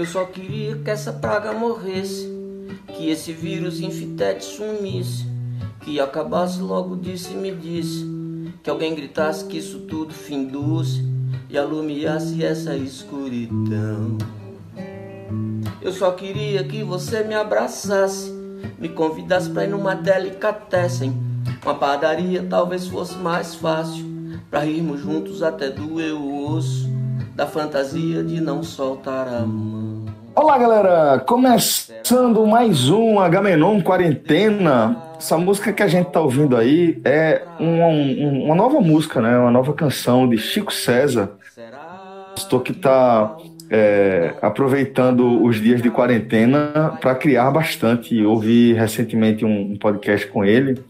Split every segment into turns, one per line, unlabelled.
Eu só queria que essa praga morresse, que esse vírus infitete sumisse, que acabasse logo disso e me disse, que alguém gritasse que isso tudo findusse e alumiasse essa escuridão. Eu só queria que você me abraçasse, me convidasse pra ir numa delicatessen, uma padaria talvez fosse mais fácil, pra rirmos juntos até doer o osso da fantasia de não soltar a mão.
Olá, galera! Começando mais um Agamenon Quarentena. Essa música que a gente tá ouvindo aí é uma, uma nova música, né? Uma nova canção de Chico César. Estou que tá é, aproveitando os dias de quarentena para criar bastante. Ouvi recentemente um, um podcast com ele,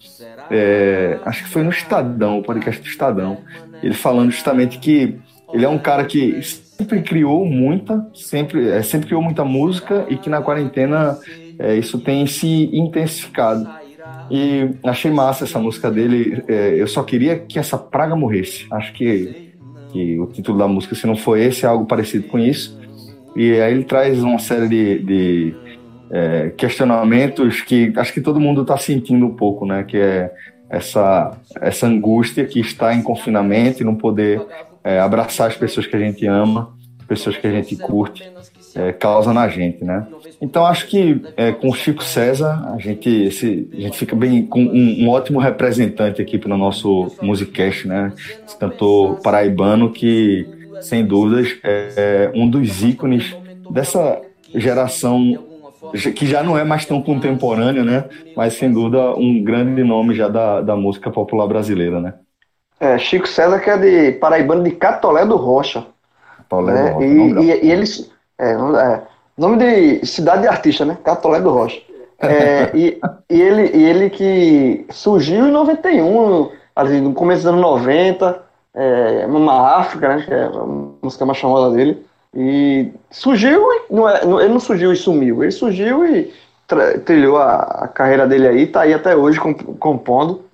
é, acho que foi no Estadão, o podcast do Estadão, ele falando justamente que ele é um cara que sempre criou muita, sempre, é, sempre criou muita música e que na quarentena é, isso tem se intensificado. E achei massa essa música dele. É, eu só queria que essa praga morresse. Acho que, que o título da música, se não for esse, é algo parecido com isso. E aí ele traz uma série de, de é, questionamentos que acho que todo mundo está sentindo um pouco, né? Que é essa, essa angústia que está em confinamento e não poder é, abraçar as pessoas que a gente ama, pessoas que a gente curte, é, causa na gente, né? Então acho que é, com o Chico César a gente, esse, a gente fica bem com um, um ótimo representante aqui para o nosso musicast, né? Esse cantor paraibano que, sem dúvidas, é, é um dos ícones dessa geração que já não é mais tão contemporânea, né? Mas sem dúvida um grande nome já da, da música popular brasileira, né?
É, Chico César, que é de paraibano de Catolé do Rocha. Catolé né? Rocha. E, e, e eles. É, é, nome de cidade de artista, né? Catolé do Rocha. É, e, e, ele, e ele que surgiu em 91, ali no começo dos anos 90, é, Mama África, né? Que é a música mais famosa dele. E surgiu, não é, ele não surgiu e sumiu, ele surgiu e trilhou a, a, carreira dele aí, tá aí até hoje compondo.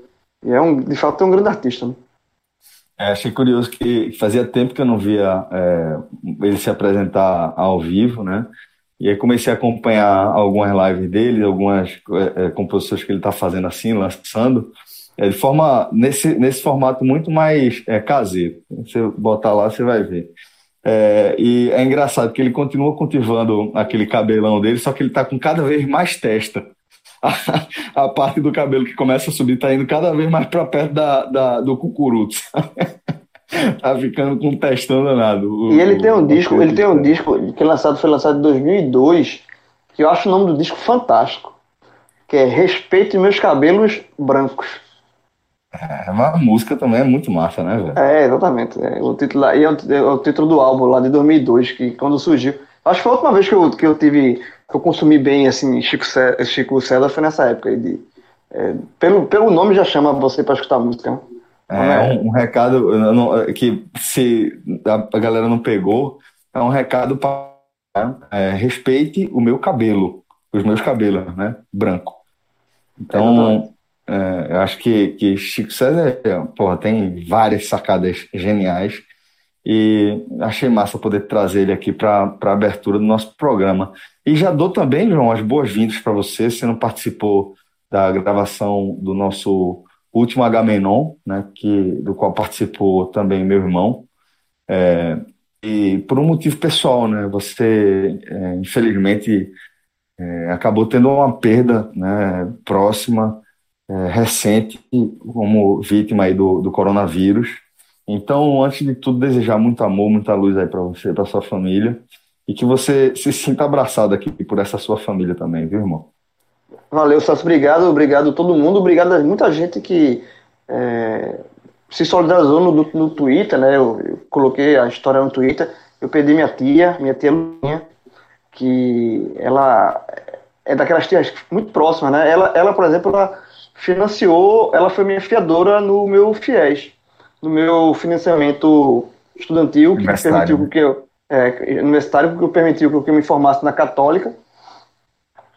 E é um, de fato é um grande artista. Né?
É, achei curioso que fazia tempo que eu não via é, ele se apresentar ao vivo, né? E aí comecei a acompanhar algumas lives dele, algumas é, é composições que ele está fazendo assim, lançando, é, de forma nesse, nesse formato muito mais é, caseiro. Você botar lá, você vai ver. E é engraçado que ele continua cultivando aquele cabelão dele, só que ele está com cada vez mais testa a, a, parte do cabelo que começa a subir tá indo cada vez mais para perto da, da, do cucuruto. tá ficando com um testão danado.
O, e ele tem um disco, ele tem um disco que lançado, foi lançado em 2002, que eu acho o nome do disco fantástico, que é Respeite Meus Cabelos Brancos.
É, uma música também é muito massa, né, velho?
É, exatamente. É, o título e é o, é o título do álbum lá de 2002, que quando surgiu. Acho que foi a última vez que eu, que eu tive que eu consumi bem assim Chico Chico César foi nessa época aí de é, pelo, pelo nome já chama você para escutar música. Né?
É, um, um recado que se a, galera não pegou, é um recado para é, respeite o meu cabelo, os meus cabelos, né, branco. Então, é, eu acho que, que Chico César porra, tem várias sacadas geniais e achei massa poder trazer ele aqui para a abertura do nosso programa. E já dou também, João, as boas-vindas para você. Você não participou da gravação do nosso último Agamenon, né, que, do qual participou também meu irmão. É, e por um motivo pessoal, né, você, é, infelizmente, é, acabou tendo uma perda né, próxima, é, recente, como vítima aí do, do coronavírus. Então, antes de tudo, desejar muito amor, muita luz aí para você, para sua família, e que você se sinta abraçado aqui por essa sua família também, viu, irmão?
Valeu, Celso. Obrigado, obrigado a todo mundo. Obrigado a muita gente que é, se solidarizou no, no Twitter, né? Eu, eu, coloquei a história no Twitter. Eu perdi minha tia, minha tia Luinha, que ela é daquelas tias muito próximas, né? Ela, ela por exemplo, ela financiou, ela foi minha fiadora no meu FIES, no meu financiamento estudantil, que permitiu que eu, é, universitário, que permitiu que eu me formasse na Católica.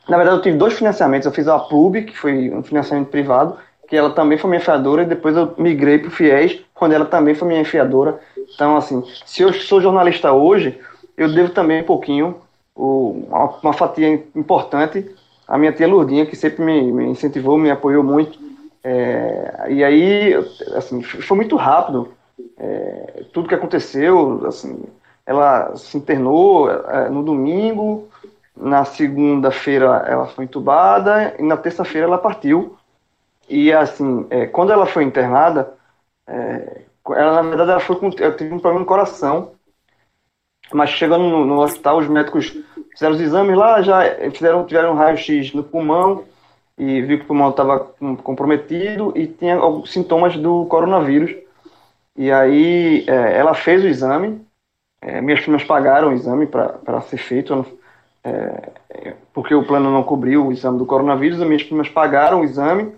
Na verdade, eu tive dois financiamentos. Eu fiz a PUB, que foi um financiamento privado, que ela também foi minha fiadora, e depois eu migrei para o FIES, quando ela também foi minha fiadora. Então, assim, se eu sou jornalista hoje, eu devo também um pouquinho, uma, uma fatia importante à minha tia Lourdinha, que sempre me, me incentivou, me apoiou muito. É, e aí, assim, foi muito rápido é, tudo que aconteceu. Assim, ela se internou é, no domingo, na segunda-feira ela foi entubada e na terça-feira ela partiu. E assim, é, quando ela foi internada, é, ela na verdade ela foi com, ela teve um problema no coração, mas chegando no, no, hospital os médicos fizeram os exames lá, já fizeram tiveram raio-x no pulmão e viu que o pulmão estava comprometido e tinha alguns sintomas do coronavírus. E aí é, ela fez o exame, é, minhas primas pagaram o exame para ser feito, é, porque o plano não cobriu o exame do coronavírus, as minhas primas pagaram o exame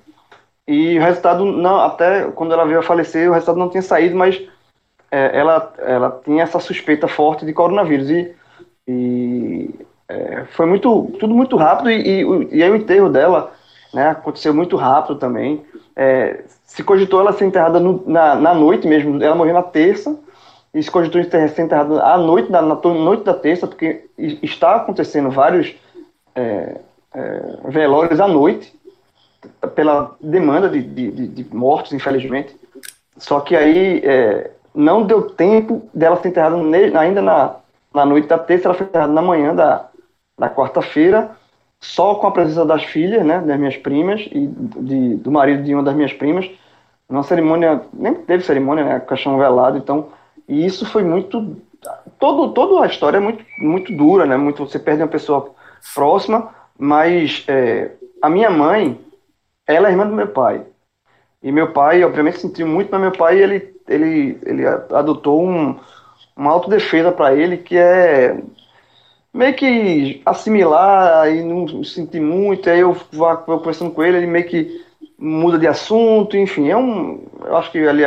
e o resultado não, até quando ela veio a falecer, o resultado não tinha saído, mas é, ela, ela tinha essa suspeita forte de coronavírus e, e é, foi muito tudo muito rápido e, e, e, aí o enterro dela né, aconteceu muito rápido também. É, se cogitou ela ser enterrada no, na, na noite mesmo, ela morreu na terça e se cogitou ser enterrada à noite na noite da terça, porque está acontecendo vários é, é, velórios à noite pela demanda de, de, de, mortes, infelizmente. Só que aí é, não deu tempo dela ser enterrada ainda na, na noite da terça, ela foi enterrada na manhã da, da quarta-feira, só com a presença das filhas, né, das minhas primas e de, do marido de uma das minhas primas. Uma cerimônia, nem teve cerimônia, né, caixão velado, então, e isso foi muito, todo, toda a história é muito, muito dura, né, muito, você perde uma pessoa próxima, mas é, a minha mãe, ela é irmã do meu pai. E meu pai, obviamente, sentiu muito, mas meu pai, ele, ele, ele adotou um, uma autodefesa para ele que é meio que assimilar e não sentir muito. Aí eu vou conversando com ele, ele meio que muda de assunto, enfim. É um, eu acho que ele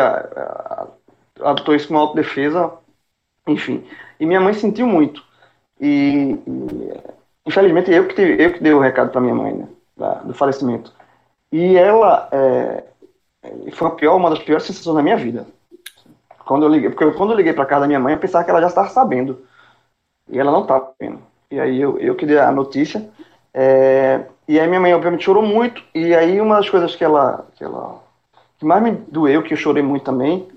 adotou isso como autodefesa, enfim. E minha mãe sentiu muito. E, e infelizmente eu que, tive, eu que dei o recado para minha mãe, né, da, do falecimento. E ela é, foi a pior, uma das piores sensações da minha vida. Quando eu liguei, porque eu, quando eu liguei para casa da minha mãe, eu pensava que ela já estava sabendo. E ela não estava sabendo. E aí eu, eu que dei a notícia. É, e aí minha mãe obviamente chorou muito. E aí uma das coisas que ela, que ela que mais me doeu, que eu chorei muito também,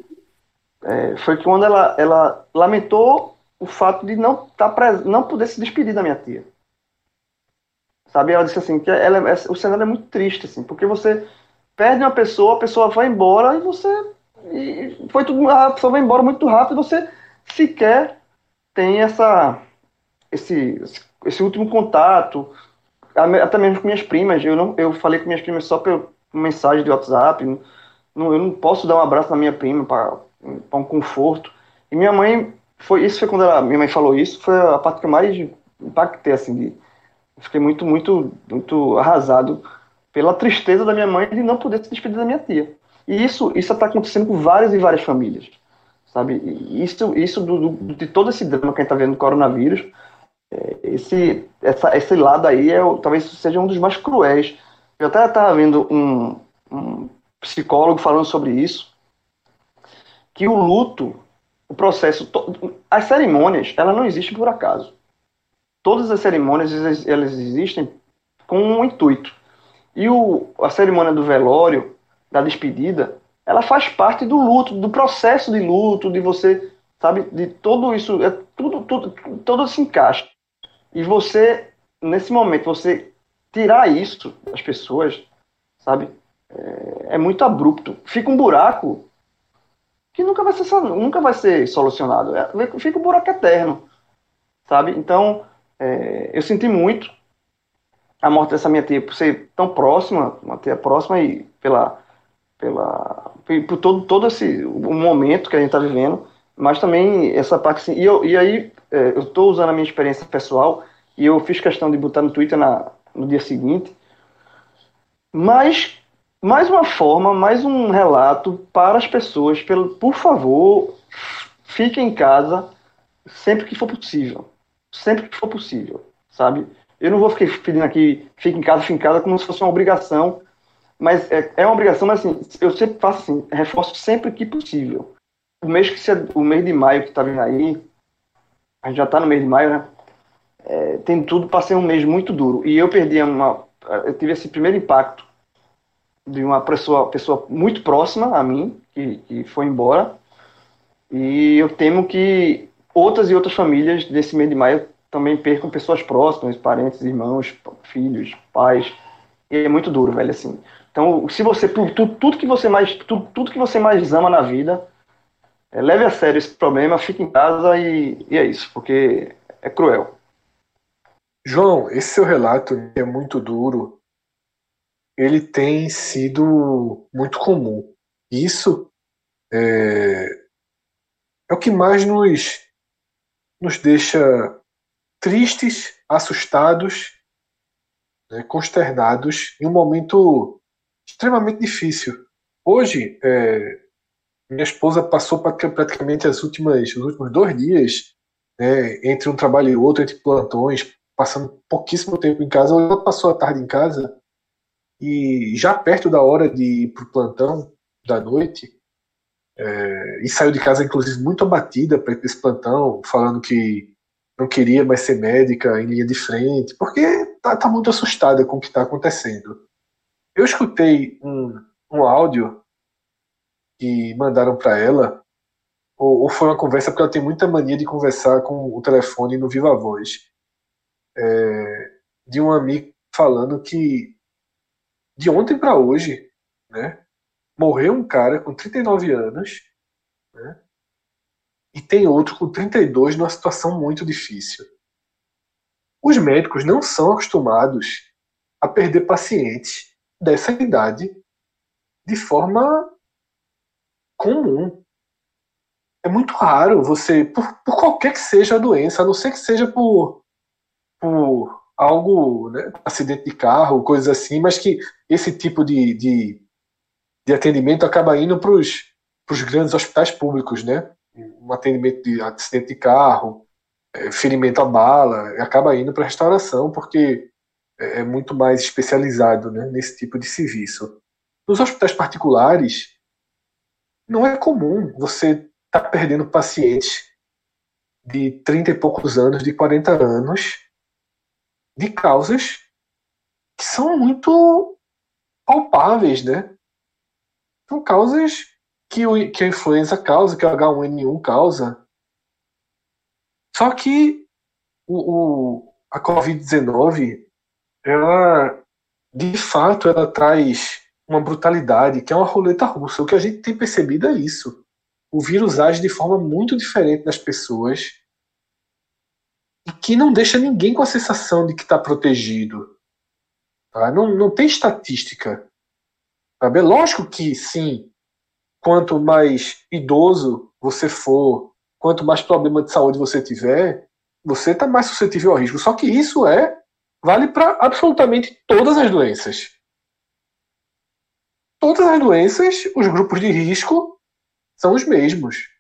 é, foi que quando ela, ela lamentou o fato de não, tá pres... não poder se despedir da minha tia. Sabe? Ela disse assim, que ela, o cenário é muito triste, assim, porque você perde uma pessoa, a pessoa vai embora e você. E foi tudo. A pessoa vai embora muito rápido e você sequer tem essa. Esse, esse último contato, até mesmo com minhas primas. Eu, não, eu falei com minhas primas só por mensagem de WhatsApp. Não, eu não posso dar um abraço na minha prima para um conforto. E minha mãe, foi isso foi quando ela, minha mãe falou isso, foi a parte que eu mais impactei, assim, de, fiquei muito, muito, muito arrasado pela tristeza da minha mãe de não poder se despedir da minha tia. E isso isso está acontecendo com várias e várias famílias, sabe? E isso isso do, do, de todo esse drama que a gente está vendo do coronavírus, esse essa, esse lado aí é talvez seja um dos mais cruéis. Eu até estava vendo um, um psicólogo falando sobre isso, que o luto, o processo, as cerimônias, ela não existe por acaso todas as cerimônias elas existem com um intuito. E o, a cerimônia do velório, da despedida, ela faz parte do luto, do processo de luto, de você, sabe, de todo isso, é tudo, tudo, todo se encaixa. E você, nesse momento, você tirar isso das pessoas, sabe, é, é muito abrupto. Fica um buraco que nunca vai ser, nunca vai ser solucionado. É, fica um buraco eterno, sabe? Então, é, eu senti muito. a morte dessa minha tia, por ser tão próxima, uma tia próxima e pela, pela, por todo, todo esse o momento que a gente está vivendo, mas também essa parte assim, e, eu, e aí é, eu estou usando a minha experiência pessoal e eu fiz questão de botar no Twitter na, no dia seguinte, mas mais uma forma, mais um relato para as pessoas, pelo, por favor, fique em casa sempre que for possível, sempre que for possível, sabe? Eu não vou ficar pedindo aqui, fique em casa, fique em casa, como se fosse uma obrigação, mas é, é uma obrigação, mas assim, eu sempre faço assim, reforço sempre que possível. O mês que o mês de maio que está vindo aí, a gente já está no mês de maio, né? É, tem tudo para ser um mês muito duro. E eu perdi uma, eu tive esse primeiro impacto de uma pessoa, pessoa muito próxima a mim, que, que foi embora. E eu temo que outras e outras famílias desse mês de maio também percam pessoas próximas, parentes, irmãos, filhos, pais. E é muito duro, velho, assim. Então, se você tudo, tudo que você mais tudo, tudo que você mais ama na vida, é, leve a sério esse problema, fique em casa e, e é isso, porque é cruel.
João, esse seu relato é muito duro. Ele tem sido muito comum. Isso é, é o que mais nos, nos deixa tristes, assustados, né, consternados em um momento extremamente difícil. Hoje, é, minha esposa passou praticamente as últimas, os últimos dois dias né, entre um trabalho e outro, entre plantões, passando pouquíssimo tempo em casa. Ela passou a tarde em casa e já perto da hora de ir para o plantão da noite, é, e saiu de casa, inclusive, muito abatida para esse plantão, falando que não queria mais ser médica em linha de frente, porque tá, tá muito assustada com o que está acontecendo. Eu escutei um, um áudio que mandaram para ela, ou, ou, foi uma conversa, porque ela tem muita mania de conversar com o telefone no Viva Voz, é, de um amigo falando que de ontem para hoje, né, morreu um cara com 39 anos, né, e tem outro com 32 numa situação muito difícil. Os médicos não são acostumados a perder pacientes dessa idade de forma comum. É muito raro você, por, por qualquer que seja a doença, a não ser que seja por, por algo, né, acidente de carro, coisas assim, mas que esse tipo de, de, de atendimento acaba indo para os grandes hospitais públicos, né? um atendimento de acidente de carro, é, ferimento a bala, acaba indo para restauração, porque é, é muito mais especializado né, nesse tipo de serviço. Nos hospitais particulares, não é comum você estar tá perdendo pacientes de 30 e poucos anos, de 40 anos, de causas que são muito palpáveis, né? São causas que, o, que a influenza causa, que o H1N1 causa. Só que o, o a Covid-19, ela, de fato, ela traz uma brutalidade, que é uma roleta russa. O que a gente tem percebido é isso. O vírus age de forma muito diferente nas pessoas e que não deixa ninguém com a sensação de que está protegido. Tá? Não, não tem estatística. Sabe? Lógico que, sim, quanto mais idoso você for, quanto mais problema de saúde você tiver, você está mais suscetível ao risco. Só que isso é vale para absolutamente todas as doenças. Todas as doenças, os grupos de risco são os mesmos.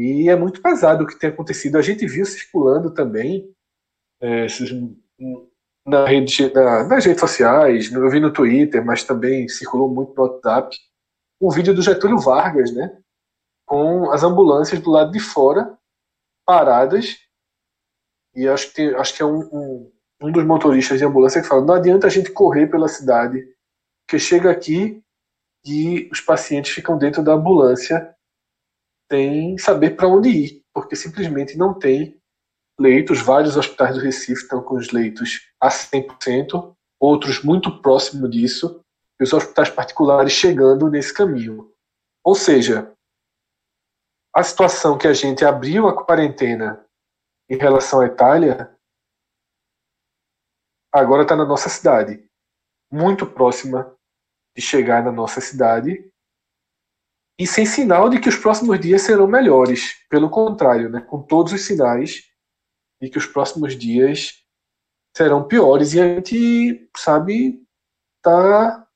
E é muito pesado o que tem acontecido. A gente viu circulando também é, na rede, na, nas redes sociais, eu vi no Twitter, mas também circulou muito no WhatsApp, um vídeo do Getúlio Vargas, né? Com as ambulâncias do lado de fora, paradas. E acho que, tem, acho que é um, um, um dos motoristas de ambulância que fala: não adianta a gente correr pela cidade, porque chega aqui e os pacientes ficam dentro da ambulância sem saber para onde ir, porque simplesmente não tem leitos. Vários hospitais do Recife estão com os leitos a 100%, outros muito próximo disso e os hospitais particulares chegando nesse caminho. Ou seja, a situação que a gente abriu a quarentena em relação à Itália agora está na nossa cidade, muito próxima de chegar na nossa cidade e sem sinal de que os próximos dias serão melhores. Pelo contrário, né, com todos os sinais de que os próximos dias serão piores. E a gente, sabe, tá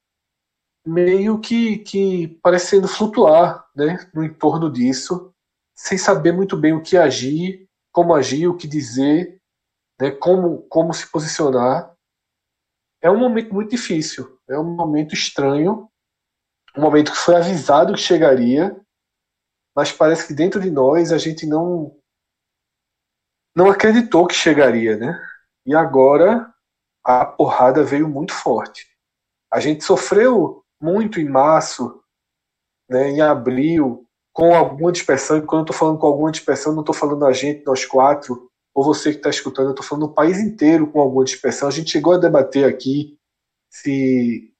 meio que, que parecendo flutuar né, no entorno disso, sem saber muito bem o que agir, como agir, o que dizer, né, como, como se posicionar. É um momento muito difícil, é um momento estranho, um momento que foi avisado que chegaria, mas parece que dentro de nós a gente não não acreditou que chegaria, né? E agora a porrada veio muito forte. A gente sofreu muito em março, né, em abril, com alguma dispersão. E quando eu estou falando com alguma dispersão, não estou falando a gente, nós quatro, ou você que está escutando, eu estou falando o país inteiro com alguma dispersão. A gente chegou a debater aqui se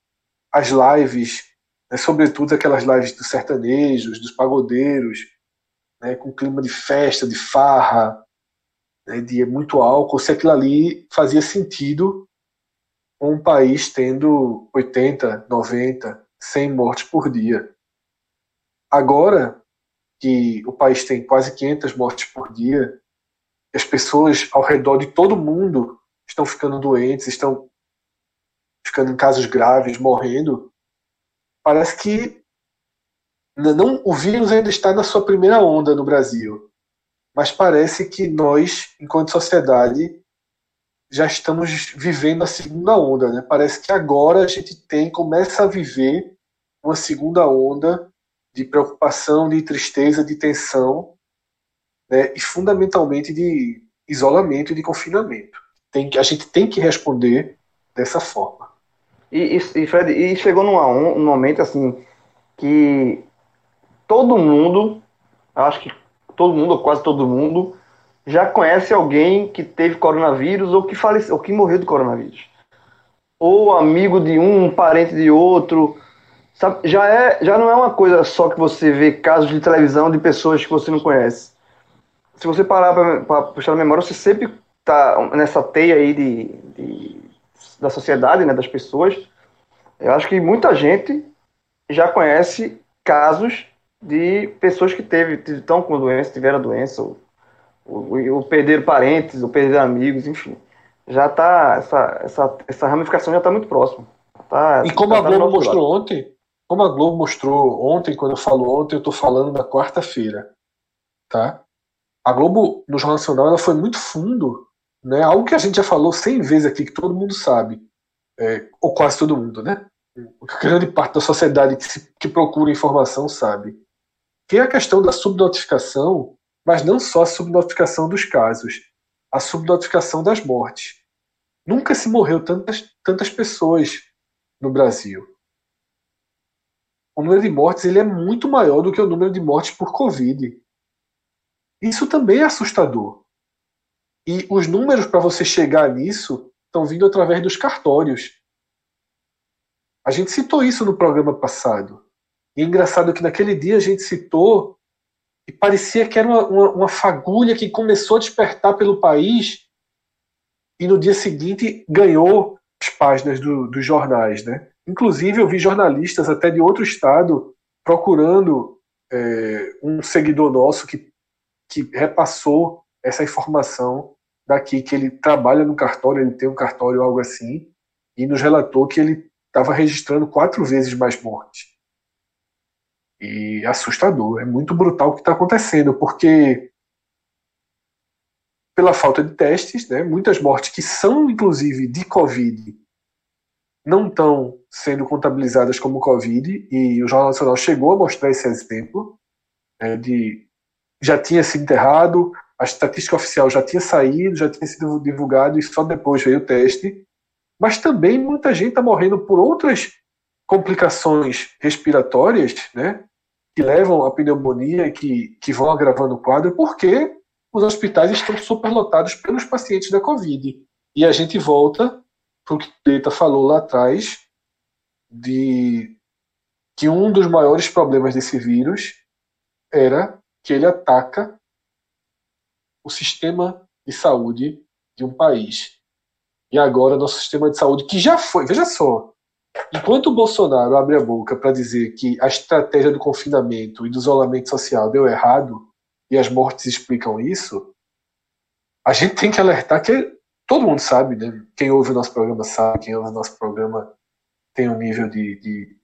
as lives né, sobretudo aquelas lives dos sertanejos, dos pagodeiros, né, com clima de festa, de farra, né, de muito álcool, se aquilo ali fazia sentido um país tendo 80, 90, 100 mortes por dia. Agora que o país tem quase 500 mortes por dia, as pessoas ao redor de todo mundo estão ficando doentes, estão ficando em casos graves, morrendo, parece que não, o vírus ainda está na sua primeira onda no Brasil, mas parece que nós, enquanto sociedade, já estamos vivendo a segunda onda, né? Parece que agora a gente tem começa a viver uma segunda onda de preocupação, de tristeza, de tensão, né? E fundamentalmente de isolamento e de confinamento. Tem a gente tem que responder dessa forma.
E, e, Fred, e chegou num, um momento assim que todo mundo, acho que todo mundo, ou quase todo mundo, já conhece alguém que teve coronavírus ou que faleceu, ou que morreu do coronavírus. Ou amigo de um, parente de outro. Sabe? Já, é, já não é uma coisa só que você vê casos de televisão de pessoas que você não conhece. Se você parar para puxar a memória, você sempre está nessa teia aí de, de da sociedade, né, das pessoas, eu acho que muita gente já conhece casos de pessoas que teve, estão com doença, tiveram a doença, ou, ou, ou perderam parentes, ou perderam amigos, enfim. Já está, essa, essa, essa ramificação já está muito próxima. Tá,
e como a tá Globo mostrou lado. ontem, como a Globo mostrou ontem, quando eu falo ontem, eu estou falando da quarta-feira, tá? A Globo, no Jornal Nacional, ela foi muito fundo né? Algo que a gente já falou 100 vezes aqui, que todo mundo sabe, é, ou quase todo mundo, né? Grande parte da sociedade que, se, que procura informação sabe. Que é a questão da subnotificação, mas não só a subnotificação dos casos, a subnotificação das mortes. Nunca se morreu tantas, tantas pessoas no Brasil. O número de mortes ele é muito maior do que o número de mortes por Covid. Isso também é assustador. E os números para você chegar nisso estão vindo através dos cartórios. A gente citou isso no programa passado. E é engraçado que naquele dia a gente citou e parecia que era uma, uma, uma fagulha que começou a despertar pelo país e no dia seguinte ganhou as páginas do, dos jornais. Né? Inclusive, eu vi jornalistas até de outro estado procurando é, um seguidor nosso que, que repassou essa informação daqui que ele trabalha no cartório, ele tem um cartório algo assim, e nos relatou que ele estava registrando quatro vezes mais mortes. E assustador, é muito brutal o que está acontecendo, porque pela falta de testes, né, muitas mortes que são inclusive de Covid não estão sendo contabilizadas como Covid, e o Jornal Nacional chegou a mostrar esse exemplo é, de já tinha sido enterrado, a estatística oficial já tinha saído, já tinha sido divulgado e só depois veio o teste. Mas também muita gente está morrendo por outras complicações respiratórias, né, que levam à pneumonia que, que vão agravando o quadro, porque os hospitais estão superlotados pelos pacientes da Covid. E a gente volta para o que o falou lá atrás, de que um dos maiores problemas desse vírus era que ele ataca o sistema de saúde de um país. e agora nosso sistema de saúde, que já foi, veja só, enquanto o Bolsonaro abre a boca para dizer que a estratégia do confinamento e do isolamento social deu errado, e as mortes explicam isso, a gente tem que alertar que todo mundo sabe, né? Quem ouve o nosso programa sabe, quem ouve o nosso programa tem um nível de, de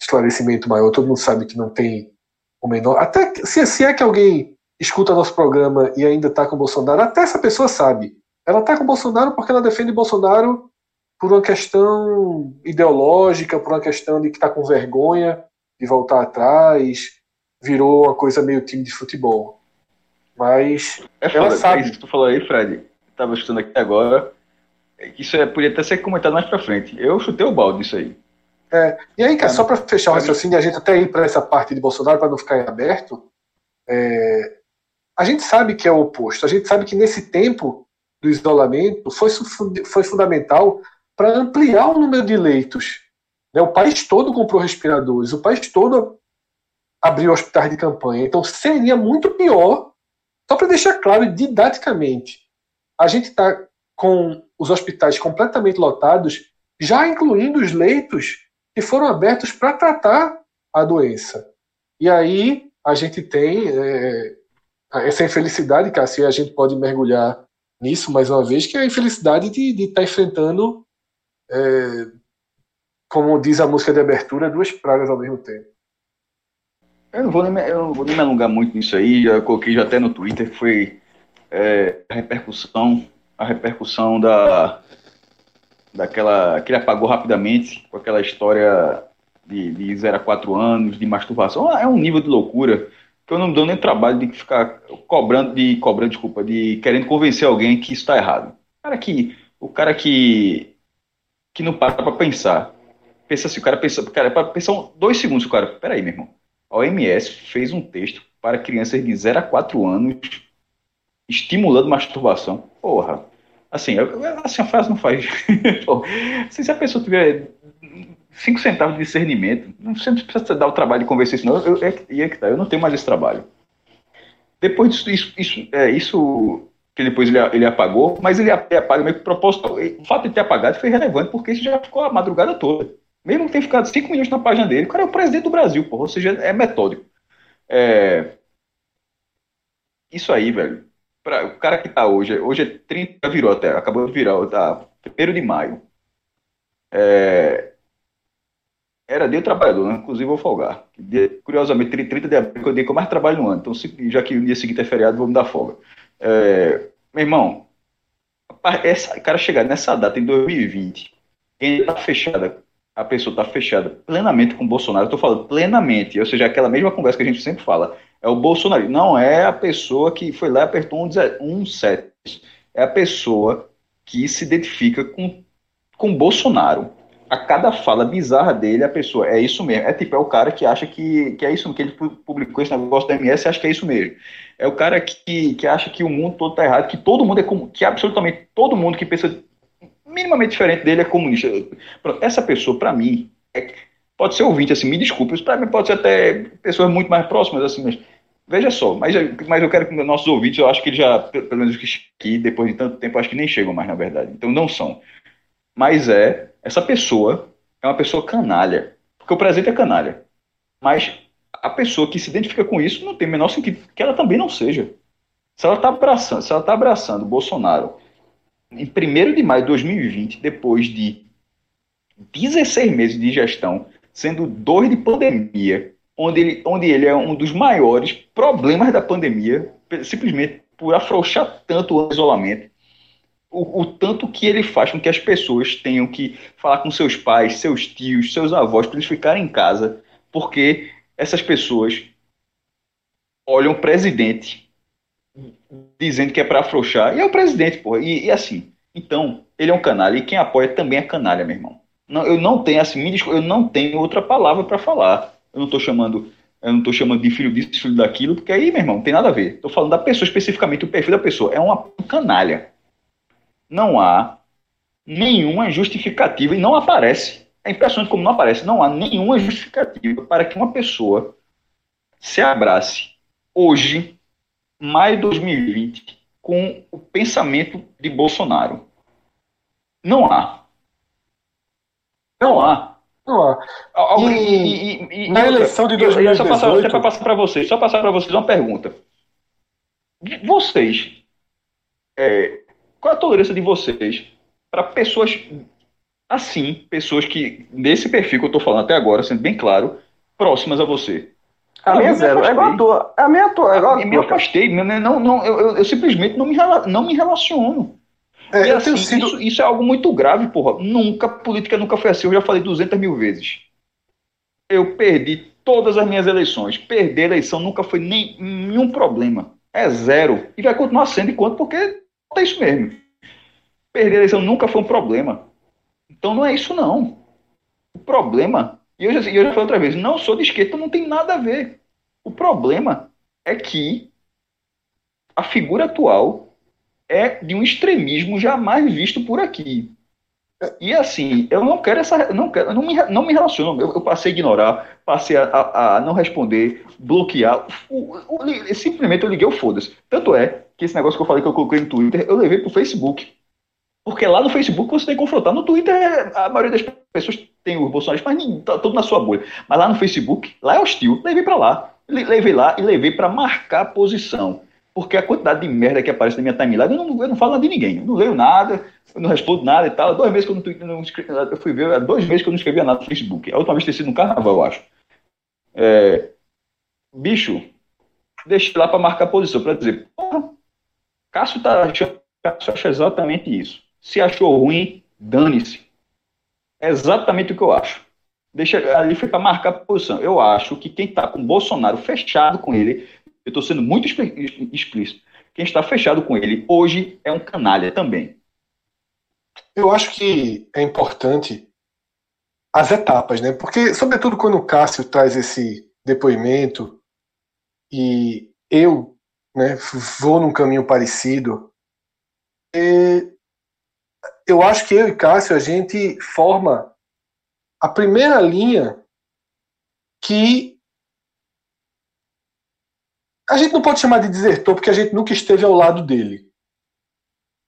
esclarecimento maior, todo mundo sabe que não tem o menor. Até se, se é que alguém escuta nosso programa e ainda está com o Bolsonaro, até essa pessoa sabe. Ela está com o Bolsonaro porque ela defende Bolsonaro por uma questão ideológica, por uma questão de que está com vergonha de voltar atrás, virou uma coisa meio time de futebol. Mas
é ela sabe. É isso que tu falou aí, Fred. Estava escutando aqui agora. Isso é, podia até ser comentado mais para frente. Eu chutei o balde disso aí.
É, e aí, cara, só para fechar o raciocínio, a gente até ir para essa parte de Bolsonaro, para não ficar em aberto, é, a gente sabe que é o oposto. A gente sabe que nesse tempo do isolamento foi, foi fundamental para ampliar o número de leitos. Né? O país todo comprou respiradores, o país todo abriu hospitais de campanha. Então seria muito pior, só para deixar claro didaticamente, a gente está com os hospitais completamente lotados, já incluindo os leitos que foram abertos para tratar a doença. E aí a gente tem é, essa infelicidade, Cássio, a gente pode mergulhar nisso mais uma vez, que é a infelicidade de estar tá enfrentando, é, como diz a música de abertura, duas pragas ao mesmo tempo.
Eu não vou nem, eu não vou nem me alongar muito nisso aí, já coloquei já até no Twitter, foi é, a repercussão, a repercussão da, daquela que ele apagou rapidamente com aquela história de, de 0 a 4 anos, de masturbação. É um nível de loucura que eu não dou nem trabalho de ficar cobrando, de cobrando, desculpa, de querendo convencer alguém que isso está errado. O cara que, o cara que, que não para para pensar. Pensa se o cara pensa, cara, para pensar dois segundos, o cara, peraí, meu irmão. A OMS fez um texto para crianças de 0 a 4 anos estimulando masturbação. Porra, Assim, assim a frase não faz. assim, se a pessoa tiver cinco centavos de discernimento, você não precisa dar o trabalho de convencer isso, não. Eu, é, é que tá, eu não tenho mais esse trabalho. Depois disso, isso, isso, é, isso que depois ele, ele apagou, mas ele apaga meio que propósito. O fato de ter apagado foi relevante, porque isso já ficou a madrugada toda. Mesmo que tenha ficado cinco minutos na página dele, o cara é o presidente do Brasil, porra, ou seja, é metódico. É... Isso aí, velho pra, o cara que tá hoje, hoje é 30, virou até, acabou de virar, tá, 1 de maio. É, era dia do trabalhador, né? inclusive vou folgar. Curiosamente, 30 de abril é o dia que eu mais trabalho no ano, então já que o dia seguinte é feriado, vou me dar folga. É, meu irmão, essa, cara chegar nessa data em 2020, ainda tá fechada, a pessoa tá fechada plenamente com o Bolsonaro, eu tô falando plenamente, ou seja, aquela mesma conversa que a gente sempre fala, é o Bolsonaro. Não é a pessoa que foi lá e apertou um, um set. É a pessoa que se identifica com, com Bolsonaro. A cada fala bizarra dele, a pessoa é isso mesmo. É tipo, é o cara que acha que, que é isso que ele publicou esse negócio da MS e acha que é isso mesmo. É o cara que, que acha que o mundo todo está errado, que todo mundo é que absolutamente todo mundo que pensa minimamente diferente dele é comunista. Essa pessoa, para mim, é, pode ser ouvinte, assim, me desculpe, para mim pode ser até pessoas muito mais próximas, assim, mas veja só, mas, mas eu quero que nossos ouvintes, eu acho que eles já, pelo menos que depois de tanto tempo, acho que nem chegam mais, na verdade, então não são. Mas é, essa pessoa é uma pessoa canalha, porque o presente é canalha, mas a pessoa que se identifica com isso não tem o menor sentido que ela também não seja. Se ela está abraçando, se ela está abraçando Bolsonaro em 1 de maio de 2020, depois de 16 meses de gestão, sendo dois de pandemia, onde ele, onde ele é um dos maiores problemas da pandemia, simplesmente por afrouxar tanto o isolamento, o, o, tanto que ele faz com que as pessoas tenham que falar com seus pais, seus tios, seus avós, para eles ficarem em casa, porque essas pessoas olham o presidente dizendo que é para afrouxar, e é o presidente, pô, e, e assim, então, ele é um canalha, e quem apoia também é canalha, meu irmão. Não, eu não tenho assim, eu não tenho outra palavra para falar. Eu não estou chamando, eu não tô chamando de filho disso, filho daquilo, porque aí, meu irmão, não tem nada a ver. Estou falando da pessoa especificamente, o perfil da pessoa é uma canalha. Não há nenhuma justificativa e não aparece. É impressionante como não aparece. Não há nenhuma justificativa para que uma pessoa se abrace hoje, maio de 2020, com o pensamento de Bolsonaro Não há. Não há.
Não há.
E, e, e,
na eleição de 2018...
Só passar, só passar para vocês, só passar para vocês uma pergunta. Vocês, é, qual a tolerância de vocês para pessoas assim, pessoas que, nesse perfil que eu estou falando até agora, sendo bem claro, próximas a você?
A minha é zero, é igual a tua. A minha é tua, é igual a tua.
Me afastei, não, não, eu, eu, eu simplesmente não me, não me relaciono. É, e assim, sido... isso, isso, é algo muito grave, porra. Nunca, política nunca foi assim. Eu já falei 200 mil vezes. Eu perdi todas as minhas eleições. Perder a eleição nunca foi nem, nenhum problema. É zero. E vai continuar sendo enquanto, porque é isso mesmo. Perder a eleição nunca foi um problema. Então não é isso, não. O problema, e eu já, eu já falei outra vez, não sou de esquerda, não tem nada a ver. O problema é que a figura atual é de um extremismo jamais visto por aqui. E assim, eu não quero essa. Não, quero, não, me, não me relaciono. Eu, eu passei a ignorar, passei a, a, a não responder, bloquear. O, o, simplesmente eu liguei o foda-se. Tanto é que esse negócio que eu falei que eu coloquei no Twitter, eu levei pro Facebook. Porque lá no Facebook você tem que confrontar. No Twitter, a maioria das pessoas tem os bolsonaristas, mas tá tudo na sua bolha. Mas lá no Facebook, lá é hostil. Levei para lá. Levei lá e levei para marcar posição. Porque a quantidade de merda que aparece na minha timeline, eu não, eu não falo nada de ninguém. Eu não leio nada, eu não respondo nada e tal. Dois meses que eu não, não escrevi, eu fui ver, dois meses que eu não escrevia nada no Facebook. A última vez ter sido no carnaval, eu acho. É, bicho, deixei lá para marcar posição, para dizer, porra, Cássio tá achando, Cássio acha exatamente isso. Se achou ruim, dane-se. É exatamente o que eu acho. Deixa ali foi para marcar posição. Eu acho que quem está com Bolsonaro fechado com ele eu estou sendo muito explícito. Quem está fechado com ele hoje é um canalha também.
Eu acho que é importante as etapas, né? Porque, sobretudo, quando o Cássio traz esse depoimento e eu né, vou num caminho parecido, é, eu acho que eu e Cássio a gente forma a primeira linha que a gente não pode chamar de desertor porque a gente nunca esteve ao lado dele.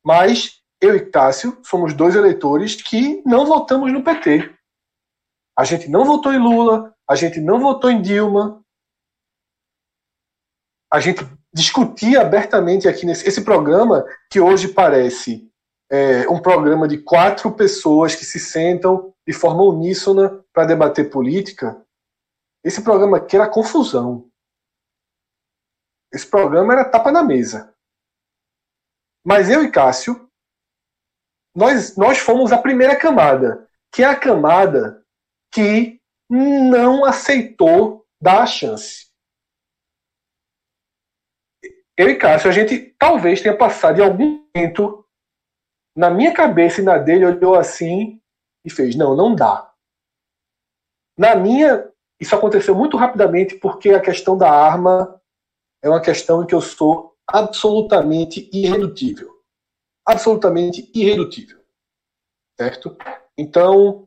Mas eu e Cássio somos dois eleitores que não votamos no PT. A gente não votou em Lula, a gente não votou em Dilma. A gente discutia abertamente aqui nesse esse programa, que hoje parece é, um programa de quatro pessoas que se sentam de forma uníssona para debater política. Esse programa aqui era confusão. Esse programa era tapa na mesa. Mas eu e Cássio, nós, nós fomos a primeira camada, que é a camada que não aceitou dar a chance. Eu e Cássio, a gente talvez tenha passado em algum momento na minha cabeça e na dele, olhou assim e fez: não, não dá. Na minha, isso aconteceu muito rapidamente porque a questão da arma é uma questão em que eu sou absolutamente irredutível. Absolutamente irredutível. Certo? Então,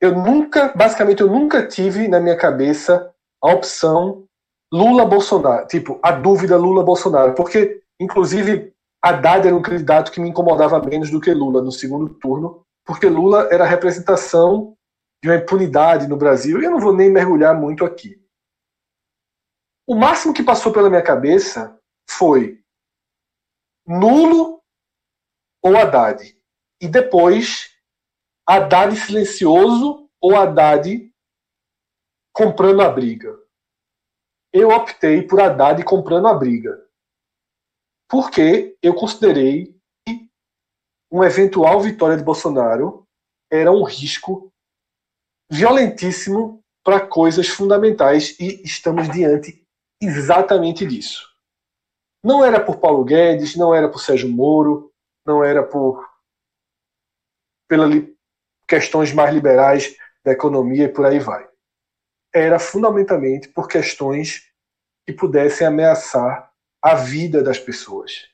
eu nunca, basicamente, eu nunca tive na minha cabeça a opção Lula-Bolsonaro. Tipo, a dúvida Lula-Bolsonaro. Porque, inclusive, Haddad era um candidato que me incomodava menos do que Lula no segundo turno, porque Lula era a representação de uma impunidade no Brasil, e eu não vou nem mergulhar muito aqui. O máximo que passou pela minha cabeça foi nulo ou Haddad. E depois, Haddad silencioso ou Haddad comprando a briga. Eu optei por Haddad comprando a briga. Porque eu considerei que uma eventual vitória de Bolsonaro era um risco violentíssimo para coisas fundamentais e estamos diante exatamente disso. Não era por Paulo Guedes, não era por Sérgio Moro, não era por pelas questões mais liberais da economia e por aí vai. Era fundamentalmente por questões que pudessem ameaçar a vida das pessoas.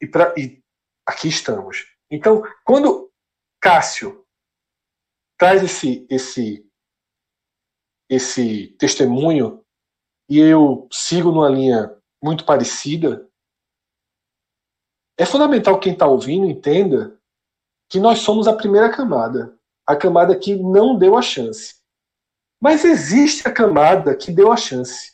E, pra, e aqui estamos. Então, quando Cássio traz esse, esse esse testemunho e eu sigo numa linha muito parecida, é fundamental que quem está ouvindo entenda que nós somos a primeira camada, a camada que não deu a chance. Mas existe a camada que deu a chance.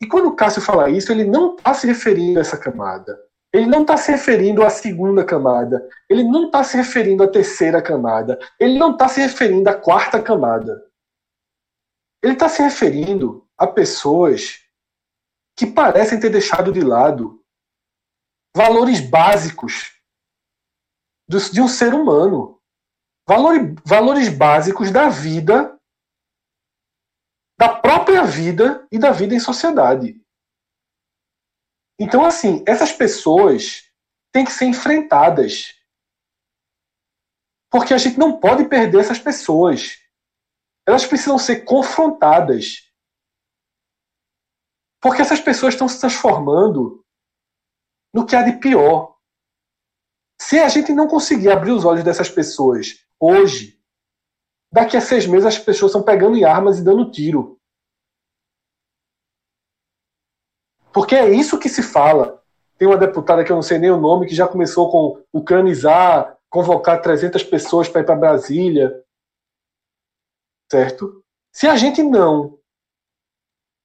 E quando o Cássio fala isso, ele não está se referindo a essa camada. Ele não está se referindo à segunda camada. Ele não está se referindo à terceira camada. Ele não está se referindo à quarta camada. Ele está se referindo a pessoas que parecem ter deixado de lado valores básicos de um ser humano. Valores, valores básicos da vida, da própria vida e da vida em sociedade. Então, assim, essas pessoas têm que ser enfrentadas. Porque a gente não pode perder essas pessoas. Elas precisam ser confrontadas. Porque essas pessoas estão se transformando no que há de pior. Se a gente não conseguir abrir os olhos dessas pessoas hoje, daqui a seis meses as pessoas estão pegando em armas e dando tiro. Porque é isso que se fala. Tem uma deputada que eu não sei nem o nome, que já começou com ucranizar, convocar 300 pessoas para ir para Brasília. Certo? Se a gente não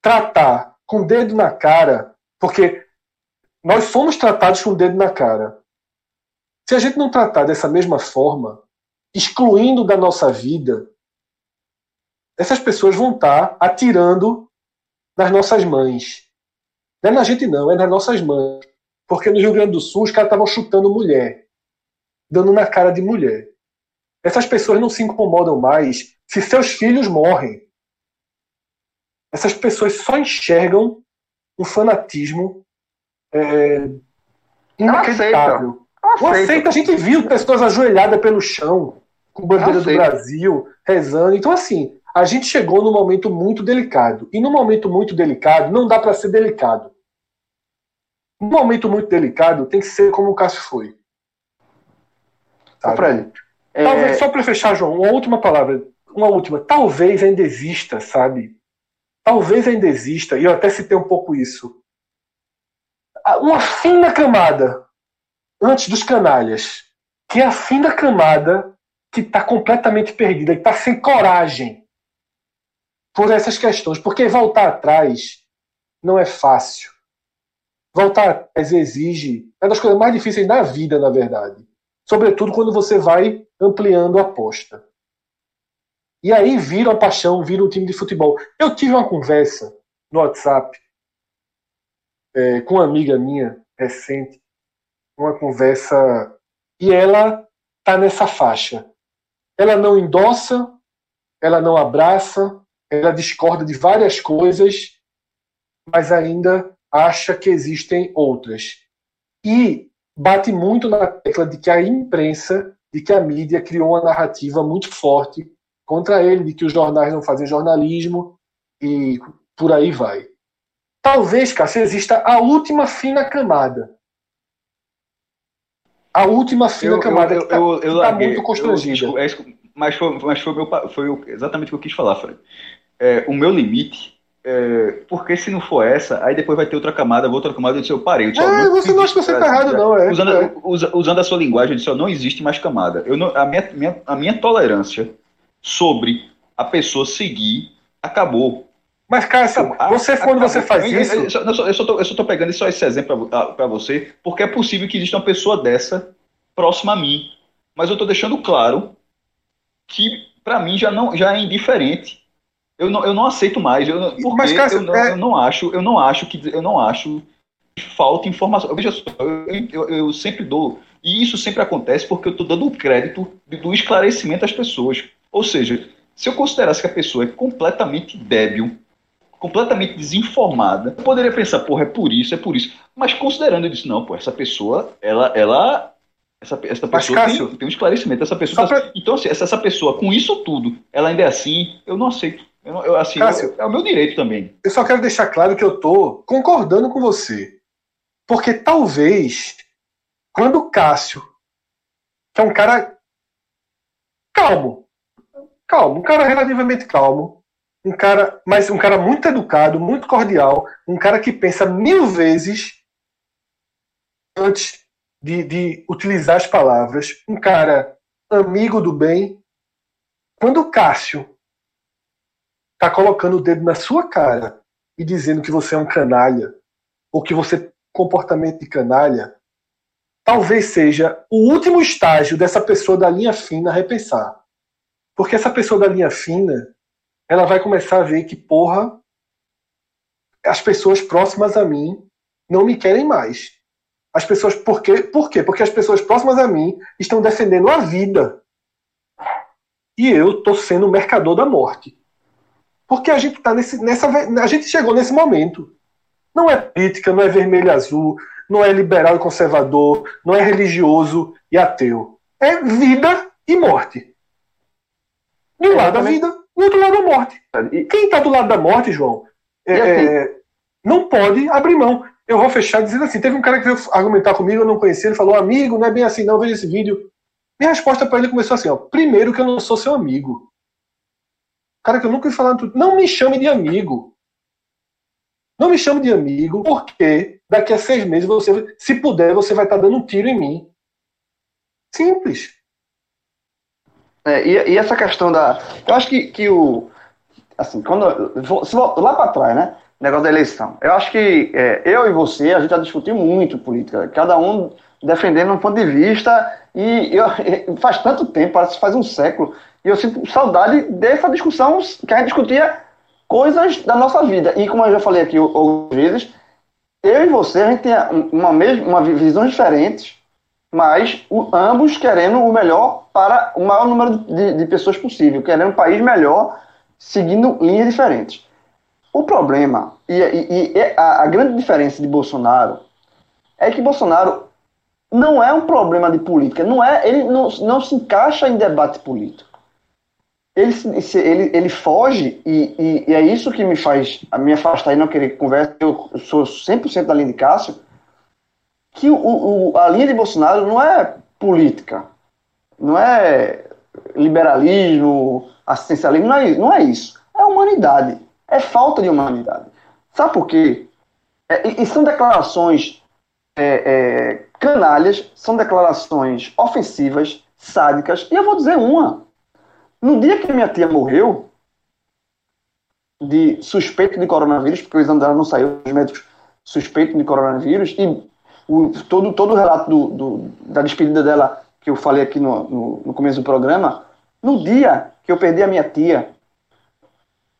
tratar com o dedo na cara, porque nós somos tratados com o dedo na cara. Se a gente não tratar dessa mesma forma, excluindo da nossa vida, essas pessoas vão estar atirando nas nossas mães. Não é na gente, não, é nas nossas mães. Porque no Rio Grande do Sul os caras estavam chutando mulher, dando na cara de mulher. Essas pessoas não se incomodam mais se seus filhos morrem. Essas pessoas só enxergam um fanatismo é, inacreditável. Não aceita. Não aceita. A gente viu pessoas ajoelhadas pelo chão, com bandeira do Brasil, rezando. Então, assim, a gente chegou num momento muito delicado. E num momento muito delicado, não dá para ser delicado. Num momento muito delicado, tem que ser como o Cássio foi.
Tá, Fred,
Talvez, é... só para fechar, João, uma última palavra. Uma última. Talvez ainda exista, sabe? Talvez ainda exista, e eu até citei um pouco isso uma fina camada antes dos canalhas, que é a fina camada que está completamente perdida, que está sem coragem por essas questões, porque voltar atrás não é fácil. Voltar atrás exige é uma das coisas mais difíceis da vida, na verdade. Sobretudo quando você vai ampliando a aposta. E aí vira uma paixão, vira um time de futebol. Eu tive uma conversa no WhatsApp é, com uma amiga minha recente, uma conversa, e ela tá nessa faixa. Ela não endossa, ela não abraça, ela discorda de várias coisas, mas ainda acha que existem outras. E bate muito na tecla de que a imprensa, de que a mídia criou uma narrativa muito forte contra ele, de que os jornais não fazem jornalismo e por aí vai. Talvez, Cássio, exista a última fina camada. A última fina eu, camada eu, que está tá muito constrangida. Eu,
é mas foi, mas foi, meu, foi exatamente o que eu quis falar, Fred. É, o meu limite é, porque se não for essa, aí depois vai ter outra camada, outra camada, eu disse, eu parei. Eu disse,
é, você não acha que você está errado, não. É,
usando,
é.
usando a sua linguagem, eu disse, não existe mais camada. Eu não, a, minha, minha, a minha tolerância sobre a pessoa seguir acabou.
Mas, cara, você quando você faz isso. Eu,
só, eu, só tô, eu só tô pegando só esse exemplo para você, porque é possível que exista uma pessoa dessa próxima a mim. Mas eu tô deixando claro que, para mim, já, não, já é indiferente. Eu não, eu não aceito mais. Eu, porque Mas, cara, eu, não, é... eu não acho, eu não acho que. Eu não acho que falta informação. Veja só, eu, eu, sempre dou. E isso sempre acontece porque eu estou dando o crédito do esclarecimento às pessoas. Ou seja, se eu considerasse que a pessoa é completamente débil, completamente desinformada, eu poderia pensar, porra, é por isso, é por isso. Mas considerando isso, não, pô, essa pessoa, ela, ela essa, essa pessoa Cássio, tem, tem, um esclarecimento. Essa pessoa, pra... Então, assim, essa, essa pessoa, com isso tudo, ela ainda é assim, eu não aceito. Eu, eu assim, Cássio, eu, é o meu direito também.
Eu só quero deixar claro que eu tô concordando com você. Porque talvez, quando o Cássio, que é um cara calmo, calmo, um cara relativamente calmo, um cara, mas um cara muito educado, muito cordial, um cara que pensa mil vezes antes de, de utilizar as palavras, um cara amigo do bem. Quando o Cássio tá colocando o dedo na sua cara e dizendo que você é um canalha, ou que você tem comportamento de canalha, talvez seja o último estágio dessa pessoa da linha fina repensar. Porque essa pessoa da linha fina, ela vai começar a ver que, porra, as pessoas próximas a mim não me querem mais. As pessoas, por quê? Por quê? Porque as pessoas próximas a mim estão defendendo a vida. E eu estou sendo o mercador da morte. Porque a gente tá nesse, nessa. A gente chegou nesse momento. Não é política, não é vermelho e azul, não é liberal e conservador, não é religioso e ateu. É vida e morte. Um é, lado da vida, do outro lado da morte. E quem está do lado da morte, João, é, assim? não pode abrir mão eu vou fechar dizendo assim: teve um cara que veio argumentar comigo, eu não conhecia, ele falou, amigo, não é bem assim, não, veja esse vídeo. Minha resposta para ele começou assim: ó, primeiro que eu não sou seu amigo. Cara que eu nunca vi falar. Não me chame de amigo. Não me chame de amigo, porque daqui a seis meses você, se puder, você vai estar dando um tiro em mim. Simples.
É, e, e, essa questão da. Eu acho que, que o. Assim, quando. Se, lá para trás, né? negócio da eleição. Eu acho que é, eu e você, a gente já discutiu muito política, cada um defendendo um ponto de vista, e eu, faz tanto tempo, parece que faz um século, e eu sinto saudade dessa discussão que a gente discutia coisas da nossa vida. E como eu já falei aqui algumas vezes, eu e você, a gente tem uma, mesma, uma visão diferente, mas o, ambos querendo o melhor para o maior número de, de pessoas possível, querendo um país melhor, seguindo linhas diferentes. O problema, e, e, e a, a, grande diferença de Bolsonaro, é que Bolsonaro não é um problema de política, não é, ele não, não se encaixa em debate político. Ele, ele, ele foge, e, e, é isso que me faz me afastar e não querer conversa. Eu sou 100% da linha de Cássio. Que o, o, a linha de Bolsonaro não é política, não é liberalismo, assistencialismo, não é, não é isso. É humanidade é falta de humanidade. Sabe por quê? É, e, são declarações é, é, canalhas, são declarações ofensivas, sádicas. E eu vou dizer uma. No dia que minha tia morreu, de suspeito de coronavírus, porque o exame dela não saiu, os médicos suspeitos de coronavírus, e o, todo, todo o relato do, do, da despedida dela, que eu falei aqui no, no, no começo do programa, no dia que eu perdi a minha tia,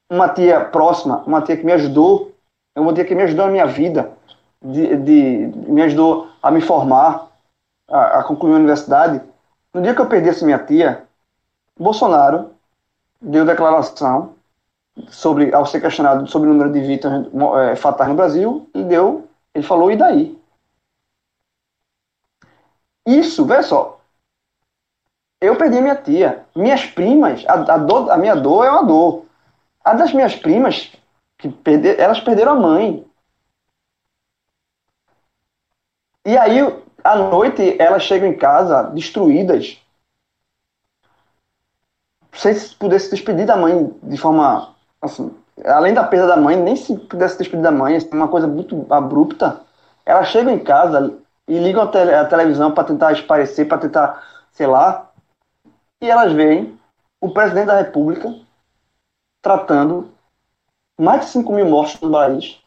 uma tia próxima, uma tia que me ajudou, uma tia que me ajudou na minha vida, de, de me ajudou a me formar, a, a, concluir a universidade. No dia que eu perdi essa minha tia, Bolsonaro deu declaração sobre, ao ser questionado sobre o número de vítimas é, fatais no Brasil, e deu, ele falou, e daí? Isso, veja só, eu perdi minha tia. Minhas primas, a, a, dor, a minha dor é uma dor. A das minhas primas, que perder, elas perderam a mãe. E aí, à noite, elas chegam em casa destruídas. Sem se pudesse despedir da mãe de forma. Assim, além da perda da mãe, nem se pudesse despedir da mãe, assim, uma coisa muito abrupta. Elas chegam em casa e ligam a, tele, a televisão para tentar esparecer, para tentar, sei lá. E elas veem o presidente da República tratando mais de 5 mil mortos no país.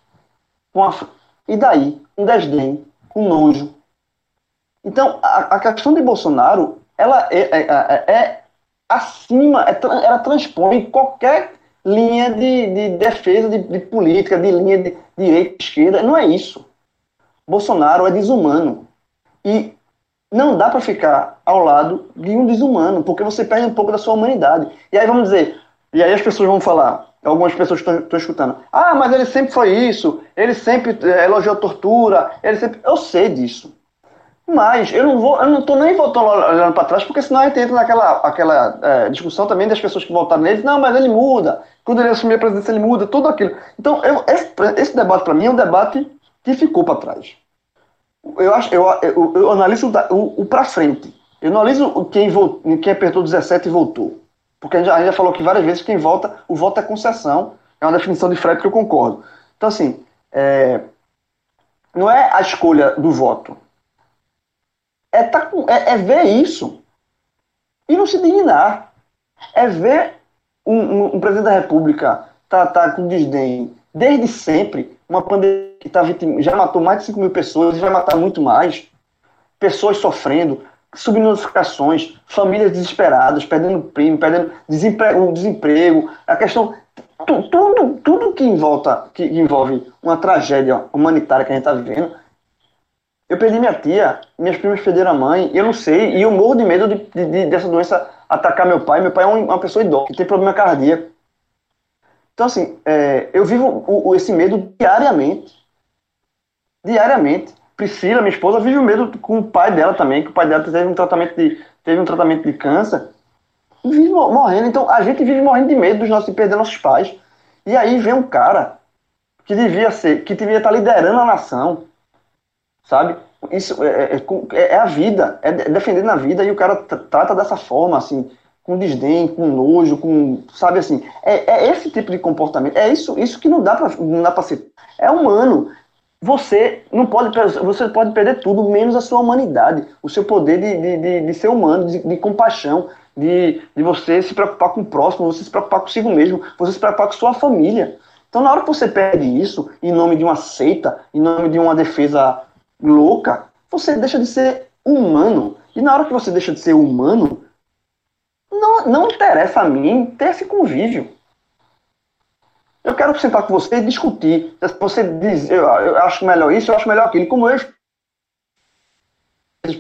A... E daí? Um desdém, um nojo. Então, a, a questão de Bolsonaro, ela é, é, é, é acima, é ela transpõe qualquer linha de, de defesa de, de, política, de linha de direita esquerda. Não é isso. Bolsonaro é desumano. E não dá para ficar ao lado de um desumano, porque você perde um pouco da sua humanidade. E aí vamos dizer, e aí as pessoas vão falar, algumas pessoas estão escutando, ah, mas ele sempre foi isso, ele sempre é, elogiou tortura, ele sempre. Eu sei disso. Mas eu não vou, eu não estou nem voltando olhando para trás, porque senão a gente entra naquela aquela, é, discussão também das pessoas que votaram nele, não, mas ele muda, quando ele assumir a presidência ele muda, tudo aquilo. Então, eu, esse, esse debate para mim é um debate que ficou para trás. Eu acho, eu, eu, eu analiso o, o, o para frente. Eu analiso quem, votou, quem apertou 17 e voltou. Porque a gente, já, a gente já falou aqui várias vezes que quem vota, o voto é concessão. É uma definição de Fred que eu concordo. Então, assim, é, não é a escolha do voto. é, tá, é, é ver isso e não se dignar. É ver um, um, um presidente da República tratar tá com desdém desde sempre uma pandemia que tá já matou mais de 5 mil pessoas e vai matar muito mais. Pessoas sofrendo, subnotificações, famílias desesperadas, perdendo prêmio, perdendo desemprego, desemprego, a questão tudo, tudo que, envolta, que envolve uma tragédia humanitária que a gente está vivendo. Eu perdi minha tia, minhas primas perderam a mãe, eu não sei, e eu morro de medo de, de, dessa doença atacar meu pai. Meu pai é uma pessoa idosa, que tem problema cardíaco. Então, assim, é, eu vivo o, esse medo diariamente. Diariamente. Priscila, minha esposa, vive o medo com o pai dela também, que o pai dela teve um tratamento de, teve um tratamento de câncer vive morrendo. Então a gente vive morrendo de medo dos nossos, de perder nossos pais. E aí vem um cara que devia ser, que devia estar liderando a nação, sabe? Isso é, é, é, é a vida, é defendendo a vida e o cara trata dessa forma, assim, com desdém, com nojo, com, sabe assim, é, é esse tipo de comportamento, é isso, isso que não dá para não dá para ser, é humano. Você não pode, você pode perder tudo menos a sua humanidade, o seu poder de, de, de, de ser humano, de, de compaixão, de, de você se preocupar com o próximo, você se preocupar consigo mesmo, você se preocupar com sua família. Então, na hora que você perde isso, em nome de uma seita, em nome de uma defesa louca, você deixa de ser humano. E na hora que você deixa de ser humano, não, não interessa a mim ter esse convívio. Eu quero sentar com você e discutir. Você diz, eu, eu acho melhor isso, eu acho melhor aquilo. Como eu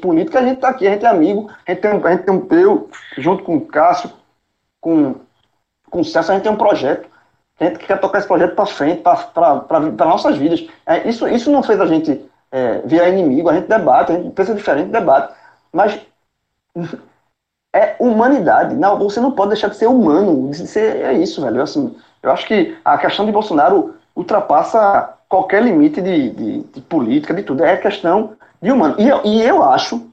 política, a gente está aqui, a gente é amigo, a gente tem, a gente tem um, eu, junto com o Cássio, com, com o César, a gente tem um projeto. A gente quer tocar esse projeto para frente, para nossas vidas. É, isso, isso não fez a gente é, virar inimigo, a gente debate, a gente pensa diferente, debate. Mas é humanidade. Não, você não pode deixar de ser humano. Ser, é isso, velho. Assim, eu acho que a questão de Bolsonaro ultrapassa qualquer limite de, de, de política, de tudo. É questão de humano. E, e eu acho,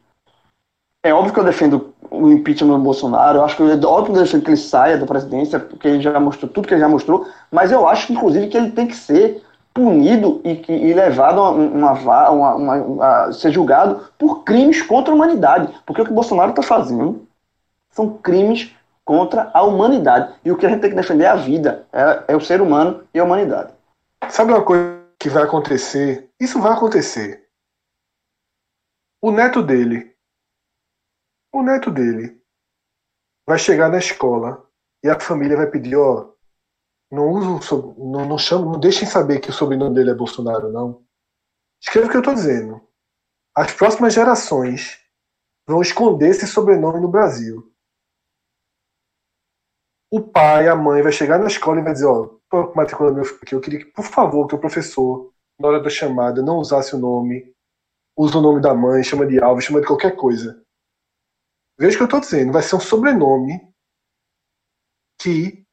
é óbvio que eu defendo o impeachment do Bolsonaro, eu acho que é óbvio que eu defendo que ele saia da presidência, porque ele já mostrou tudo que ele já mostrou, mas eu acho, inclusive, que ele tem que ser punido e, e levado a uma, uma, uma, a ser julgado por crimes contra a humanidade. Porque o que o Bolsonaro está fazendo são crimes contra a humanidade. E o que a gente tem que defender é a vida, é, é o ser humano e a humanidade.
Sabe uma coisa que vai acontecer? Isso vai acontecer. O neto dele, o neto dele vai chegar na escola e a família vai pedir, ó, não uso, não, não não deixem saber que o sobrenome dele é Bolsonaro, não. Escreva o que eu estou dizendo. As próximas gerações vão esconder esse sobrenome no Brasil. O pai, a mãe vai chegar na escola e vai dizer, ó, tô matriculando meu filho aqui, eu queria que, por favor, que o professor, na hora da chamada, não usasse o nome usa o nome da mãe, chama de Alves, chama de qualquer coisa. Veja o que eu estou dizendo. Vai ser um sobrenome que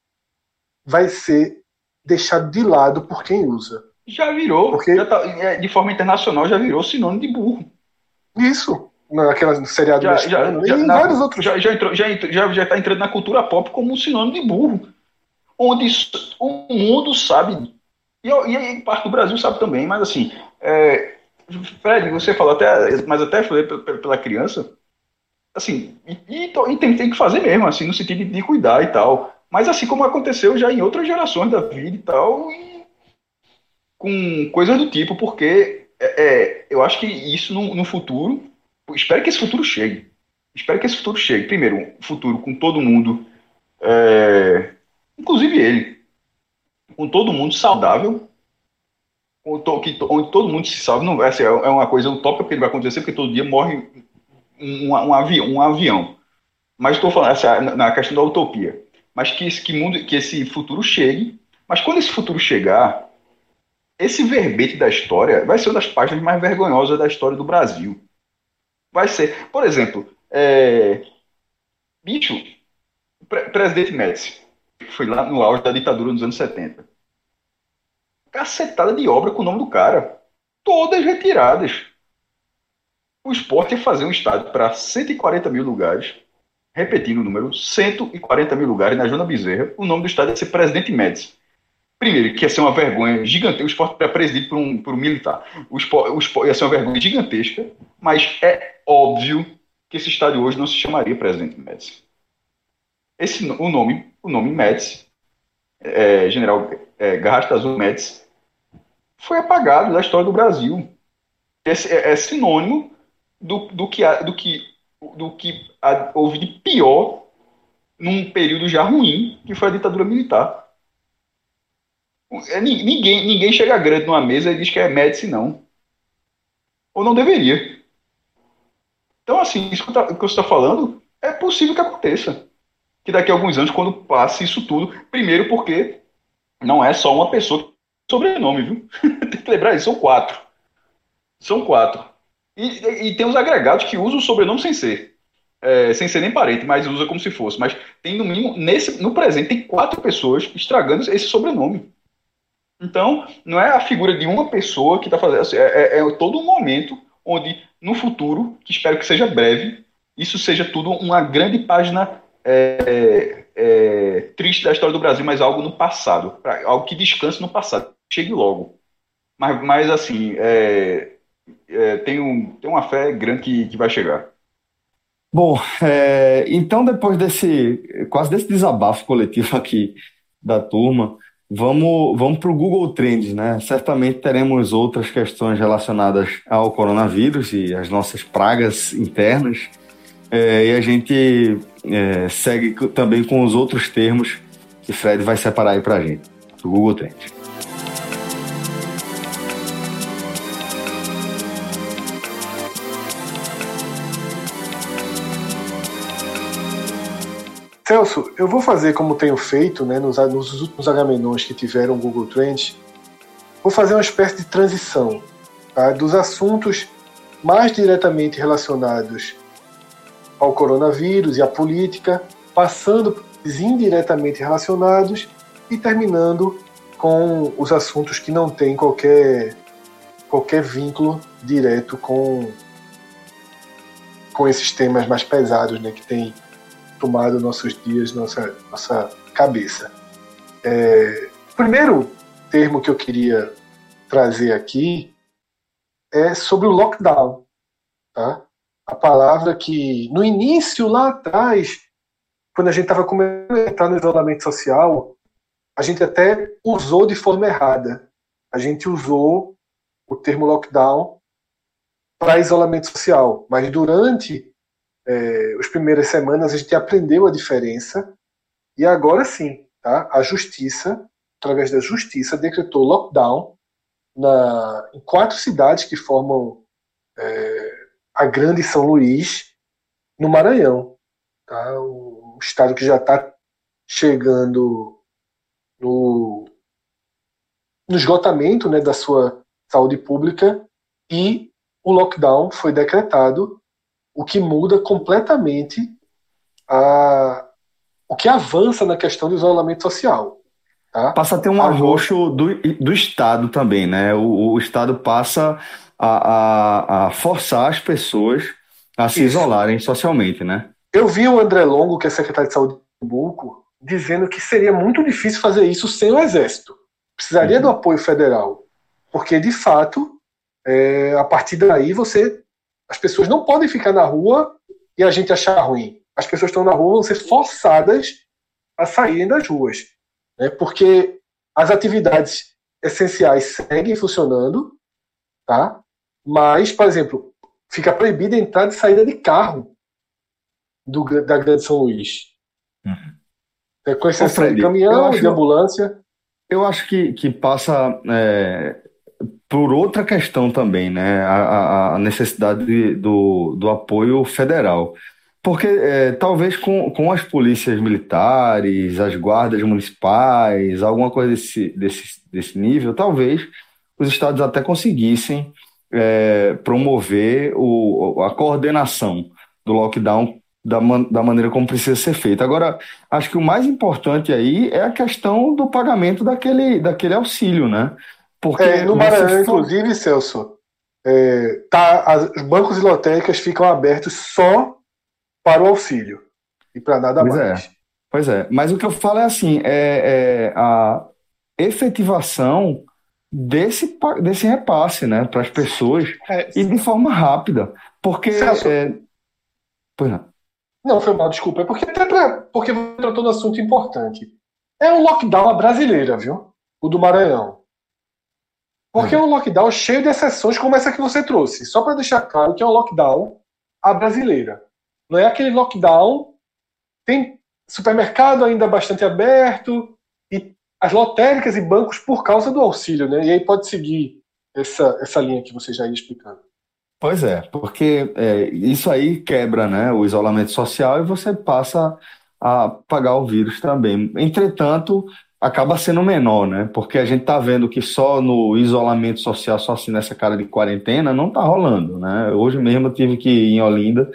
vai ser deixado de lado por quem usa.
Já virou. Porque... Já tá, é, de forma internacional já virou sinônimo de burro.
Isso. Naquela seriado já,
mexicano, já, já, na, vários outros. Já, já, entrou, já, já, já tá entrando na cultura pop como um sinônimo de burro. Onde o mundo sabe. E, e, parte do Brasil sabe também, mas assim. É, Fred, você falou até, mas até falei pela criança, assim, e, e, tem, tem, que fazer mesmo, assim, no sentido de, de, cuidar e tal. Mas assim como aconteceu já em outras gerações da vida e tal, e com coisas do tipo, porque é, é, eu acho que isso no, no, futuro, espero que esse futuro chegue. Espero que esse futuro chegue. Primeiro, um futuro com todo mundo, é, inclusive ele, com todo mundo saudável, onde todo mundo se salve, não é uma coisa utópica que vai acontecer, porque todo dia morre um, um, avião, um avião. Mas estou falando essa, na questão da utopia. Mas que, que, mundo, que esse futuro chegue. Mas quando esse futuro chegar, esse verbete da história vai ser uma das páginas mais vergonhosas da história do Brasil. Vai ser, por exemplo, é, bicho, presidente Médici foi lá no auge da ditadura nos anos 70 cacetada de obra com o nome do cara. Todas retiradas. O esporte ia fazer um estádio para 140 mil lugares. Repetindo o número, 140 mil lugares na Joana Bezerra. O nome do estádio ia ser Presidente Médici. Primeiro, que ia ser uma vergonha gigantesca. O esporte era presidido por um, por um militar. O esporte, o esporte ia ser uma vergonha gigantesca, mas é óbvio que esse estádio hoje não se chamaria Presidente Médici. Esse, o nome, o nome Médici, é, General é, Garrastazu Azul Médici, foi apagado da história do Brasil. Esse é, é sinônimo do, do, que, do que, do que houve de pior num período já ruim, que foi a ditadura militar. É, ninguém, ninguém chega grande numa mesa e diz que é Médici, não. Ou não deveria. Então, assim, isso que, tá, que você está falando é possível que aconteça. Que daqui a alguns anos, quando passe isso tudo, primeiro porque não é só uma pessoa sobrenome, viu? tem que lembrar isso, são quatro. São quatro. E, e, tem os agregados que usam o sobrenome sem ser. É, sem ser nem parente, mas usa como se fosse. Mas tem no mínimo, nesse, no presente, tem quatro pessoas estragando esse sobrenome. Então, não é a figura de uma pessoa que está fazendo. Assim, é, é, é, todo um momento onde, no futuro, que espero que seja breve, isso seja tudo uma grande página é, é, triste da história do Brasil, mas algo no passado. Algo que descanse no passado. Chegue logo. Mas, mas assim, é, é, tenho, tenho uma fé grande que, que vai chegar.
Bom, é, então depois desse quase desse desabafo coletivo aqui da turma, vamos, vamos para o Google Trends, né? Certamente teremos outras questões relacionadas ao coronavírus e as nossas pragas internas. É, e a gente é, segue também com os outros termos que Fred vai separar aí para a gente, do Google Trends.
Celso, eu vou fazer como tenho feito né, nos, nos últimos Agamenons que tiveram Google Trends, vou fazer uma espécie de transição tá, dos assuntos mais diretamente relacionados ao coronavírus e à política, passando indiretamente relacionados e terminando com os assuntos que não têm qualquer, qualquer vínculo direto com, com esses temas mais pesados né, que tem tomado nossos dias, nossa, nossa cabeça. É, o primeiro termo que eu queria trazer aqui é sobre o lockdown. Tá? A palavra que, no início, lá atrás, quando a gente estava começando a entrar no isolamento social, a gente até usou de forma errada. A gente usou o termo lockdown para isolamento social, mas durante é, as primeiras semanas a gente aprendeu a diferença e agora sim, tá? a justiça, através da justiça, decretou lockdown na, em quatro cidades que formam é, a Grande São Luís, no Maranhão. Tá? Um estado que já está chegando no, no esgotamento né, da sua saúde pública e o lockdown foi decretado o que muda completamente a, o que avança na questão do isolamento social. Tá?
Passa a ter um arroxo do, do Estado também, né? O, o Estado passa a, a, a, forçar as pessoas a se Isso. isolarem socialmente, né?
Eu vi o André Longo, que é secretário de saúde do Pernambuco, dizendo que seria muito difícil fazer isso sem o Exército. Precisaria uhum. do apoio federal. Porque, de fato, é, a partir daí você as pessoas não podem ficar na rua e a gente achar ruim. As pessoas que estão na rua vão ser forçadas a saírem das ruas. Né? Porque as atividades essenciais seguem funcionando, tá? mas, por exemplo, fica proibida a entrada e saída de carro do, da Grande São Luís. Uhum. É, com exceção de caminhão, acho, de ambulância.
Eu acho que, que passa é, por outra questão também, né? A, a necessidade do, do apoio federal. Porque é, talvez com, com as polícias militares, as guardas municipais, alguma coisa desse, desse, desse nível, talvez os estados até conseguissem é, promover o, a coordenação do lockdown da, man, da maneira como precisa ser feito. Agora, acho que o mais importante aí é a questão do pagamento daquele, daquele auxílio, né?
Porque é, no Maranhão, inclusive, Celso, é, tá, as, os bancos e lotéricas ficam abertos só para o auxílio e para nada
pois
mais.
É. Pois é, mas o que eu falo é assim, é, é a efetivação desse, desse repasse né, para as pessoas é, e de forma rápida. Porque. Celso, é...
Pois não. Não, foi mal, desculpa. É porque até pra, porque tratou um assunto importante. É um lockdown brasileira, viu? O do Maranhão. Porque é um lockdown cheio de exceções, como essa que você trouxe. Só para deixar claro que é um lockdown a brasileira. Não é aquele lockdown. Tem supermercado ainda bastante aberto e as lotéricas e bancos por causa do auxílio, né? E aí pode seguir essa, essa linha que você já ia explicando.
Pois é, porque é, isso aí quebra né, o isolamento social e você passa a pagar o vírus também. Entretanto, acaba sendo menor, né? Porque a gente está vendo que só no isolamento social, só assim nessa cara de quarentena, não está rolando, né? Hoje mesmo eu tive que ir em Olinda,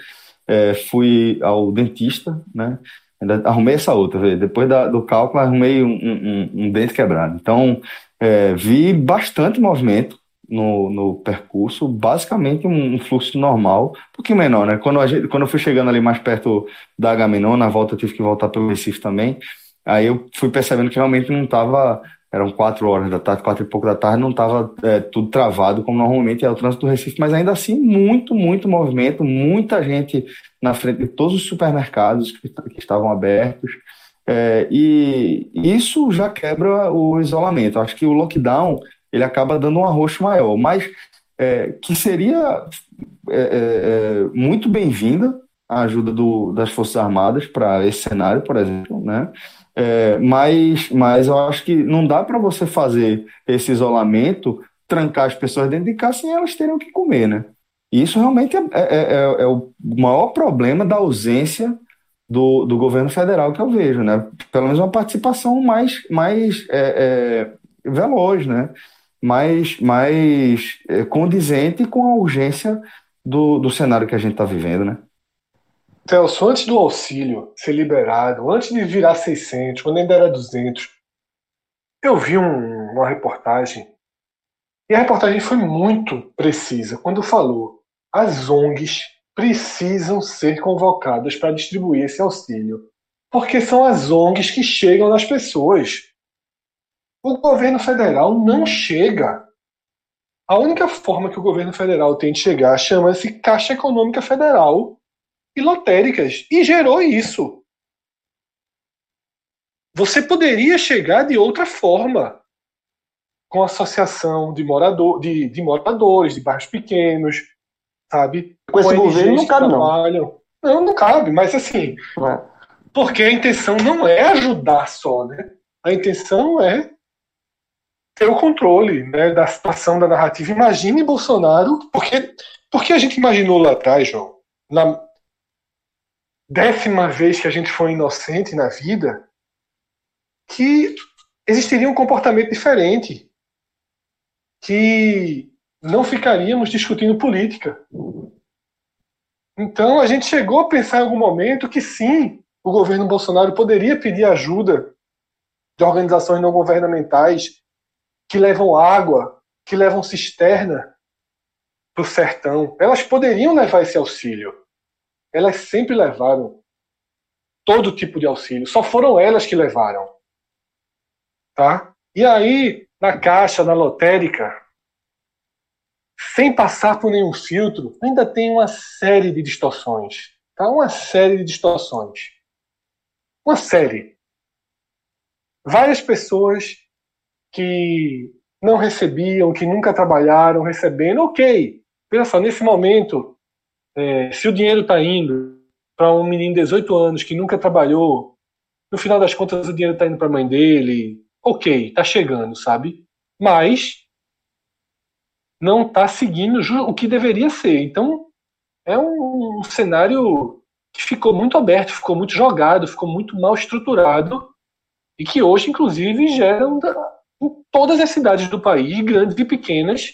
é, fui ao dentista, né? Ainda arrumei essa outra, depois da, do cálculo arrumei um, um, um dente quebrado. Então, é, vi bastante movimento, no, no percurso, basicamente um, um, fluxo normal, um pouquinho menor, né? Quando, a gente, quando eu fui chegando ali mais perto da Agamenon, na volta eu tive que voltar pelo Recife também, aí eu fui percebendo que realmente não estava, eram quatro horas da tarde, quatro e pouco da tarde, não estava é, tudo travado como normalmente é o trânsito do Recife, mas ainda assim muito, muito movimento, muita gente na frente de todos os supermercados que, que estavam abertos, é, e isso já quebra o isolamento. Acho que o lockdown ele acaba dando um arroxo maior, mas é, que seria é, é, é muito bem-vinda a ajuda do, das Forças Armadas para esse cenário, por exemplo, né? É, mas, mas eu acho que não dá para você fazer esse isolamento, trancar as pessoas dentro de casa sem elas terem o que comer, né? Isso realmente é, é, é, o maior problema da ausência do, do governo federal que eu vejo, né? Pelo menos uma participação mais, mais veloz, né? mais, mais é, condizente com a urgência do, do cenário que a gente está vivendo, né?
Celso, antes do auxílio ser liberado, antes de virar 600, quando ainda era 200, eu vi um, uma reportagem e a reportagem foi muito precisa quando falou as ONGs precisam ser convocadas para distribuir esse auxílio, porque são as ONGs que chegam nas pessoas. O governo federal não chega. A única forma que o governo federal tem de chegar chama-se Caixa Econômica Federal e lotéricas. E gerou isso. Você poderia chegar de outra forma. Com associação de, morador, de, de moradores, de bairros pequenos, sabe?
Com, com esse governo não cabe, não.
Não, não cabe, mas assim. É. Porque a intenção não é ajudar só, né? A intenção é ter o controle né, da situação da narrativa. Imagine Bolsonaro, porque, porque a gente imaginou lá atrás, João, na décima vez que a gente foi inocente na vida, que existiria um comportamento diferente, que não ficaríamos discutindo política. Então a gente chegou a pensar em algum momento que sim, o governo Bolsonaro poderia pedir ajuda de organizações não governamentais que levam água, que levam cisterna para o sertão. Elas poderiam levar esse auxílio. Elas sempre levaram todo tipo de auxílio. Só foram elas que levaram. Tá? E aí, na caixa, na lotérica, sem passar por nenhum filtro, ainda tem uma série de distorções. Tá? Uma série de distorções. Uma série. Várias pessoas que não recebiam, que nunca trabalharam, recebendo, ok. Pensa, nesse momento, é, se o dinheiro está indo para um menino de 18 anos que nunca trabalhou, no final das contas o dinheiro está indo para a mãe dele, ok, está chegando, sabe? Mas não está seguindo o que deveria ser. Então, é um, um cenário que ficou muito aberto, ficou muito jogado, ficou muito mal estruturado e que hoje, inclusive, gera um, em todas as cidades do país, grandes e pequenas,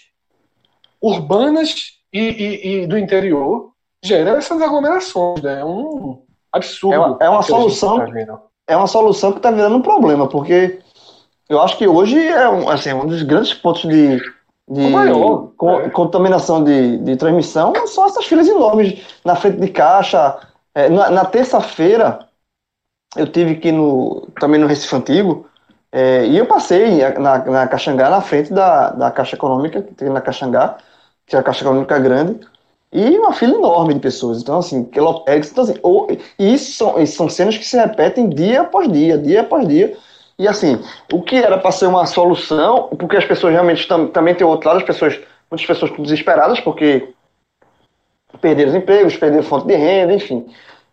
urbanas e, e, e do interior, gera essas aglomerações. Né? É um absurdo.
É uma, é uma solução. Tá é uma solução que está virando um problema, porque eu acho que hoje é um, assim, um dos grandes pontos de, de maior, co é. contaminação de, de transmissão são essas filas enormes na frente de caixa. É, na, na terça-feira, eu tive aqui no, também no Recife Antigo, é, e eu passei na, na Caxangá, na frente da, da Caixa Econômica, que tem na Caxangá, que é a Caixa Econômica grande, e uma fila enorme de pessoas. Então, assim, Quelotex, então, assim, ou, e isso são, isso são cenas que se repetem dia após dia, dia após dia. E assim, o que era para ser uma solução, porque as pessoas realmente tam, também tem outro lado, as pessoas, muitas pessoas desesperadas porque perderam os empregos, perderam fonte de renda, enfim.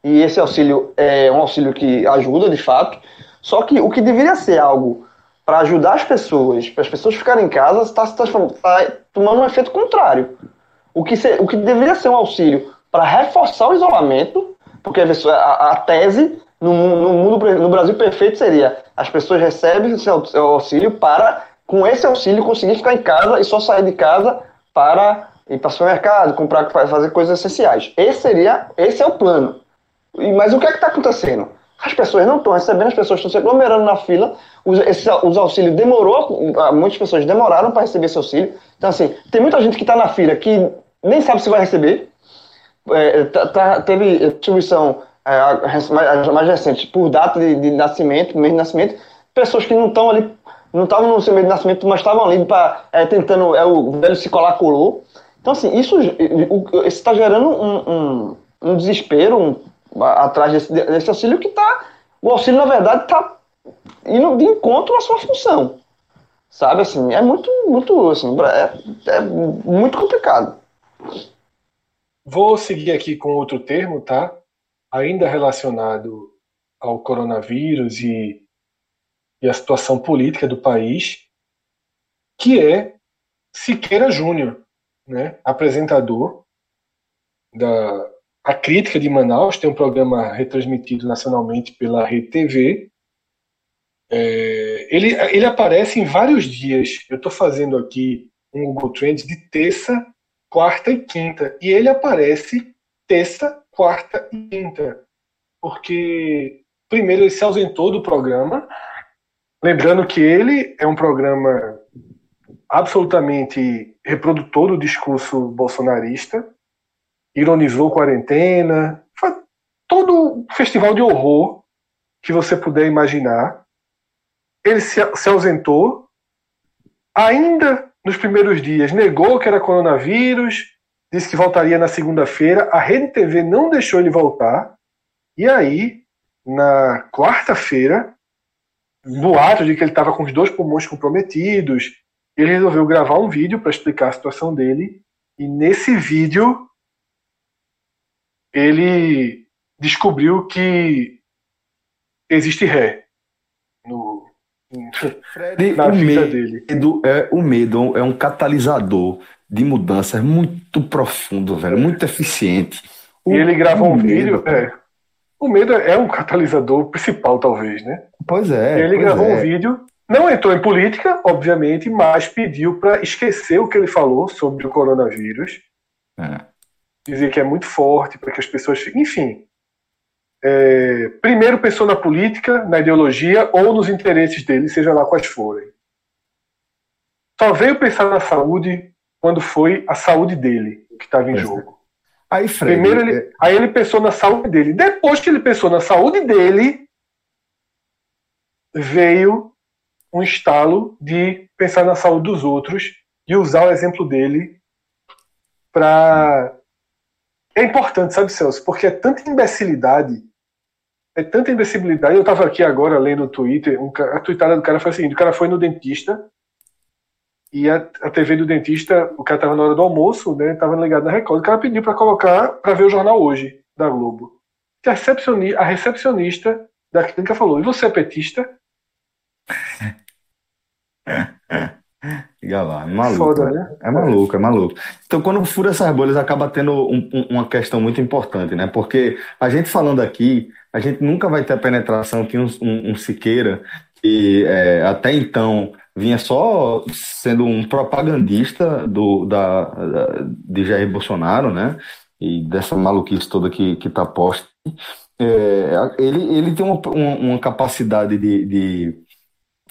E esse auxílio é um auxílio que ajuda de fato. Só que o que deveria ser algo para ajudar as pessoas, para as pessoas ficarem em casa, está tá, tá tomando um efeito contrário. O que, se, o que deveria ser um auxílio para reforçar o isolamento, porque a, a tese no, no, mundo, no Brasil perfeito seria as pessoas recebem seu auxílio para, com esse auxílio, conseguir ficar em casa e só sair de casa para ir para o supermercado, comprar, fazer coisas essenciais. Esse seria, esse é o plano. Mas o que é que está acontecendo? As pessoas não estão recebendo, as pessoas estão se aglomerando na fila, os, os auxílios demorou, muitas pessoas demoraram para receber esse auxílio. Então, assim, tem muita gente que está na fila que nem sabe se vai receber. É, tá, tá, teve distribuição é, mais recente por data de, de, nascimento, mês de nascimento, pessoas que não estão ali, não estavam no seu mês de nascimento, mas estavam ali pra, é, tentando, é o velho se colar colou. Então, assim, isso está gerando um, um, um desespero um, atrás desse, desse auxílio que está. O auxílio, na verdade, está indo de encontro à sua função. Sabe, assim, é muito, muito, assim, é, é muito complicado.
Vou seguir aqui com outro termo, tá? Ainda relacionado ao coronavírus e, e a situação política do país, que é Siqueira Júnior, né? apresentador da A Crítica de Manaus, tem um programa retransmitido nacionalmente pela Rede TV. É, ele, ele aparece em vários dias. Eu estou fazendo aqui um Google Trends de terça quarta e quinta. E ele aparece terça, quarta e quinta. Porque, primeiro, ele se ausentou do programa. Lembrando que ele é um programa absolutamente reprodutor do discurso bolsonarista, ironizou quarentena, todo festival de horror que você puder imaginar. Ele se, se ausentou, ainda nos primeiros dias negou que era coronavírus, disse que voltaria na segunda-feira. A Rede TV não deixou ele voltar. E aí, na quarta-feira, boato de que ele estava com os dois pulmões comprometidos, ele resolveu gravar um vídeo para explicar a situação dele. E nesse vídeo, ele descobriu que existe ré no,
Fred, na o vida medo dele. É, o medo é um catalisador de mudanças muito profundo, velho, muito eficiente.
O, e ele gravou um vídeo. É, o medo é um catalisador principal, talvez, né?
Pois é.
E ele gravou
é.
um vídeo, não entrou em política, obviamente, mas pediu para esquecer o que ele falou sobre o coronavírus. É. Dizer que é muito forte, para que as pessoas. Enfim, é, primeiro pensou na política, na ideologia ou nos interesses dele, seja lá quais forem. Só veio pensar na saúde quando foi a saúde dele que estava em é. jogo. Aí, Fred, Primeiro ele, é... aí ele pensou na saúde dele. Depois que ele pensou na saúde dele, veio um estalo de pensar na saúde dos outros e usar o exemplo dele para. É importante, sabe, Celso? Porque é tanta imbecilidade é tanta invencibilidade. Eu estava aqui agora lendo no Twitter, um, a tweetada do cara foi assim: o cara foi no dentista e a, a TV do dentista, o cara estava na hora do almoço, né? Tava ligado na Record. O cara pediu para colocar para ver o jornal hoje da Globo. a recepcionista, a recepcionista da clínica falou: e você é petista?
Liga lá, é maluco. Foda, né? É maluco, é maluco. Então, quando fura essas bolhas, acaba tendo um, um, uma questão muito importante, né? Porque a gente falando aqui, a gente nunca vai ter a penetração que um, um, um Siqueira, que é, até então vinha só sendo um propagandista do, da, da, de Jair Bolsonaro, né? E dessa maluquice toda que, que tá posta. É, ele, ele tem uma, uma capacidade de, de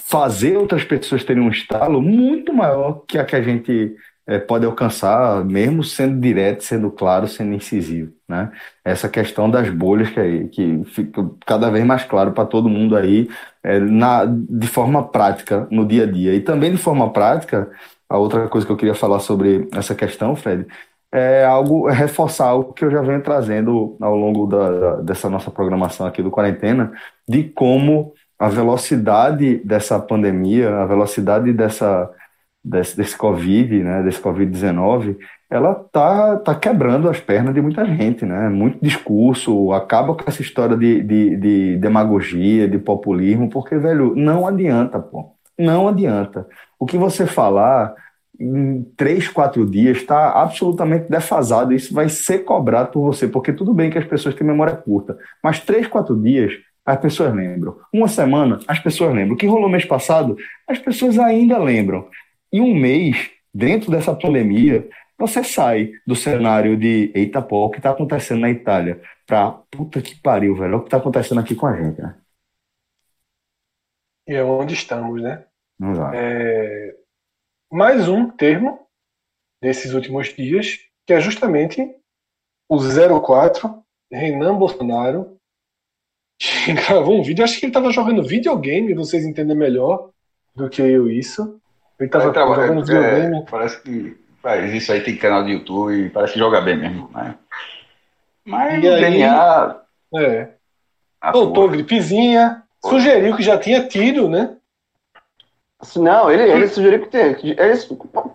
fazer outras pessoas terem um estalo muito maior que a que a gente é, pode alcançar, mesmo sendo direto, sendo claro, sendo incisivo. Né? Essa questão das bolhas que, que fica cada vez mais claro para todo mundo aí, é, na, de forma prática, no dia a dia. E também de forma prática, a outra coisa que eu queria falar sobre essa questão, Fred, é algo, é reforçar algo que eu já venho trazendo ao longo da, dessa nossa programação aqui do Quarentena, de como a velocidade dessa pandemia, a velocidade dessa, desse, desse Covid, né, desse Covid-19, ela tá, tá quebrando as pernas de muita gente, né? Muito discurso, acaba com essa história de, de, de demagogia, de populismo, porque, velho, não adianta, pô. Não adianta. O que você falar em três, quatro dias está absolutamente defasado. Isso vai ser cobrado por você, porque tudo bem que as pessoas têm memória curta, mas três, quatro dias as pessoas lembram. Uma semana, as pessoas lembram. O que rolou mês passado, as pessoas ainda lembram. E um mês, dentro dessa pandemia, você sai do cenário de eita pô, o que está acontecendo na Itália, para puta que pariu, velho, o que está acontecendo aqui com a gente, né?
E é onde estamos, né? É... Mais um termo desses últimos dias, que é justamente o 04, Renan Bolsonaro, gravou um vídeo, acho que ele estava jogando videogame, vocês entendem melhor do que eu isso. Ele estava jogando
é, videogame. Parece que faz isso aí, tem canal de YouTube, parece que joga bem mesmo, né?
Mas e aí, DNA. É. Voltou gripezinha, sugeriu que já tinha tido, né?
Não, ele, ele sugeriu que teve. Ele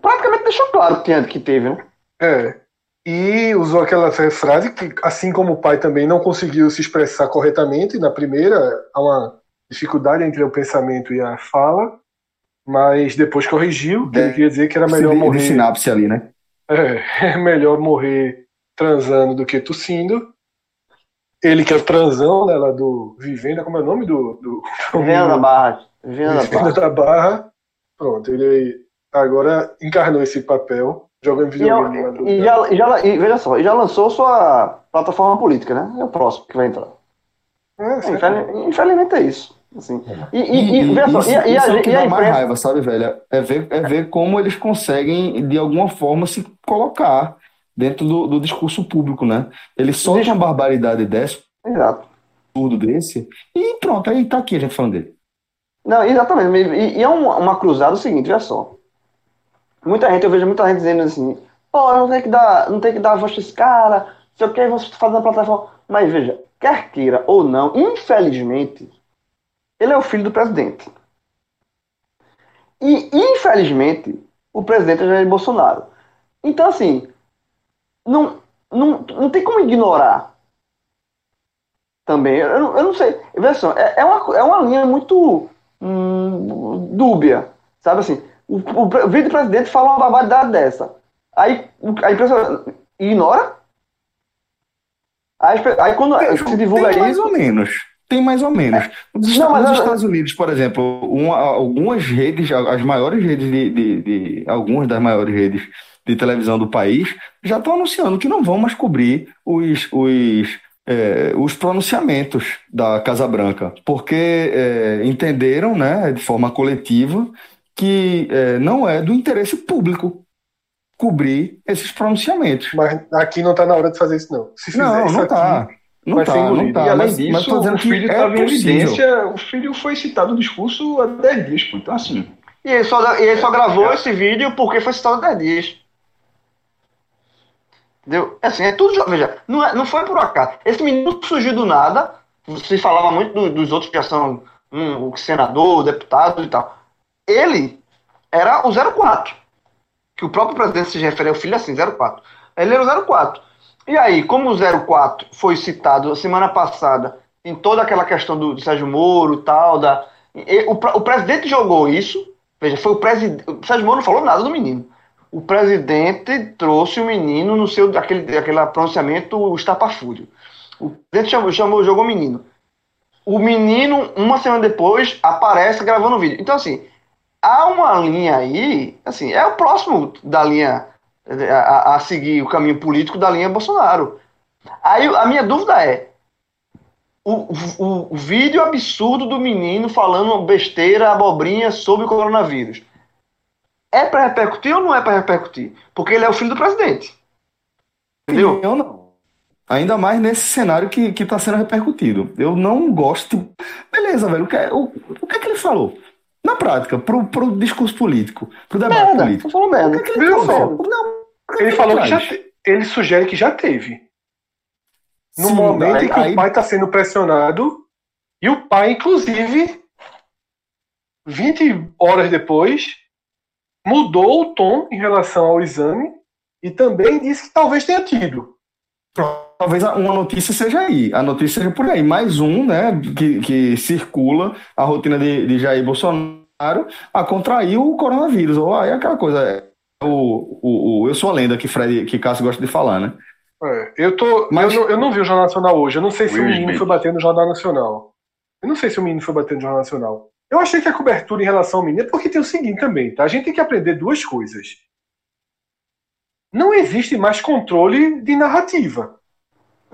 praticamente deixou claro que, tinha, que teve, né?
É. E usou aquela frase que, assim como o pai também não conseguiu se expressar corretamente na primeira, há uma dificuldade entre o pensamento e a fala, mas depois corrigiu, que ele queria dizer que era melhor morrer.
sinapse ali, né?
É, é melhor morrer transando do que tossindo. Ele que é o transão, né, lá do Vivenda, como é o nome do. do
Vivenda da Barra.
Vivenda, Vivenda da Barra. Pronto, ele agora encarnou esse papel, jogando videogame.
E, e, já, e, já, e veja só, e já lançou sua plataforma política, né? É o próximo que vai entrar. É, infelizmente é isso. Assim.
E, e, e, e, só, e, e, a, é que e a mais raiva, sabe, velho? É ver, é ver como eles conseguem, de alguma forma, se colocar dentro do, do discurso público, né? Eles soltam uma barbaridade dessa,
Exato.
tudo desse, e pronto, aí tá aqui a gente falando dele.
Não, exatamente. E, e é uma, uma cruzada o seguinte, olha só. Muita gente, eu vejo muita gente dizendo assim, pô, não tem que dar, não tem que dar voz pra esse cara, sei o que, você faz na plataforma. Mas veja, quer queira ou não, infelizmente, ele é o filho do presidente. E, infelizmente, o presidente é Jair Bolsonaro. Então, assim, não, não, não tem como ignorar também. Eu, eu não sei. Veja só, é, é, uma, é uma linha muito hum, dúbia. Sabe assim, o, o, o vice-presidente fala uma barbaridade dessa. Aí a imprensa ignora. Aí, aí quando se divulga
isso.
Mais
ou menos. Tem mais ou menos. Nos, não, nos Estados Unidos, por exemplo, uma, algumas redes, as maiores redes de, de, de, Algumas das maiores redes de televisão do país já estão anunciando que não vão mais cobrir os, os, é, os pronunciamentos da Casa Branca, porque é, entenderam, né, de forma coletiva, que é, não é do interesse público cobrir esses pronunciamentos.
Mas aqui não está na hora de fazer isso, não.
Se não, não está. Não vai tá, ser engolido. Tá,
e além mas, disso, mas o filho estava é em evidência, o filho foi citado no discurso há 10 dias, pô. Então, assim.
E ele só, ele só gravou é. esse vídeo porque foi citado há 10 dias. Entendeu? Assim, é tudo. Veja, não, é, não foi por acaso. Esse menino surgiu do nada. Se falava muito do, dos outros que já são um, o senador, o deputado e tal. Ele era o 04. Que o próprio presidente se refere ao filho assim, 04. Ele era o 04. E aí, como o 04 foi citado semana passada em toda aquela questão do, do Sérgio Moro tal, da, o, o presidente jogou isso. Veja, foi o presidente. O Sérgio Moro não falou nada do menino. O presidente trouxe o menino no seu aquele, aquele pronunciamento estapafúrio. O presidente chamou, chamou, jogou o menino. O menino, uma semana depois, aparece gravando o vídeo. Então, assim, há uma linha aí, assim, é o próximo da linha a, a, seguir o caminho político da linha Bolsonaro. Aí a minha dúvida é: o, o, o vídeo absurdo do menino falando besteira, abobrinha sobre o coronavírus. É para repercutir ou não é para repercutir? Porque ele é o filho do presidente.
Entendeu? Eu não. Ainda mais nesse cenário que, que tá sendo repercutido. Eu não gosto. Beleza, velho. O que, é, o, o que é que ele falou? Na prática, pro, pro discurso político, pro debate merda, político.
Falou merda. O que, é que ele
falou? Não, ele falou que já te... ele sugere que já teve. No Sim, momento aí, em que aí... o pai está sendo pressionado, e o pai, inclusive, 20 horas depois, mudou o tom em relação ao exame e também disse que talvez tenha tido.
Talvez uma notícia seja aí, a notícia seja por aí. Mais um, né, que, que circula a rotina de, de Jair Bolsonaro a contrair o coronavírus. Ou aí aquela coisa, é, o, o, o, eu sou a lenda que Fred, que Cássio gosta de falar, né?
É, eu, tô, Mas, eu, não, eu não vi o Jornal Nacional hoje, eu não sei se o menino foi bater no Jornal Nacional. Eu não sei se o menino foi bater no Jornal Nacional. Eu achei que a cobertura em relação ao menino é porque tem o seguinte também, tá? A gente tem que aprender duas coisas. Não existe mais controle de narrativa.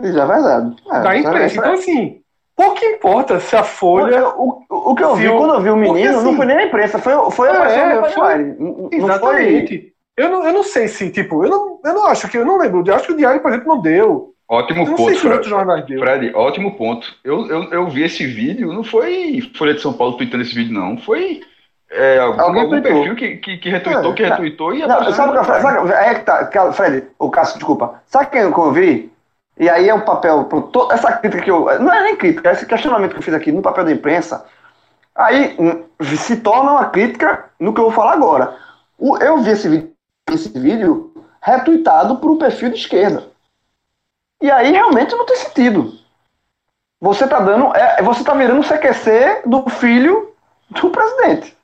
Isso é verdade. É,
da imprensa. É então, assim, pouco importa se a Folha.
O, o, o que eu vi quando eu vi o menino porque, assim, não foi nem a imprensa, foi, foi a
é, foi, foi, Exatamente. Foi... Eu, não, eu não sei se, tipo, eu não, eu não acho que, eu não lembro, eu acho que o Diário, por exemplo, não deu.
Ótimo ponto, Fred. Fred, ótimo ponto. Eu, eu, eu vi esse vídeo, não foi Folha de São Paulo tweetando esse vídeo, não. Foi é, algum, algum perfil que, que, que retweetou, é, que retweetou e
não, sabe, o que, sabe, é que tá, Fred, o Cássio, desculpa. Sabe quem eu vi? E aí é o papel, todo, essa crítica que eu. Não é nem crítica, é esse questionamento que eu fiz aqui no papel da imprensa. Aí hum, se torna uma crítica no que eu vou falar agora. O, eu vi esse vídeo, esse vídeo retweetado por um perfil de esquerda. E aí realmente não tem sentido. Você tá dando. É, você tá virando o CQC do filho do presidente.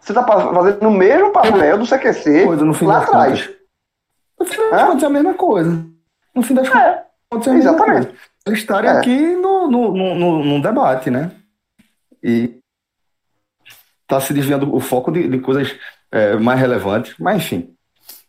Você tá fazendo o mesmo papel do CQC
coisa, lá atrás. No fim das contas é a mesma coisa. No fim das
é. contas a mesma Exatamente. coisa.
Eles estarem é. aqui no, no, no, no, debate, né? E tá se desviando o foco de, de coisas é, mais relevantes. Mas enfim.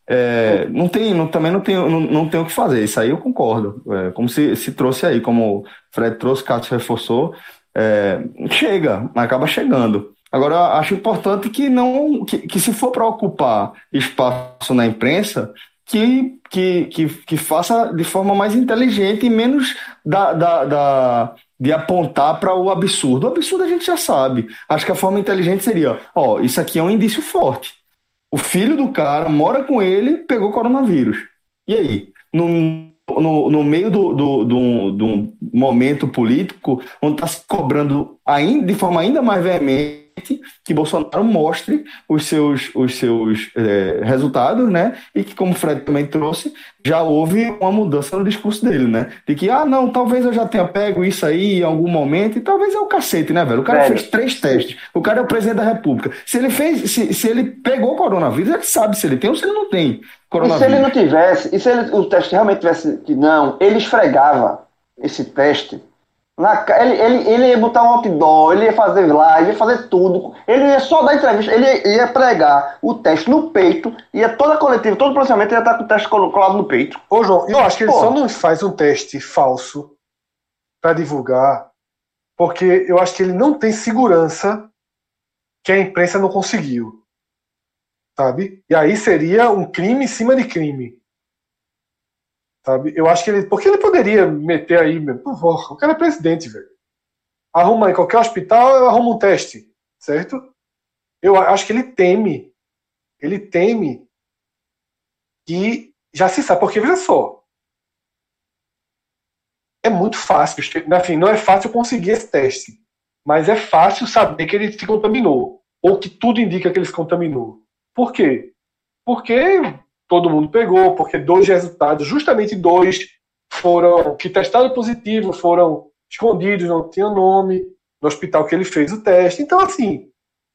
É, não tem, não, também não tem, não, não tem o que fazer, isso aí eu concordo. É, como se, se trouxe aí, como o Fred trouxe, Cássio reforçou, é, chega, acaba chegando. Agora, acho importante que não que, que se for para ocupar espaço na imprensa, que, que, que, que, faça de forma mais inteligente e menos da, da, da de apontar para o absurdo. O absurdo a gente já sabe. Acho que a forma inteligente seria: ó, isso aqui é um indício forte o filho do cara mora com ele, pegou coronavírus. E aí? No, no, no meio do, do, do, do momento político, onde está se cobrando ainda, de forma ainda mais veemente que Bolsonaro mostre os seus, os seus é, resultados, né? E que, como o Fred também trouxe, já houve uma mudança no discurso dele, né? De que, ah, não, talvez eu já tenha pego isso aí em algum momento, e talvez é o cacete, né, velho? O cara velho. fez três testes, o cara é o presidente da República. Se ele fez, se, se ele pegou coronavírus, ele sabe se ele tem ou se ele não tem.
E se ele não tivesse, e se ele, o teste realmente tivesse que não, ele esfregava esse teste na, ele, ele, ele ia botar um outdoor, ele ia fazer live, ia fazer tudo. Ele ia só dar entrevista, ele ia, ia pregar o teste no peito, ia toda a coletiva, todo o processamento ia estar com o teste colado no peito.
Ô, João, eu acho que ele só não faz um teste falso para divulgar, porque eu acho que ele não tem segurança que a imprensa não conseguiu. Sabe? E aí seria um crime em cima de crime. Sabe? Eu acho que ele. Porque ele poderia meter aí, meu, o cara é presidente, velho. Arruma em qualquer hospital, eu arrumo um teste, certo? Eu acho que ele teme. Ele teme que já se sabe. Porque, veja só. É muito fácil. Enfim, não é fácil conseguir esse teste. Mas é fácil saber que ele se contaminou. Ou que tudo indica que ele se contaminou. Por quê? Porque todo mundo pegou, porque dois resultados, justamente dois, foram que testaram positivo, foram escondidos, não tinha nome, no hospital que ele fez o teste. Então, assim,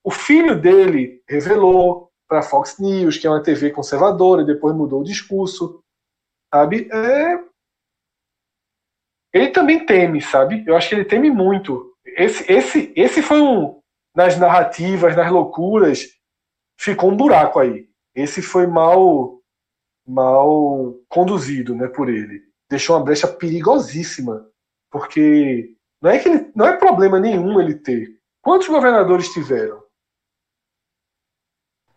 o filho dele revelou para a Fox News, que é uma TV conservadora, e depois mudou o discurso, sabe? É... Ele também teme, sabe? Eu acho que ele teme muito. Esse, esse, esse foi um nas narrativas, nas loucuras, ficou um buraco aí. Esse foi mal mal conduzido né, por ele. Deixou uma brecha perigosíssima, porque não é que ele, não é problema nenhum ele ter. Quantos governadores tiveram?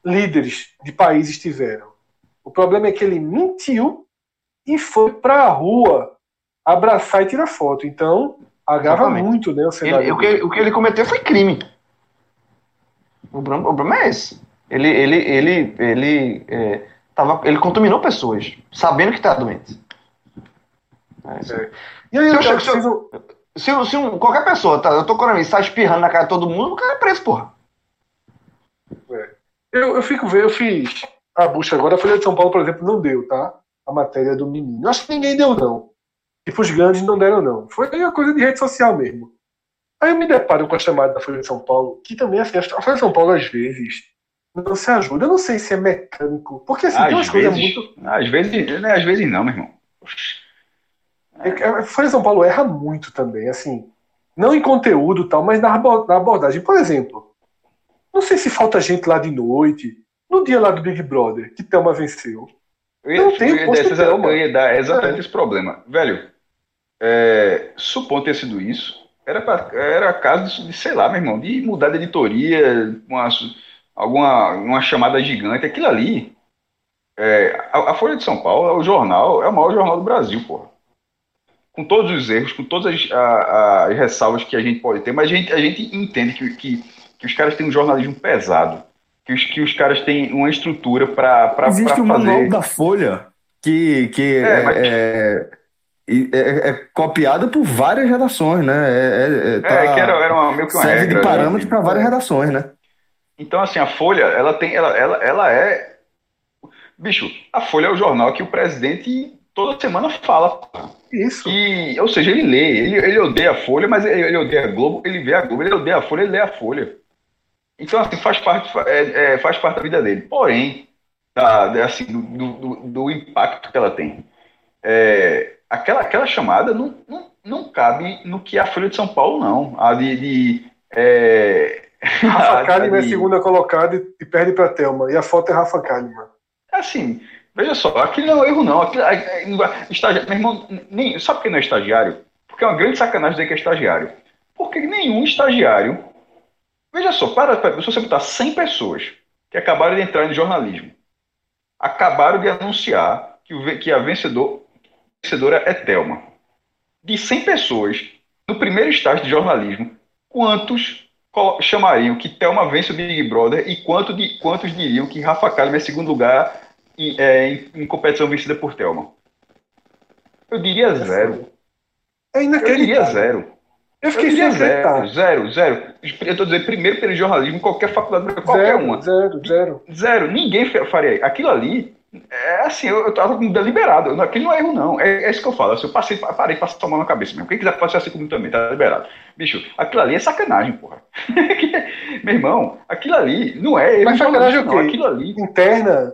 Líderes de países tiveram. O problema é que ele mentiu e foi para a rua abraçar e tirar foto. Então, agrava Exatamente. muito né, o
cenário. Ele, o, que, o, que, ele cometeu foi crime. O problema, o problema é esse. Ele, ele, ele, ele é, Tava, ele contaminou pessoas, sabendo que tá doente. É, é. E aí, se, eu, se, eu, se, se um, qualquer pessoa, tá, eu tô coronavírus, sai espirrando na cara de todo mundo, o cara é preso, porra.
É. Eu, eu fico vendo, eu fiz a bucha agora, a Folha de São Paulo, por exemplo, não deu, tá? A matéria do menino. Eu acho que ninguém deu, não. E os grandes não deram, não. Foi uma coisa de rede social mesmo. Aí eu me deparo com a chamada da Folha de São Paulo, que também, assim, a Folha de São Paulo, às vezes, não se ajuda. Eu não sei se é mecânico. Porque, assim, às tem umas coisas muito.
Às vezes, né, às vezes não, meu irmão.
É, a Folha São Paulo erra muito também, assim. Não em conteúdo tal, mas na abordagem. Por exemplo, não sei se falta gente lá de noite, no dia lá do Big Brother, que Thelma venceu.
Eu ia, não tem eu ia, dessa, eu ia dar exatamente é. esse problema. Velho, é, supondo ter sido isso, era, pra, era caso de, sei lá, meu irmão, de mudar de editoria, uma, alguma uma chamada gigante. Aquilo ali, é, a, a, Folha de São Paulo é o jornal, é o maior jornal do Brasil, porra. Com todos os erros, com todas as, a, as ressalvas que a gente pode ter, mas a gente, a gente entende que, que, que os caras têm um jornalismo pesado que os, que os caras têm uma estrutura para
Existe um manual da Folha que, que é, é, mas... é, é, é, copiado por várias redações, né? É,
é, tá, é que era, era uma, meio que uma
serve
regra,
de parâmetro para várias redações, né?
Então, assim, a Folha, ela tem, ela, ela, ela é... Bicho, a Folha é o jornal que o presidente toda semana fala.
Isso.
E, ou seja, ele lê, ele, ele odeia a Folha, mas ele, ele odeia a Globo, ele vê a Globo, ele odeia a Folha, ele lê a Folha. Então, assim, faz parte, é, é, faz parte da vida dele. Porém, da, assim, do, do, do, impacto que ela tem. É, aquela, aquela chamada não, não, não cabe no que é a Folha de São Paulo, não. A de. de é,
Rafa Kalimann é segunda colocada e perde para Thelma. E a foto é Rafa Kalimann.
Assim, veja só, aquilo não é um erro, não. Aquilo, estagiário, meu irmão, nem, sabe por que não é estagiário? Porque é uma grande sacanagem dizer que é estagiário. Porque nenhum estagiário Veja só, para, para, se você botar 100 pessoas que acabaram de entrar no jornalismo, acabaram de anunciar que, o, que a vencedor, vencedora é Thelma. De 100 pessoas, no primeiro estágio de jornalismo, quantos chamariam que Thelma vence o Big Brother e quanto de, quantos diriam que Rafa Kalimann é segundo lugar em, é, em, em, competição vencida por Thelma? Eu diria zero.
É inacreditável. Eu diria
zero.
Eu fiquei sem
zero, zero, zero. Eu estou dizendo, primeiro pelo jornalismo, qualquer faculdade, qualquer
zero,
uma.
Zero, zero.
Zero. Ninguém faria. Aquilo ali, é assim, eu, estava deliberado. Aquilo não é erro, não. É, é isso que eu falo. Assim, eu passei, parei para tomar na cabeça mesmo. Quem quiser passar assim comigo também, tá liberado. Bicho, aquilo ali é sacanagem, porra. Meu irmão, aquilo ali não é
erro. Mas sacanagem o quê?
Aquilo ali.
Interna.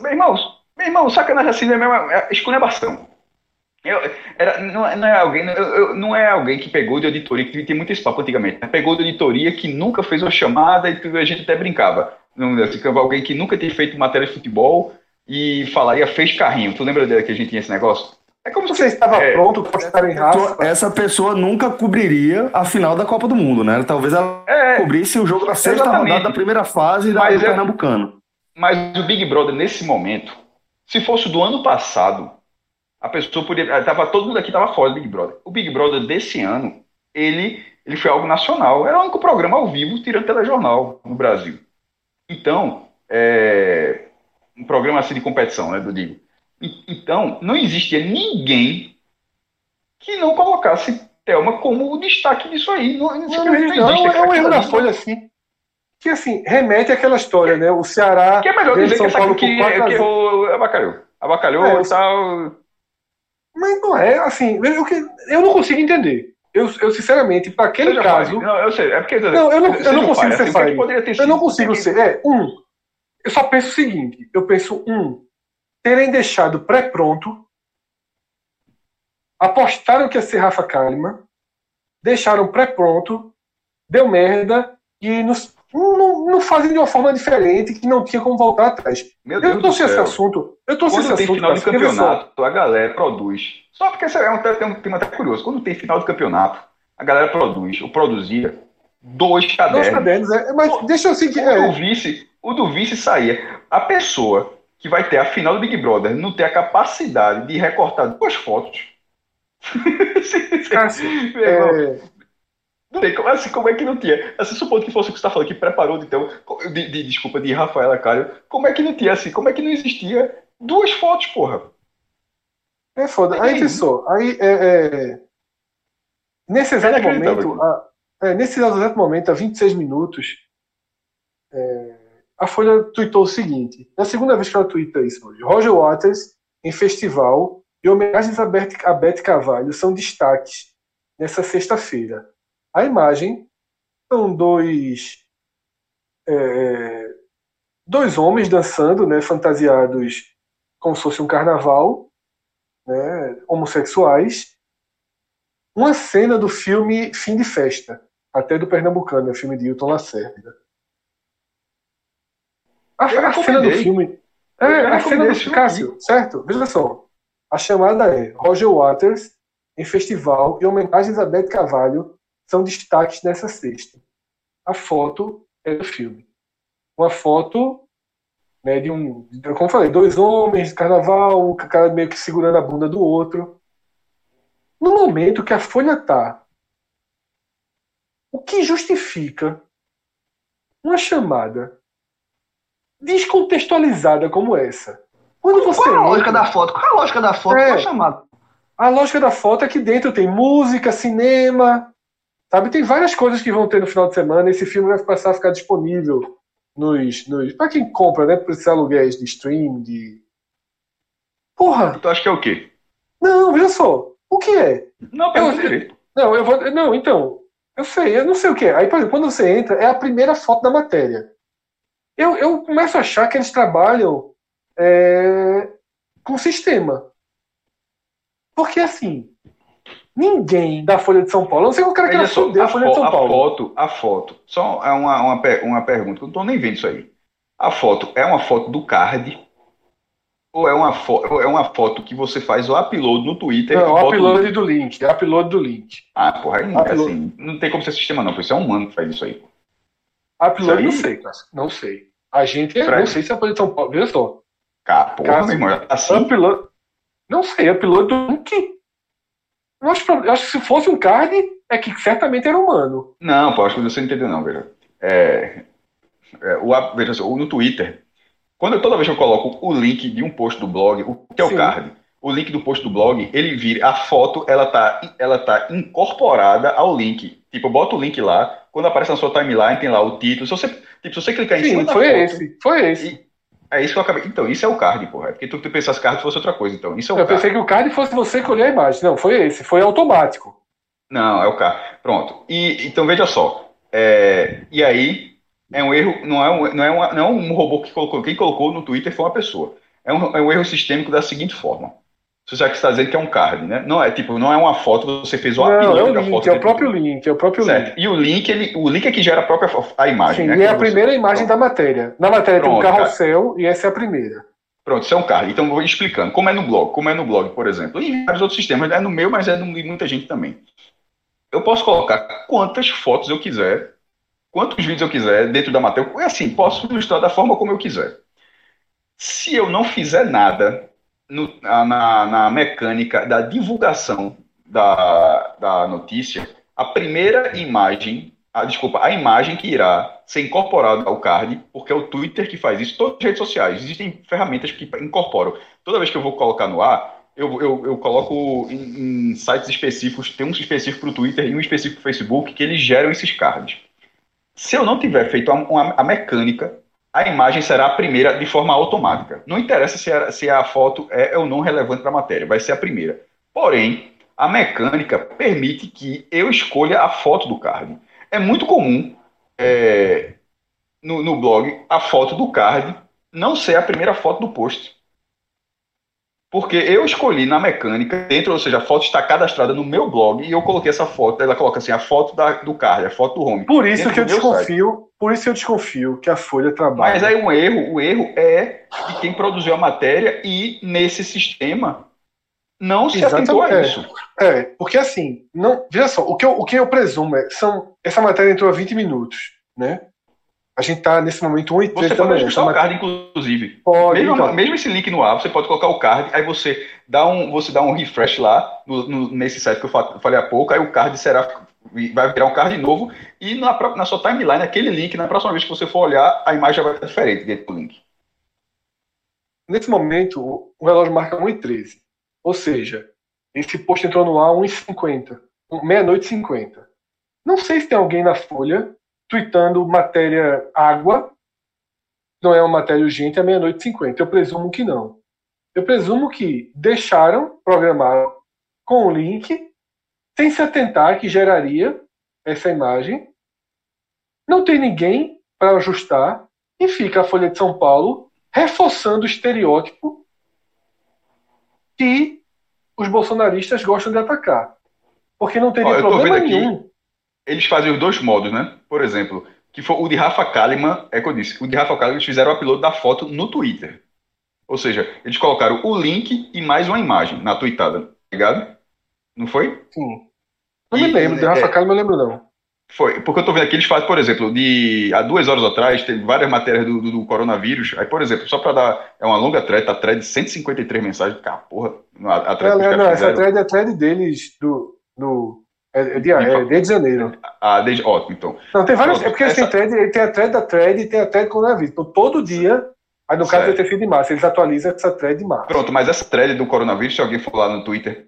Meu irmão, meu irmão, sacanagem assim é mesmo, é esculhambação. Eu, era, não, não, é alguém, eu, eu, não é alguém que pegou de auditoria, que tem muito esse papo antigamente, né? pegou de auditoria que nunca fez uma chamada e a gente até brincava. Não, assim, alguém que nunca tinha feito matéria de futebol e falaria fez carrinho. Tu lembra dele que a gente tinha esse negócio?
É como se você estava é, pronto para estar em raça.
Essa pessoa nunca cobriria a final da Copa do Mundo, né? Talvez ela é, cobrisse o jogo da sexta exatamente. rodada da primeira fase da mas do é, Pernambucano.
Mas o Big Brother, nesse momento, se fosse do ano passado, a pessoa poderia. Tava, todo mundo aqui estava fora do Big Brother. O Big Brother desse ano, ele, ele foi algo nacional. Era o único programa ao vivo tirando telejornal no Brasil. Então, é, um programa assim de competição, né, do digo. Então, não existia ninguém que não colocasse Thelma como o destaque disso aí. Não,
não, não, não é um erro da Folha, assim. Que assim, remete àquela história, né? O Ceará.
Que é melhor dizer São que, Paulo que, que, que, que abacalhou. Abacalhou é, e tal.
Mas não é assim. Eu, eu não consigo entender. Eu, eu sinceramente, para aquele caso.
Não, eu sei. É porque.
Não, eu não, eu não consigo ser assim, Eu não consigo ser. É, um. Eu só penso o seguinte: eu penso, um, terem deixado pré-pronto, apostaram que ia ser Rafa Kalimann, deixaram pré-pronto, deu merda, e nos não, não fazem de uma forma diferente que não tinha como voltar atrás.
Meu Deus eu trouxe esse
assunto. Eu
Quando
esse
tem final de campeonato, a galera produz. Só porque esse é um, tem um tema até curioso. Quando tem final de campeonato, a galera produz. Eu produzia dois cadernos. Dois
cadernos, é. Mas o, deixa eu seguir.
O, é. do vice, o do vice saía. A pessoa que vai ter a final do Big Brother não ter a capacidade de recortar duas fotos.
Cássio, é,
não tem como, assim, como é que não tinha? Assim, supondo que fosse o que você está falando, que preparou, então. de, de, desculpa, de Rafaela Calho, como é que não tinha assim? Como é que não existia duas fotos, porra?
É foda. Aí, pessoal, aí é, é... nesse exato momento, a, é, nesse exato momento, há 26 minutos, é, a Folha tweetou o seguinte: é a segunda vez que ela twitta isso hoje. Roger Waters, em festival, e homenagens a Beth, a Beth Carvalho são destaques nessa sexta-feira. A imagem são dois é, dois homens dançando, né, fantasiados como se fosse um carnaval, né, homossexuais. Uma cena do filme Fim de Festa, até do Pernambucano, é o filme de Hilton Lacerda. A, a cena do filme. É, a cena do filme. Cássio, certo? Veja só. A chamada é Roger Waters em festival e homenagens a Beth Carvalho são destaques nessa sexta. A foto é do filme. Uma foto né, de um, como eu falei, dois homens de carnaval, um cara meio que segurando a bunda do outro. No momento que a Folha tá, o que justifica uma chamada descontextualizada como essa?
Quando você qual é a lógica da foto? Qual é a lógica da foto? É, qual é a chamada?
A lógica da foto é que dentro tem música, cinema, sabe? Tem várias coisas que vão ter no final de semana. Esse filme vai passar a ficar disponível nos, nos para quem compra, né? Por esses aluguéis de stream, de
Porra. Tu acha que é o quê?
Não, veja só. O que é?
Não,
eu, eu, não, eu vou. Não, então. Eu sei, eu não sei o que é. Aí, por exemplo, quando você entra, é a primeira foto da matéria. Eu, eu começo a achar que eles trabalham é, com sistema. Porque assim, ninguém da Folha de São Paulo, não sei o cara que era só,
a, Folha de São Paulo. A foto, a foto, só é uma, uma, uma pergunta, eu não estou nem vendo isso aí. A foto é uma foto do card ou é uma, é uma foto que você faz o upload no Twitter?
Não, o upload no... do link, é upload do link.
Ah, porra, aí, assim, não tem como ser sistema não, isso é um humano que faz isso aí.
Upload aí... não sei, cara, não sei. A gente, não sei se é a Folha de São Paulo, veja só.
Cara, porra, meu irmão, assim...
Upload, não sei, upload do link eu acho, eu acho que se fosse um card, é que certamente era humano.
Não, pô, acho que você não entendeu, não, veja. É, é, o, veja só, no Twitter, quando eu, toda vez que eu coloco o link de um post do blog, o que é o card? O link do post do blog, ele vira, a foto, ela tá, ela tá incorporada ao link. Tipo, eu boto o link lá, quando aparece na sua timeline, tem lá o título. Se você, tipo, se você clicar em
Sim,
cima
foi foto, esse, foi esse.
É isso que eu acabei. Então, isso é o card, porra. É porque tu, tu pensasse card fosse outra coisa. Então, isso é o
eu
card.
pensei que o card fosse você colher a imagem. Não, foi esse. Foi automático.
Não, é o card. Pronto. E, então, veja só. É, e aí, é um erro. Não é um, não, é uma, não é um robô que colocou. Quem colocou no Twitter foi uma pessoa. É um, é um erro sistêmico da seguinte forma. Você já que está dizendo que é um card, né? Não é tipo, não é uma foto, você fez o
upload é o link, foto. É o próprio link, é o próprio certo.
link. E o link, ele, o link é que gera a própria a imagem,
Sim,
né?
E é a primeira imagem Pronto. da matéria. Na matéria Pronto, tem um carrossel cara. e essa é a primeira.
Pronto, isso é um card. Então, vou explicando. Como é no blog? Como é no blog, por exemplo. E em vários outros sistemas. É no meu, mas é de muita gente também. Eu posso colocar quantas fotos eu quiser, quantos vídeos eu quiser dentro da matéria. É assim, posso ilustrar da forma como eu quiser. Se eu não fizer nada no, na, na mecânica da divulgação da, da notícia, a primeira imagem, a, desculpa, a imagem que irá ser incorporada ao card, porque é o Twitter que faz isso, todas as redes sociais, existem ferramentas que incorporam. Toda vez que eu vou colocar no ar, eu, eu, eu coloco em, em, sites específicos, tem um específico para o Twitter e um específico para o Facebook, que eles geram esses cards. Se eu não tiver feito a, a mecânica a imagem será a primeira de forma automática. Não interessa se a, se a foto é ou não relevante para a matéria, vai ser a primeira. Porém, a mecânica permite que eu escolha a foto do card. É muito comum é, no, no blog a foto do card não ser a primeira foto do post. Porque eu escolhi na mecânica, dentro, ou seja, a foto está cadastrada no meu blog e eu coloquei essa foto, ela coloca assim, a foto da, do card, a foto do home.
Por isso que eu desconfio, site. por isso eu desconfio que a Folha trabalha.
Mas aí um erro, o erro é de quem produziu a matéria e nesse sistema não se Exatamente. atentou a isso.
É, porque assim, não, veja só, o que eu, o que eu presumo é, são, essa matéria entrou há 20 minutos, né? A gente está nesse momento 1 e
30 Você pode ajustar o card, inclusive. Pode, mesmo, então. mesmo esse link no ar, você pode colocar o card, aí você dá um, você dá um refresh lá no, no, nesse site que eu falei há pouco, aí o card será vai virar um card novo e na, na sua timeline, aquele link, na próxima vez que você for olhar, a imagem vai estar diferente dentro do link.
Nesse momento, o relógio marca 1h13. Ou seja, esse post entrou no ar 1h50. Meia-noite e 50. Não sei se tem alguém na Folha tweetando matéria água. Não é uma matéria urgente, é meia-noite e 50. Eu presumo que não. Eu presumo que deixaram, programaram com o link, sem se atentar que geraria essa imagem. Não tem ninguém para ajustar e fica a Folha de São Paulo reforçando o estereótipo que os bolsonaristas gostam de atacar. Porque não teria Ó, problema nenhum. Aqui,
eles fazem os dois modos, né? Por exemplo, que foi o de Rafa Kalimann, é que eu disse, o de Rafa Kalimann eles fizeram o upload da foto no Twitter. Ou seja, eles colocaram o link e mais uma imagem na tweetada, tá ligado? Não foi?
Sim. Não e, me lembro, de Rafa é, Kalimann eu lembro não.
Foi, porque eu tô vendo aqui, eles fazem, por exemplo, de há duas horas atrás, teve várias matérias do, do, do coronavírus. Aí, por exemplo, só para dar. É uma longa thread, tá thread de 153 mensagens. Cara, porra.
A, a thread é, não, essa thread é a thread deles do. do é, é, de, é desde janeiro.
Ah, desde. Ótimo, então.
Não, tem vários. É porque essa... tem, thread, tem a thread da thread e tem a thread coronavírus. Então, todo dia. Aí, no caso, vai ter sido de março. Eles atualizam essa thread de março.
Pronto, mas essa thread do coronavírus, se alguém for lá no Twitter,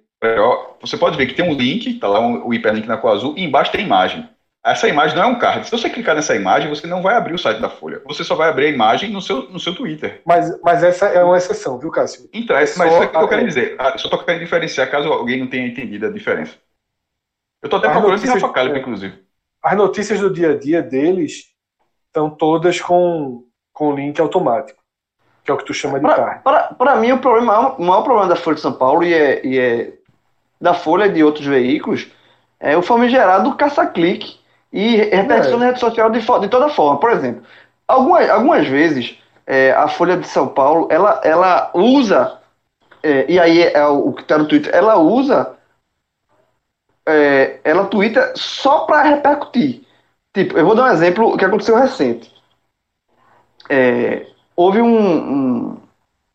você pode ver que tem um link, tá lá um, o hiperlink na cor azul, e embaixo tem imagem. Essa imagem não é um card. Se você clicar nessa imagem, você não vai abrir o site da Folha. Você só vai abrir a imagem no seu, no seu Twitter.
Mas, mas essa é uma exceção, viu, Cássio?
Então, é, mas só, é o que eu quero dizer. Ah, só estou querendo diferenciar caso alguém não tenha entendido a diferença. Eu estou até as procurando notícias, Rafa Kalimann, inclusive.
As notícias do dia a dia deles estão todas com, com link automático. Que é o que tu chama de card.
Para mim, o, problema, o maior problema da Folha de São Paulo e é, e é da Folha e de outros veículos é o famigerado caça-clique e repercussão é. na rede social de, de toda forma. Por exemplo, algumas, algumas vezes é, a Folha de São Paulo ela, ela usa, é, e aí é o que está no Twitter, ela usa, é, ela twitta só para repercutir. Tipo, eu vou dar um exemplo que aconteceu recente. É, houve um,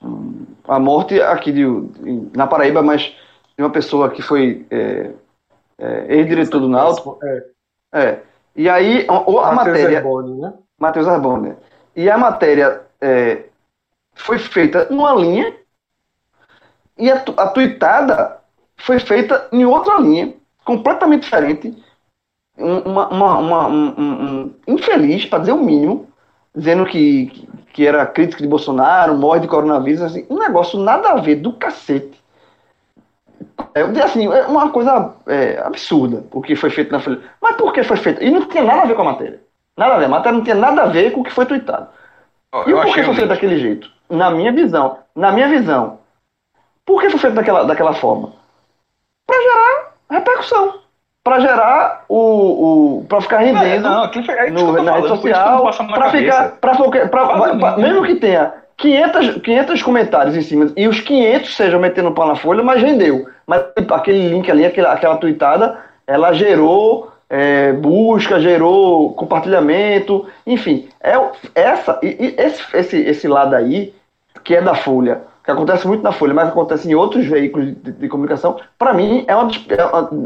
um, a morte aqui de, na Paraíba, mas de uma pessoa que foi é, ex-diretor do Náutico. É é. E aí, a, a matéria. Arbone, né? Matheus Arbone. E a matéria é, foi feita numa linha e a, a tuitada foi feita em outra linha, completamente diferente. Uma, uma, uma um, um, infeliz, para dizer o mínimo, dizendo que, que era crítica de Bolsonaro, morre de coronavírus, assim, um negócio nada a ver do cacete. É, assim, é uma coisa é, absurda o que foi feito na Folha. Mas por que foi feito? E não tinha nada a ver com a matéria. Nada a ver. A matéria não tinha nada a ver com o que foi tweetado. Oh, e por que foi feito daquele jeito? Na minha visão. Na minha visão. Por que foi feito daquela, daquela forma? Para gerar repercussão. Para gerar o. o para ficar rendendo não, não, foi, é no, na rede social. Para ficar. Pra, pra, pra, mesmo que tenha 500, 500 comentários em cima e os 500 sejam metendo pau na folha, mas rendeu. Mas aquele link ali, aquela, aquela tweetada, ela gerou é, busca, gerou compartilhamento, enfim. É, essa, esse, esse, esse lado aí, que é da Folha, que acontece muito na Folha, mas acontece em outros veículos de, de comunicação, para mim é, uma,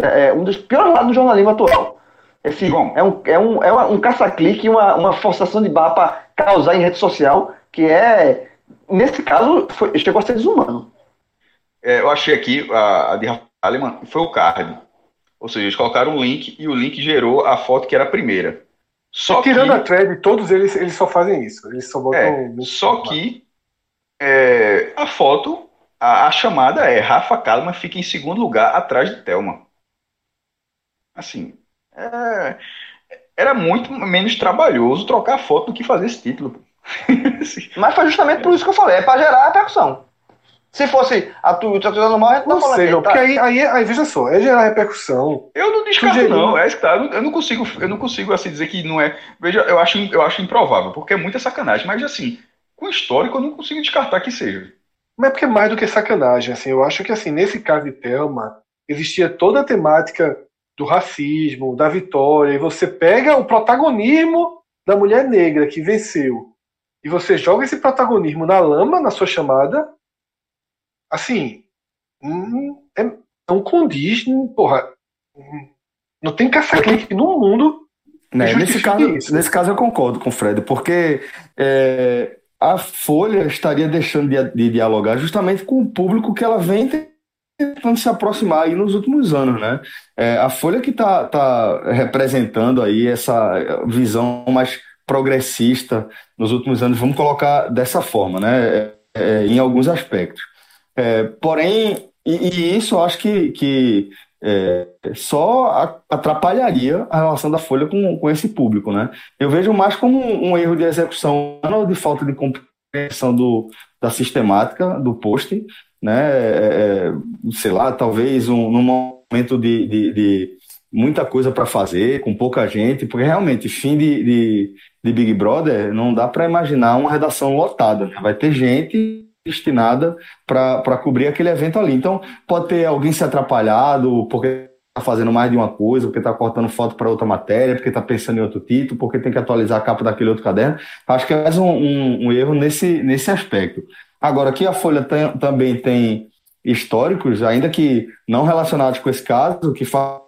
é, é, um dos piores lados do jornalismo atual. Esse, Bom. é um, é um, é um caça-clique, uma, uma forçação de barra para causar em rede social que é, nesse caso, foi, chegou a ser desumano.
É, eu achei aqui, a, a de Rafa Kalimann foi o card. Ou seja, eles colocaram um link e o link gerou a foto que era a primeira.
Só tirando que, a thread, todos eles, eles só fazem isso. Eles só botam.
É, só que é, a foto, a, a, chamada é Rafa Kalimann fica em segundo lugar atrás de Thelma. Assim, é, era muito menos trabalhoso trocar a foto do que fazer esse título.
Mas foi justamente por isso que eu falei, é para gerar repercussão. Se fosse a tu, tá normal, a gente
não, sei, não, porque tá... aí, aí, aí, veja só, é gerar repercussão.
Eu não descarto, não, é claro, eu não consigo, eu não consigo assim dizer que não é. Veja, eu acho, eu acho improvável, porque é muita sacanagem, mas assim, com histórico eu não consigo descartar que seja.
Mas é porque é mais do que sacanagem, assim, eu acho que assim, nesse caso de Thelma, existia toda a temática do racismo, da vitória, e você pega o protagonismo da mulher negra que venceu e você joga esse protagonismo na lama na sua chamada, assim, hum, é, não condiz, porra, hum, Não tem caça-clique no mundo.
Né, nesse, caso, isso. nesse caso eu concordo com o Fred, porque é, a Folha estaria deixando de, de, dialogar justamente com o público que ela vem tentando se aproximar aí nos últimos anos, né? É, a Folha que está tá representando aí essa visão mais progressista nos últimos anos, vamos colocar dessa forma, né? É, é, em alguns aspectos. É, porém, e, e, isso eu acho que, que é, só atrapalharia a relação da Folha com, com esse público, né? Eu vejo mais como um, erro de execução, não de falta de compreensão do, da sistemática do post, né? É, é sei lá, talvez um, num momento de, de, de muita coisa para fazer, com pouca gente, porque realmente, fim de, de, de Big Brother, não dá para imaginar uma redação lotada, né? vai ter gente destinada para cobrir aquele evento ali. Então, pode ter alguém se atrapalhado porque está fazendo mais de uma coisa, porque está cortando foto para outra matéria, porque está pensando em outro título, porque tem que atualizar a capa daquele outro caderno. Acho que é mais um, um, um erro nesse, nesse aspecto. Agora, aqui a Folha tem, também tem históricos, ainda que não relacionados com esse caso, que faz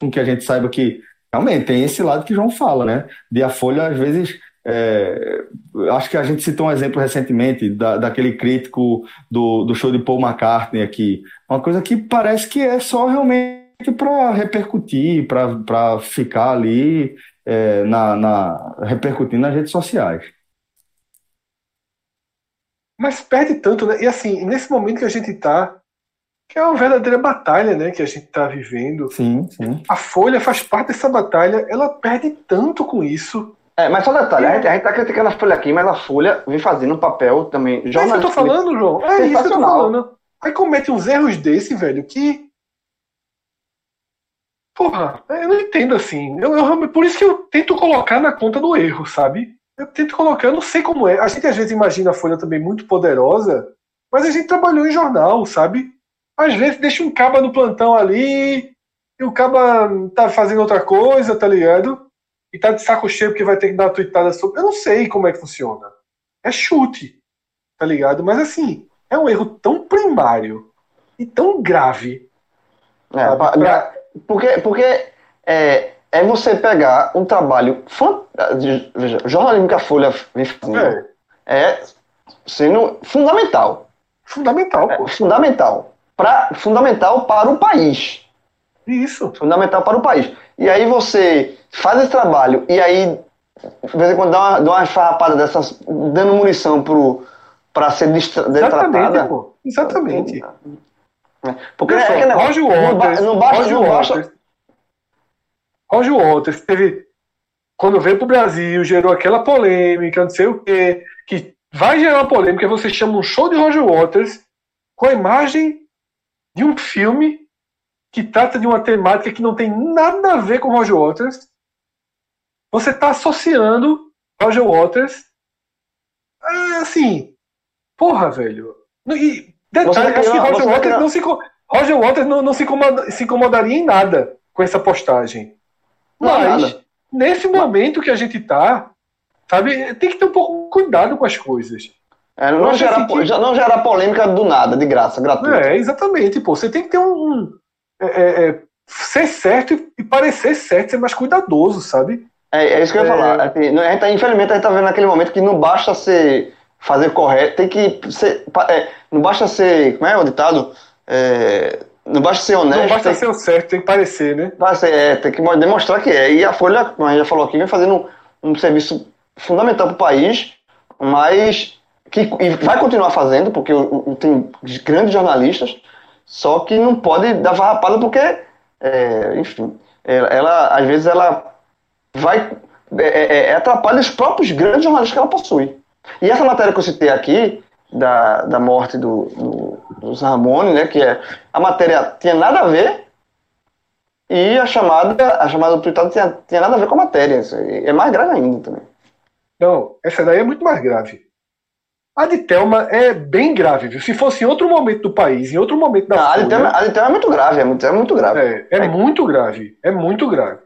com que a gente saiba que realmente tem esse lado que João fala, né? De a Folha, às vezes, é, acho que a gente citou um exemplo recentemente da, daquele crítico do, do show de Paul McCartney aqui. Uma coisa que parece que é só realmente para repercutir, para ficar ali é, na, na, repercutindo nas redes sociais.
Mas perde tanto, né? E assim, nesse momento que a gente está, que é uma verdadeira batalha, né? Que a gente está vivendo.
Sim, sim.
A Folha faz parte dessa batalha, ela perde tanto com isso.
É, mas só detalhe, a gente, a gente tá criticando a Folha aqui, mas a Folha vem fazendo um papel também.
É isso que eu tô falando, João. É isso que eu tô falando. Aí comete uns erros desse, velho, que. Porra, eu não entendo assim. Eu, eu, por isso que eu tento colocar na conta do erro, sabe? Eu tento colocar, eu não sei como é. A gente às vezes imagina a Folha também muito poderosa, mas a gente trabalhou em jornal, sabe? Às vezes deixa um caba no plantão ali, e o caba tá fazendo outra coisa, tá ligado? E tá de saco cheio porque vai ter que dar uma tweetada sobre. Eu não sei como é que funciona. É chute, tá ligado? Mas assim, é um erro tão primário e tão grave.
É, pra... Porque, porque é, é você pegar um trabalho veja, jornalismo que a Folha vem fazendo é, é sendo fundamental.
Fundamental,
é, fundamental. Pra, fundamental para o país.
Isso.
Fundamental para o país. E aí você faz esse trabalho e aí, de vez em quando, dá uma, dá uma farrapada dessas, dando munição para ser detratada.
Pô. Exatamente.
É. Porque é, é
Roger Waters, não, Roger. Waters, Roger Waters teve quando veio para o Brasil, gerou aquela polêmica, não sei o quê, que vai gerar uma polêmica, você chama um show de Roger Waters com a imagem de um filme que trata de uma temática que não tem nada a ver com Roger Waters, você está associando Roger Waters. É, assim, porra, velho. E detalhe, acho que Roger Waters, não se, Roger Waters não, não se, incomoda, se incomodaria em nada com essa postagem. Mas, nada. nesse momento que a gente tá, sabe, tem que ter um pouco cuidado com as coisas.
É, não, gera, assim que... não gera polêmica do nada, de graça, gratuito.
É, exatamente, pô. Você tem que ter um, é, é, é, ser certo e parecer certo, ser mais cuidadoso, sabe?
É, é isso que eu ia falar. É, assim, a gente tá, infelizmente, a gente tá vendo naquele momento que não basta ser fazer correto, tem que ser. É, não basta ser. Como é o ditado? É, não basta ser honesto. Não
basta ser o certo, tem que parecer, né?
Ser, é, tem que demonstrar que é. E a Folha, como a gente já falou aqui, vem fazendo um, um serviço fundamental para o país, mas que vai continuar fazendo, porque tem grandes jornalistas, só que não pode dar farrapada porque, é, enfim, ela, às vezes ela vai é, é, é, atrapalha os próprios grandes jornalistas que ela possui. E essa matéria que eu citei aqui, da, da morte do, do, do Ramone, né, que é a matéria tinha nada a ver e a chamada, a chamada do tweetado tinha, tinha nada a ver com a matéria. É mais grave ainda também.
Não, essa daí é muito mais grave. A de Thelma é bem grave, viu? Se fosse em outro momento do país, em outro momento da
Não, a, de Thelma, a de Thelma é muito grave, é muito, é muito grave.
É, é, é, muito grave, é muito grave.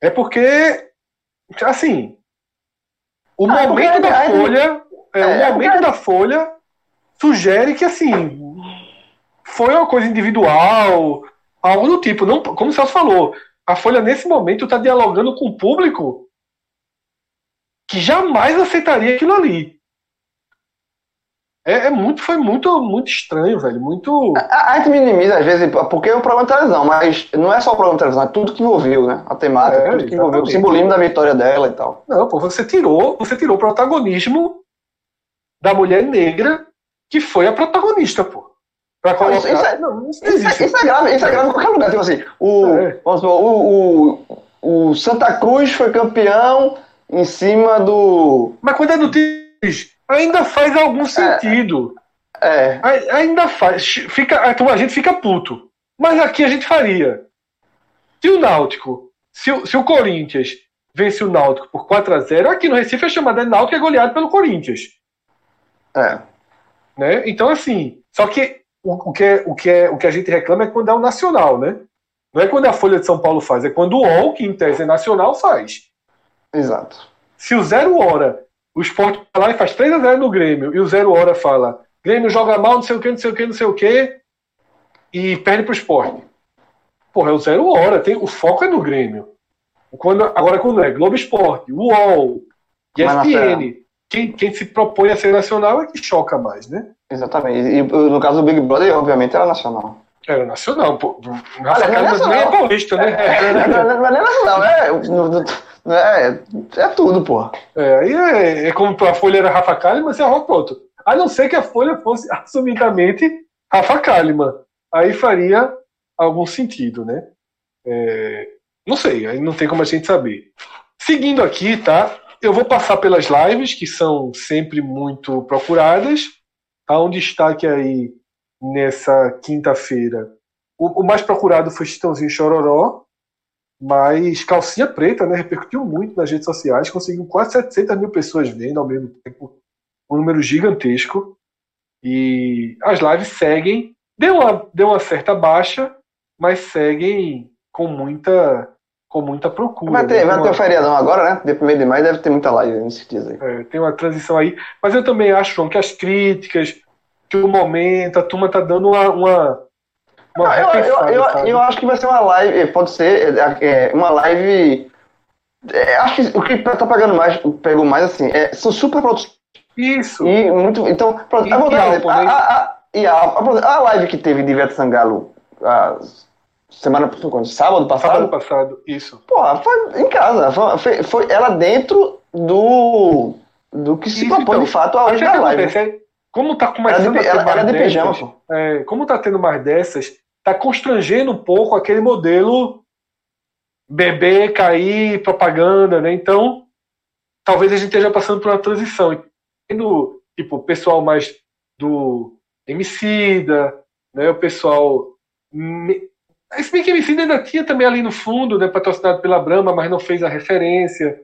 É porque, assim, o ah, momento da Folha, é, o é, momento da Folha sugere que, assim, foi uma coisa individual, algo do tipo. Não, como o Celso falou, A Folha, nesse momento, está dialogando com o público que jamais aceitaria aquilo ali. É, é, muito, foi muito, muito estranho, velho. Muito.
A, a, gente minimiza, às vezes, porque é um programa de televisão, mas não é só o programa de televisão, é tudo que envolveu, né? A temática, é, tudo que envolveu, o simbolismo da vitória dela e tal.
Não, pô, você tirou, você tirou o protagonismo da mulher negra que foi a protagonista, pô.
Pra colocar... Isso, isso, é, não, isso, isso, isso, é grave, isso é grave em qualquer lugar. Tipo assim, o, é. vamos supor, o, o, o Santa Cruz foi campeão em cima do.
Mas quando é do Tigres, ainda faz algum é. sentido. É. é. Ainda faz. Fica, a gente fica puto. Mas aqui a gente faria. Se o Náutico, se o, se o Corinthians vence o Náutico por 4 a 0 aqui no Recife é chamado de Náutico é goleado pelo Corinthians.
É.
Né? Então, assim, só que o, o, que é, o, que é, o que a gente reclama é quando é o nacional, né? Não é quando a Folha de São Paulo faz, é quando o UOL, que em tese é nacional, faz.
Exato.
Se o Zero Hora, o esporte vai lá e faz 3 a 0 no Grêmio, e o Zero Hora fala, Grêmio joga mal, não sei o que, não sei o que, não sei o que, e perde pro esporte. Porra, é o Zero Hora, tem, o foco é no Grêmio. Quando, agora quando é Globo Esporte, UOL, ESPN, quem, quem se propõe a ser nacional é que choca mais, né?
Exatamente. E no caso do Big Brother, obviamente, era nacional.
Era nacional, pô. Rafa Kalimann nem é paulista, né? É,
não é nem nacional, é, é, é tudo, pô.
É, aí é, é como a Folha era Rafa Kalimann, você arroba pronto. A não ser que a Folha fosse assumidamente Rafa Kalimann. Aí faria algum sentido, né? É, não sei, aí não tem como a gente saber. Seguindo aqui, tá? Eu vou passar pelas lives, que são sempre muito procuradas. Há um destaque aí nessa quinta-feira. O, o, mais procurado foi Chitãozinho Chororó, mas Calcinha Preta, né, repercutiu muito nas redes sociais, conseguiu quase 700 mil pessoas vendo ao mesmo tempo, um número gigantesco. E as lives seguem, deu uma, deu uma certa baixa, mas seguem com muita com muita procura.
Vai ter, né? vai ter um feriadão agora, né? De primeiro de maio deve ter muita live, com certeza.
É, tem uma transição aí. Mas eu também acho, João, que as críticas, que o momento, a turma tá dando uma. uma,
uma eu, eu, eu, eu, acho que vai ser uma live, pode ser é, é uma live. É, acho que o que tá pegando mais, pegou mais assim, é, são super produtos.
Isso.
E muito. Então, pronto, e, a, a, a, a, a, a, live que teve de Ivete Sangalo. As, Semana quando? Sábado passado?
Sábado passado, isso.
Porra, foi em casa. Foi, foi ela dentro do. do que se propõe então, de fato a hoje da live.
É, como tá começando
ela, a ter ela, mais ela de dessas, pijama,
é, como tá tendo mais dessas, tá constrangendo um pouco aquele modelo bebê, cair, propaganda, né? Então, talvez a gente esteja passando por uma transição. Tendo, tipo, o pessoal mais do Emicida, né? O pessoal se bem que MC ainda tinha também ali no fundo, né, patrocinado pela Brahma, mas não fez a referência.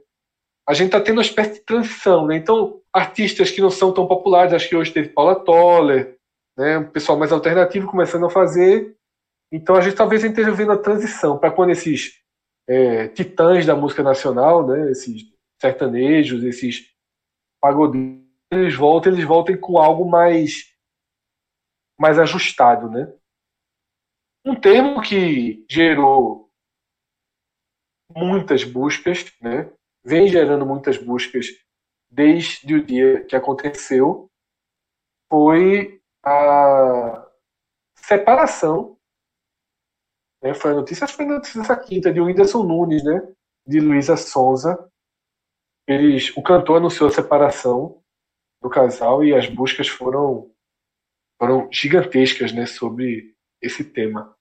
A gente está tendo uma espécie de transição, né? Então, artistas que não são tão populares, acho que hoje teve Paula Toller, né, um pessoal mais alternativo começando a fazer. Então, a gente talvez esteja vendo a transição para quando esses é, titãs da música nacional, né, esses sertanejos, esses pagodeiros, eles voltem, eles voltem com algo mais mais ajustado, né? Um termo que gerou muitas buscas, né? vem gerando muitas buscas desde o dia que aconteceu, foi a separação. Né? Foi a notícia, acho que foi a notícia dessa quinta, de Whindersson Nunes, né? de Luísa Sonza. Eles, o cantor anunciou a separação do casal e as buscas foram, foram gigantescas né? sobre esse tema.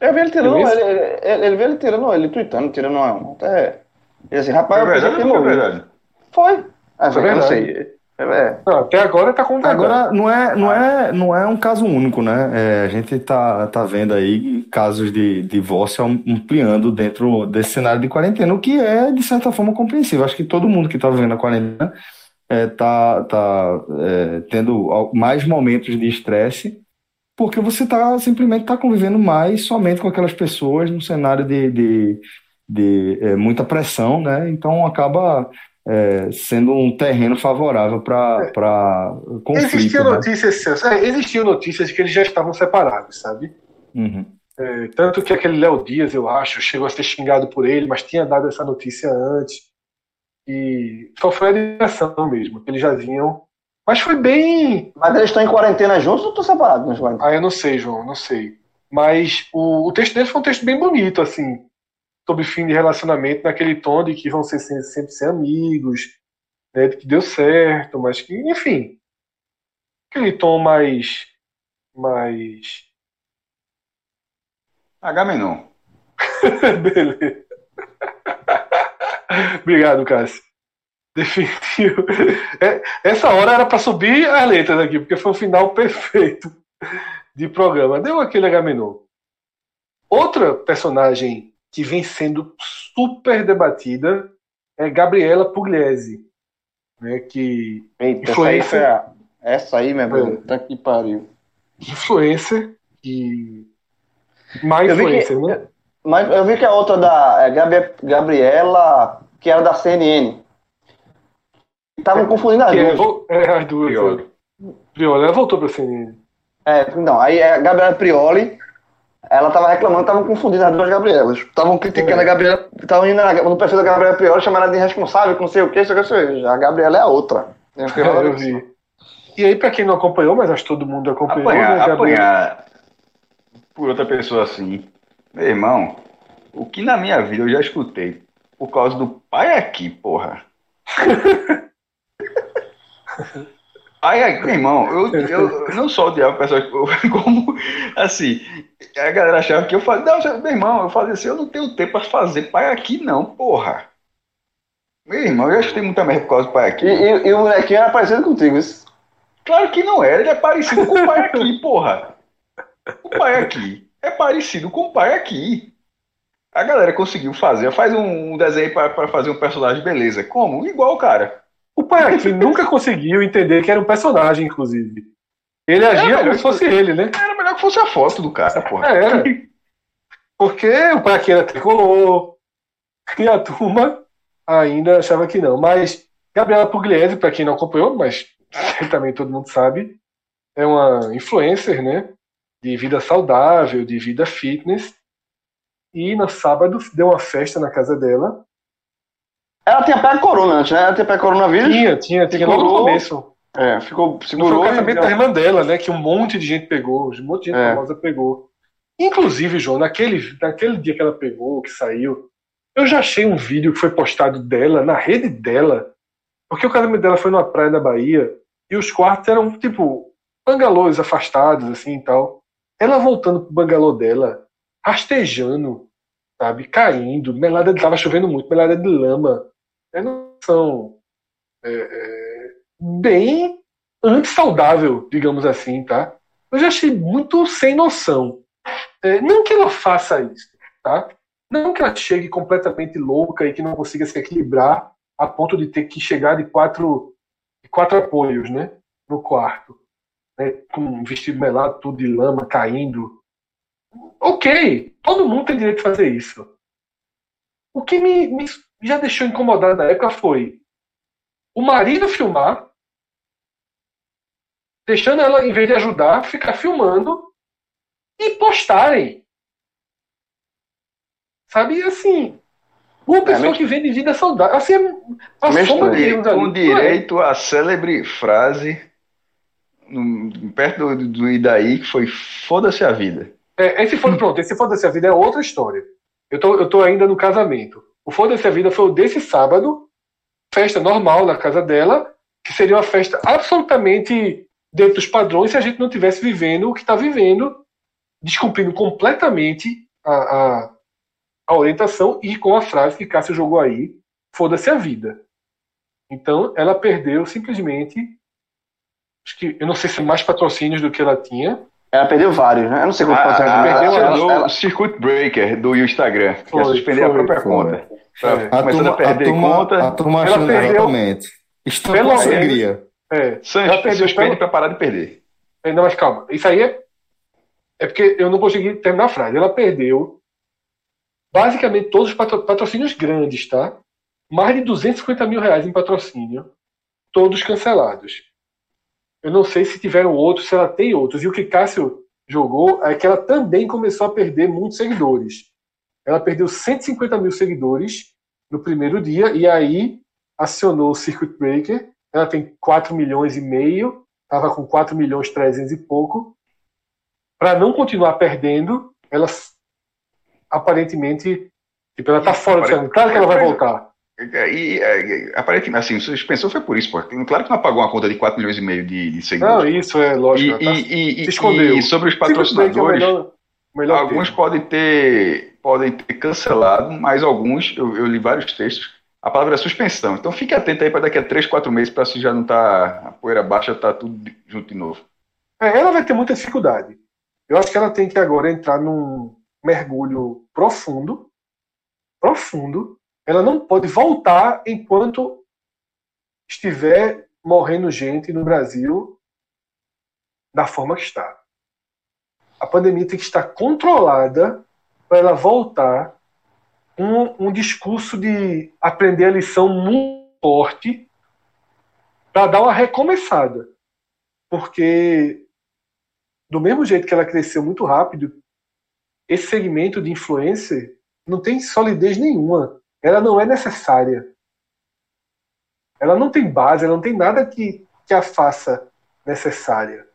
Eu vi ele tirando, ele, ele, ele, ele tirando, ele tweetando, tirando uma. Até. Ele assim, rapaz,
foi verdade,
eu
foi verdade.
Foi. Ah, foi eu não sei. É, é.
Não, até agora tá com
Agora não é, não é, não é um caso único, né? É, a gente tá, tá vendo aí casos de divórcio ampliando dentro desse cenário de quarentena, o que é de certa forma compreensível. Acho que todo mundo que tá vivendo a quarentena é, tá, tá é, tendo mais momentos de estresse porque você está simplesmente tá convivendo mais somente com aquelas pessoas num cenário de, de, de é, muita pressão, né? Então acaba é, sendo um terreno favorável para conflito.
Existiam né? notícias, é, existiam notícias que eles já estavam separados, sabe?
Uhum.
É, tanto que aquele Léo Dias, eu acho, chegou a ser xingado por ele, mas tinha dado essa notícia antes. E só foi a direção mesmo, que eles já vinham. Mas foi bem.
Mas eles estão em quarentena juntos ou estão separados nos
Ah, eu não sei, João, não sei. Mas o, o texto deles foi um texto bem bonito, assim, sobre fim de relacionamento, naquele tom de que vão ser sempre, ser amigos, né, de que deu certo, mas que, enfim, aquele tom mais. mais.
Agamenon.
Beleza. Obrigado, Cássio. Definitivo. É, essa hora era para subir as letras aqui, porque foi o final perfeito de programa. Deu aquele Agamenon. Outra personagem que vem sendo super debatida é Gabriela Pugliese, né, que
Eita, influencer, essa aí, essa aí meu irmão, tá que pariu.
Influencer e mais influencer, que, né?
Mas eu vi que a outra da é, Gabriela, que era da CNN. Estavam é, confundindo as
é, duas. É, as duas. Prioli. Prioli, ela voltou pra CNN.
É, não, aí a Gabriela Prioli, ela tava reclamando, estavam confundindo as duas Gabrielas. Estavam criticando é. a Gabriela, estavam indo no perfil da Gabriela Prioli, chamando ela de irresponsável, não sei o que, isso que A Gabriela é a outra. É,
eu vi. E aí, pra quem não acompanhou, mas acho que todo mundo acompanhou.
Apanhar, né, apanhar por outra pessoa assim. Meu irmão, o que na minha vida eu já escutei por causa do pai aqui, porra. aqui, meu irmão, eu, eu não só odiava pessoas como assim, a galera achava que eu fazia, não, meu irmão, eu fazia assim, eu não tenho tempo para fazer pai aqui não, porra. Meu irmão, eu escutei muita merda por causa do pai aqui.
E, e, e o molequinho era parecido contigo, isso?
Claro que não era, ele é parecido com o pai aqui, porra. O pai aqui é parecido com o pai aqui. A galera conseguiu fazer. Faz um desenho para fazer um personagem, beleza. Como? Igual, cara.
O pai aqui nunca conseguiu entender que era um personagem, inclusive. Ele agia como se fosse ele, né?
Era melhor que fosse a foto do cara, porra.
É, era. Porque o pai aqui era tricolor. E a turma ainda achava que não. Mas Gabriela Pugliese, para quem não acompanhou, mas também todo mundo sabe, é uma influencer, né? de vida saudável, de vida fitness. E no sábado deu uma festa na casa dela.
Ela tinha pego corona antes, né? Ela tinha pego coronavírus.
Tinha, tinha, tinha logo no começo.
É, ficou, segurou.
Foi o casamento da irmã dela, né? Que um monte de gente pegou, um monte de gente é. famosa pegou. Inclusive, João, naquele, naquele dia que ela pegou, que saiu, eu já achei um vídeo que foi postado dela, na rede dela, porque o casamento dela foi numa praia da Bahia, e os quartos eram, tipo, bangalôs afastados, assim e tal. Ela voltando pro bangalô dela, rastejando, sabe, caindo, melada, tava chovendo muito, melada de lama. É noção é, é, bem antissaudável, digamos assim, tá? Eu já achei muito sem noção. É, não que ela faça isso, tá? Não que ela chegue completamente louca e que não consiga se equilibrar a ponto de ter que chegar de quatro, de quatro apoios, né, no quarto né, com um vestido melado, tudo de lama, caindo. Ok, todo mundo tem direito de fazer isso. O que me, me já deixou incomodado na época foi o marido filmar, deixando ela, em vez de ajudar, ficar filmando e postarem. Sabe, assim, uma é, pessoa é, que vem de vida saudável. Assim,
a soma de Com direito à célebre frase perto do, do Idaí, que foi foda-se a vida.
É, esse foda, pronto, esse foda-se a vida é outra história. Eu tô, eu tô ainda no casamento. O foda-se a vida foi o desse sábado, festa normal na casa dela, que seria uma festa absolutamente dentro dos padrões se a gente não tivesse vivendo o que está vivendo, descumprindo completamente a, a, a, orientação e com a frase que Cássio jogou aí, foda-se a vida. Então, ela perdeu simplesmente Acho que eu não sei se mais patrocínios do que ela tinha.
Ela perdeu vários, né? Eu não sei quantos
ah, patrocínios. Perdeu ela, ela, ela, o Circuit Breaker do Instagram, que ia suspender a própria foi. conta. É. Começando a, a perder
turma,
conta.
A turma achando perdeu, exatamente. Estampou a alegria.
É, ela perdeu, suspende para parar de perder.
É, não, mas calma. Isso aí é, é porque eu não consegui terminar a frase. Ela perdeu basicamente todos os patrocínios grandes, tá? Mais de 250 mil reais em patrocínio, todos cancelados. Eu não sei se tiveram outros, se ela tem outros. E o que Cássio jogou é que ela também começou a perder muitos seguidores. Ela perdeu 150 mil seguidores no primeiro dia e aí acionou o Circuit Breaker. Ela tem 4 milhões e meio, estava com 4 milhões e 300 e pouco. Para não continuar perdendo, ela aparentemente, tipo, ela está fora do. Claro que ela vai voltar.
E, e, aparentemente, assim, suspensão foi por isso, pô. Claro que não apagou uma conta de 4 milhões e meio de, de seguidores.
Não, isso é lógico.
E, tá, e, e, sobre os patrocinadores, é melhor, melhor alguns podem ter, podem ter cancelado, mas alguns, eu, eu, li vários textos, a palavra é suspensão. Então fique atento aí para daqui a 3, 4 meses, para se já não tá a poeira baixa, tá tudo junto de novo.
É, ela vai ter muita dificuldade. Eu acho que ela tem que agora entrar num mergulho profundo, profundo, ela não pode voltar enquanto estiver morrendo gente no Brasil da forma que está. A pandemia tem que estar controlada para ela voltar um, um discurso de aprender a lição muito forte para dar uma recomeçada. Porque, do mesmo jeito que ela cresceu muito rápido, esse segmento de influencer não tem solidez nenhuma ela não é necessária. Ela não tem base, ela não tem nada que, que a faça necessária.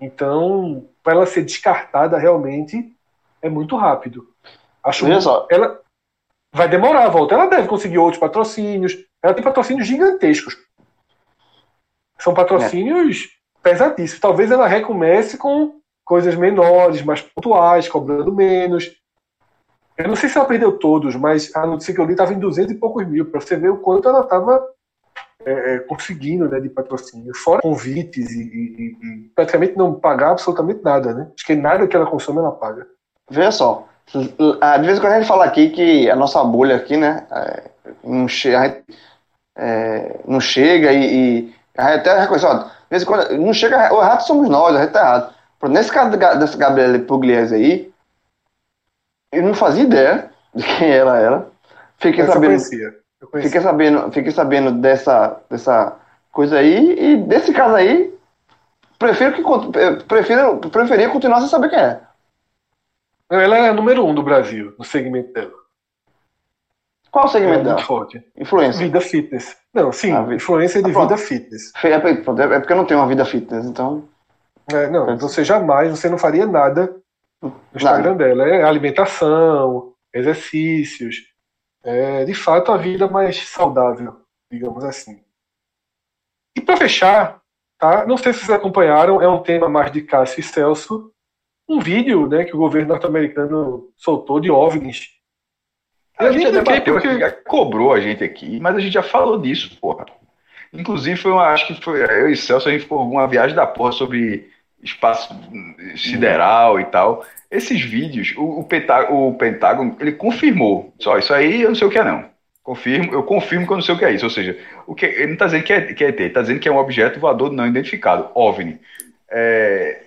Então, para ela ser descartada realmente é muito rápido. Acho que ela vai demorar a volta. Ela deve conseguir outros patrocínios. Ela tem patrocínios gigantescos. São patrocínios é. pesadíssimos. Talvez ela recomece com coisas menores, mais pontuais, cobrando menos. Eu não sei se ela perdeu todos, mas a notícia que eu li estava em 200 e poucos mil, para você ver o quanto ela estava é, é, conseguindo né, de patrocínio. Fora convites e, e, e, praticamente não pagar absolutamente nada, né? Acho que nada que ela consome ela paga.
Veja só, de vez em quando a gente fala aqui que a nossa bolha aqui, né, é, não, che é, não chega e, e a gente até reconhece, de vez em quando não chega, o errado somos nós, a gente tá errado. Nesse caso dessa Gabriela Pugliese aí, eu não fazia ideia de quem ela era. Fiquei sabendo. Conhecia. Fiquei sabendo, fiquei sabendo dessa, dessa coisa aí e desse caso aí, prefiro que prefiro, preferia continuar sem saber quem é.
Ela é a número um do Brasil, no segmento dela.
Qual o segmento é dela?
Muito forte.
Influência.
Vida fitness. Não, sim, ah, influência de ah, vida fitness.
É, é porque eu não tenho uma vida fitness, então.
É, não, você jamais, você não faria nada no Instagram dela. É alimentação, exercícios. É, de fato, a vida mais saudável, digamos assim. E para fechar, tá? não sei se vocês acompanharam, é um tema mais de Cássio e Celso, um vídeo né, que o governo norte-americano soltou de OVNIs.
A, a gente debateu porque... aqui, cobrou a gente aqui, mas a gente já falou disso, porra. Inclusive, foi uma, acho que foi eu e Celso, a gente foi uma viagem da porra sobre espaço sideral e tal. Esses vídeos, o, o, Pentágono, o Pentágono, ele confirmou. Só isso aí eu não sei o que é não. Confirmo, eu confirmo que eu não sei o que é isso. Ou seja, o que, ele não está dizendo que é, que é ET, ele está dizendo que é um objeto voador não identificado, OVNI. É,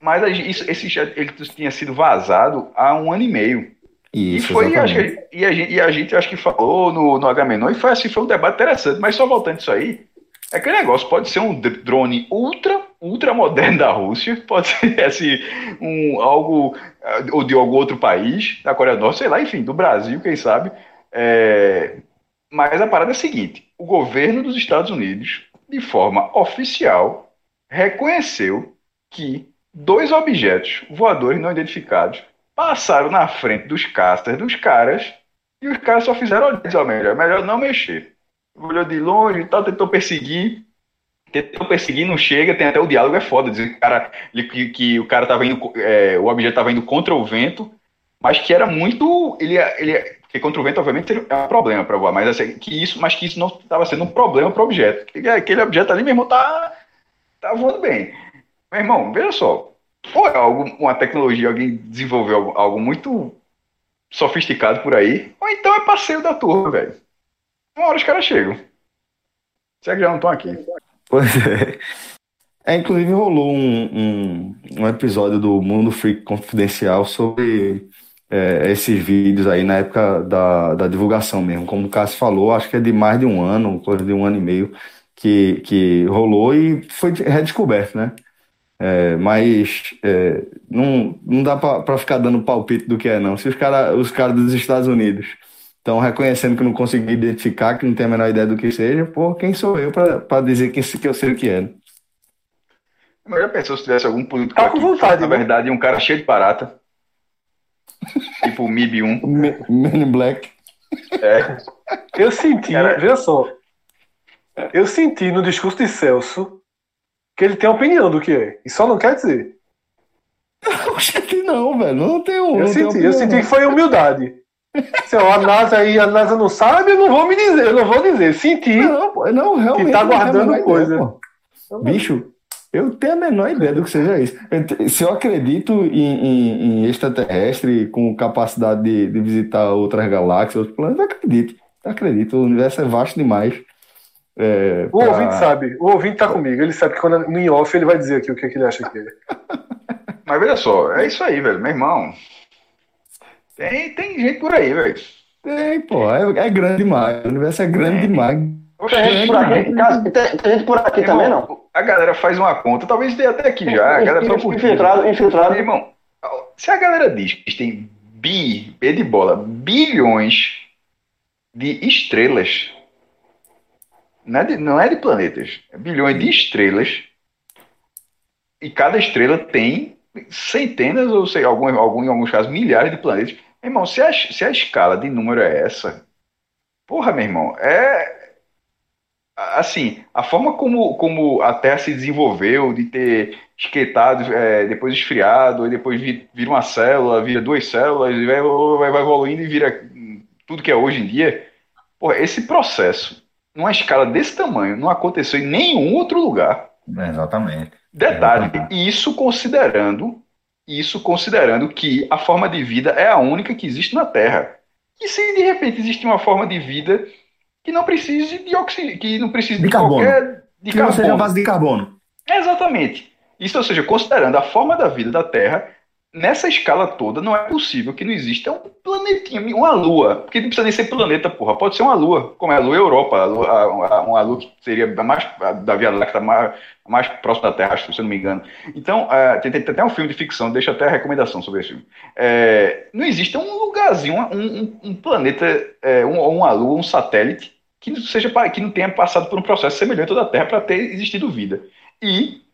mas isso, esse ele tinha sido vazado há um ano e meio. Isso, e foi, acho que, e, a gente, e a gente acho que falou no, no Agamenon, e foi assim, foi um debate interessante, mas só voltando isso aí, é que o negócio pode ser um drone ultra ultra moderno da Rússia, pode ser assim, um, algo ah, ou de algum outro país, da Coreia do Norte, sei lá, enfim, do Brasil, quem sabe. É... Mas a parada é a seguinte: o governo dos Estados Unidos, de forma oficial, reconheceu que dois objetos voadores não identificados passaram na frente dos casters dos caras e os caras só fizeram olhar, melhor, melhor não mexer. Olhou de longe e tal, tentou perseguir, tentou perseguir, não chega, tem até o diálogo é foda, dizer que o cara, que, que o cara tava indo, é, o objeto tava indo contra o vento, mas que era muito, ele, ele porque contra o vento obviamente é um problema para voar, mas assim, que isso, mas que isso não estava sendo um problema para o objeto, que aquele objeto ali mesmo tá, tá voando bem. Meu irmão, veja só, ou é algo, uma tecnologia, alguém desenvolveu algo, algo muito sofisticado por aí, ou então é passeio da turma, velho. Uma hora os caras chegam. Será que já não estão aqui?
Pois é. É, inclusive rolou um, um, um, episódio do Mundo Freak Confidencial sobre é, esses vídeos aí na época da, da divulgação mesmo. Como o Cássio falou, acho que é de mais de um ano, coisa de um ano e meio, que, que rolou e foi redescoberto, né? É, mas é, não, não dá para ficar dando palpite do que é, não. Se os caras os cara dos Estados Unidos estão reconhecendo que não consegui identificar, que não tem a menor ideia do que seja, pô, quem sou eu para dizer que, que eu sei o que é?
Mas já pensou se tivesse algum político tá com vontade, na né? verdade, um cara cheio de barata? tipo o MIB 1.
Men in Black.
É. Eu senti, Era... veja só. Eu senti no discurso de Celso que ele tem opinião do que é. E só não quer dizer.
Não, velho. Não tem um.
Eu senti, eu senti que foi humildade. Se a NASA aí, a NASA não sabe, eu não vou me dizer, eu não vou dizer. Senti
não, não, realmente,
que tá guardando coisa. Ideia,
Bicho, eu tenho a menor ideia do que seja isso. Se eu acredito em, em, em extraterrestre com capacidade de, de, visitar outras galáxias, outros planetas, acredito. Acredito. O universo é vasto demais. É,
o pra... ouvinte sabe. O ouvinte tá comigo. Ele sabe que quando no off ele vai dizer aqui o que, é que ele acha que é.
Mas veja só, é isso aí, velho. Meu irmão. Tem, tem gente por aí, velho.
Tem, pô. É, é grande demais. O universo é grande tem. demais.
Tem gente por aqui, tem, tem gente por aqui irmão, também, não?
A galera faz uma conta, talvez dê até aqui já. A galera
tá infiltrado, infiltrado.
Irmão, se a galera diz que tem bi, B de bola, bilhões de estrelas, não é de, não é de planetas, é bilhões de estrelas, e cada estrela tem centenas, ou sei, algum, algum, em alguns casos, milhares de planetas. Irmão, se a, se a escala de número é essa, porra, meu irmão, é. Assim, a forma como, como a Terra se desenvolveu, de ter esquentado, é, depois esfriado, e depois vira uma célula, vira duas células, e vai, vai, vai evoluindo e vira tudo que é hoje em dia. Porra, esse processo, numa escala desse tamanho, não aconteceu em nenhum outro lugar.
exatamente.
Detalhe, isso considerando isso considerando que a forma de vida é a única que existe na Terra. E se de repente existe uma forma de vida que não precise de oxigênio, que não precise de, de
carbono.
qualquer
de que carbono. não seja base de carbono.
Exatamente. Isso, ou seja, considerando a forma da vida da Terra, nessa escala toda, não é possível que não exista um planetinha, uma lua. Porque não precisa nem ser planeta, porra. Pode ser uma lua, como é a lua Europa, a lua, uma lua que seria mais da Via Láctea mais, mais próxima da Terra, se eu não me engano. Então, uh, tem, tem, tem, até um filme de ficção, deixa até a recomendação sobre esse filme. É, não existe um lugarzinho, um, um, planeta, é, um, uma lua, um satélite, que seja, que não tenha passado por um processo semelhante ao da Terra para ter existido vida. E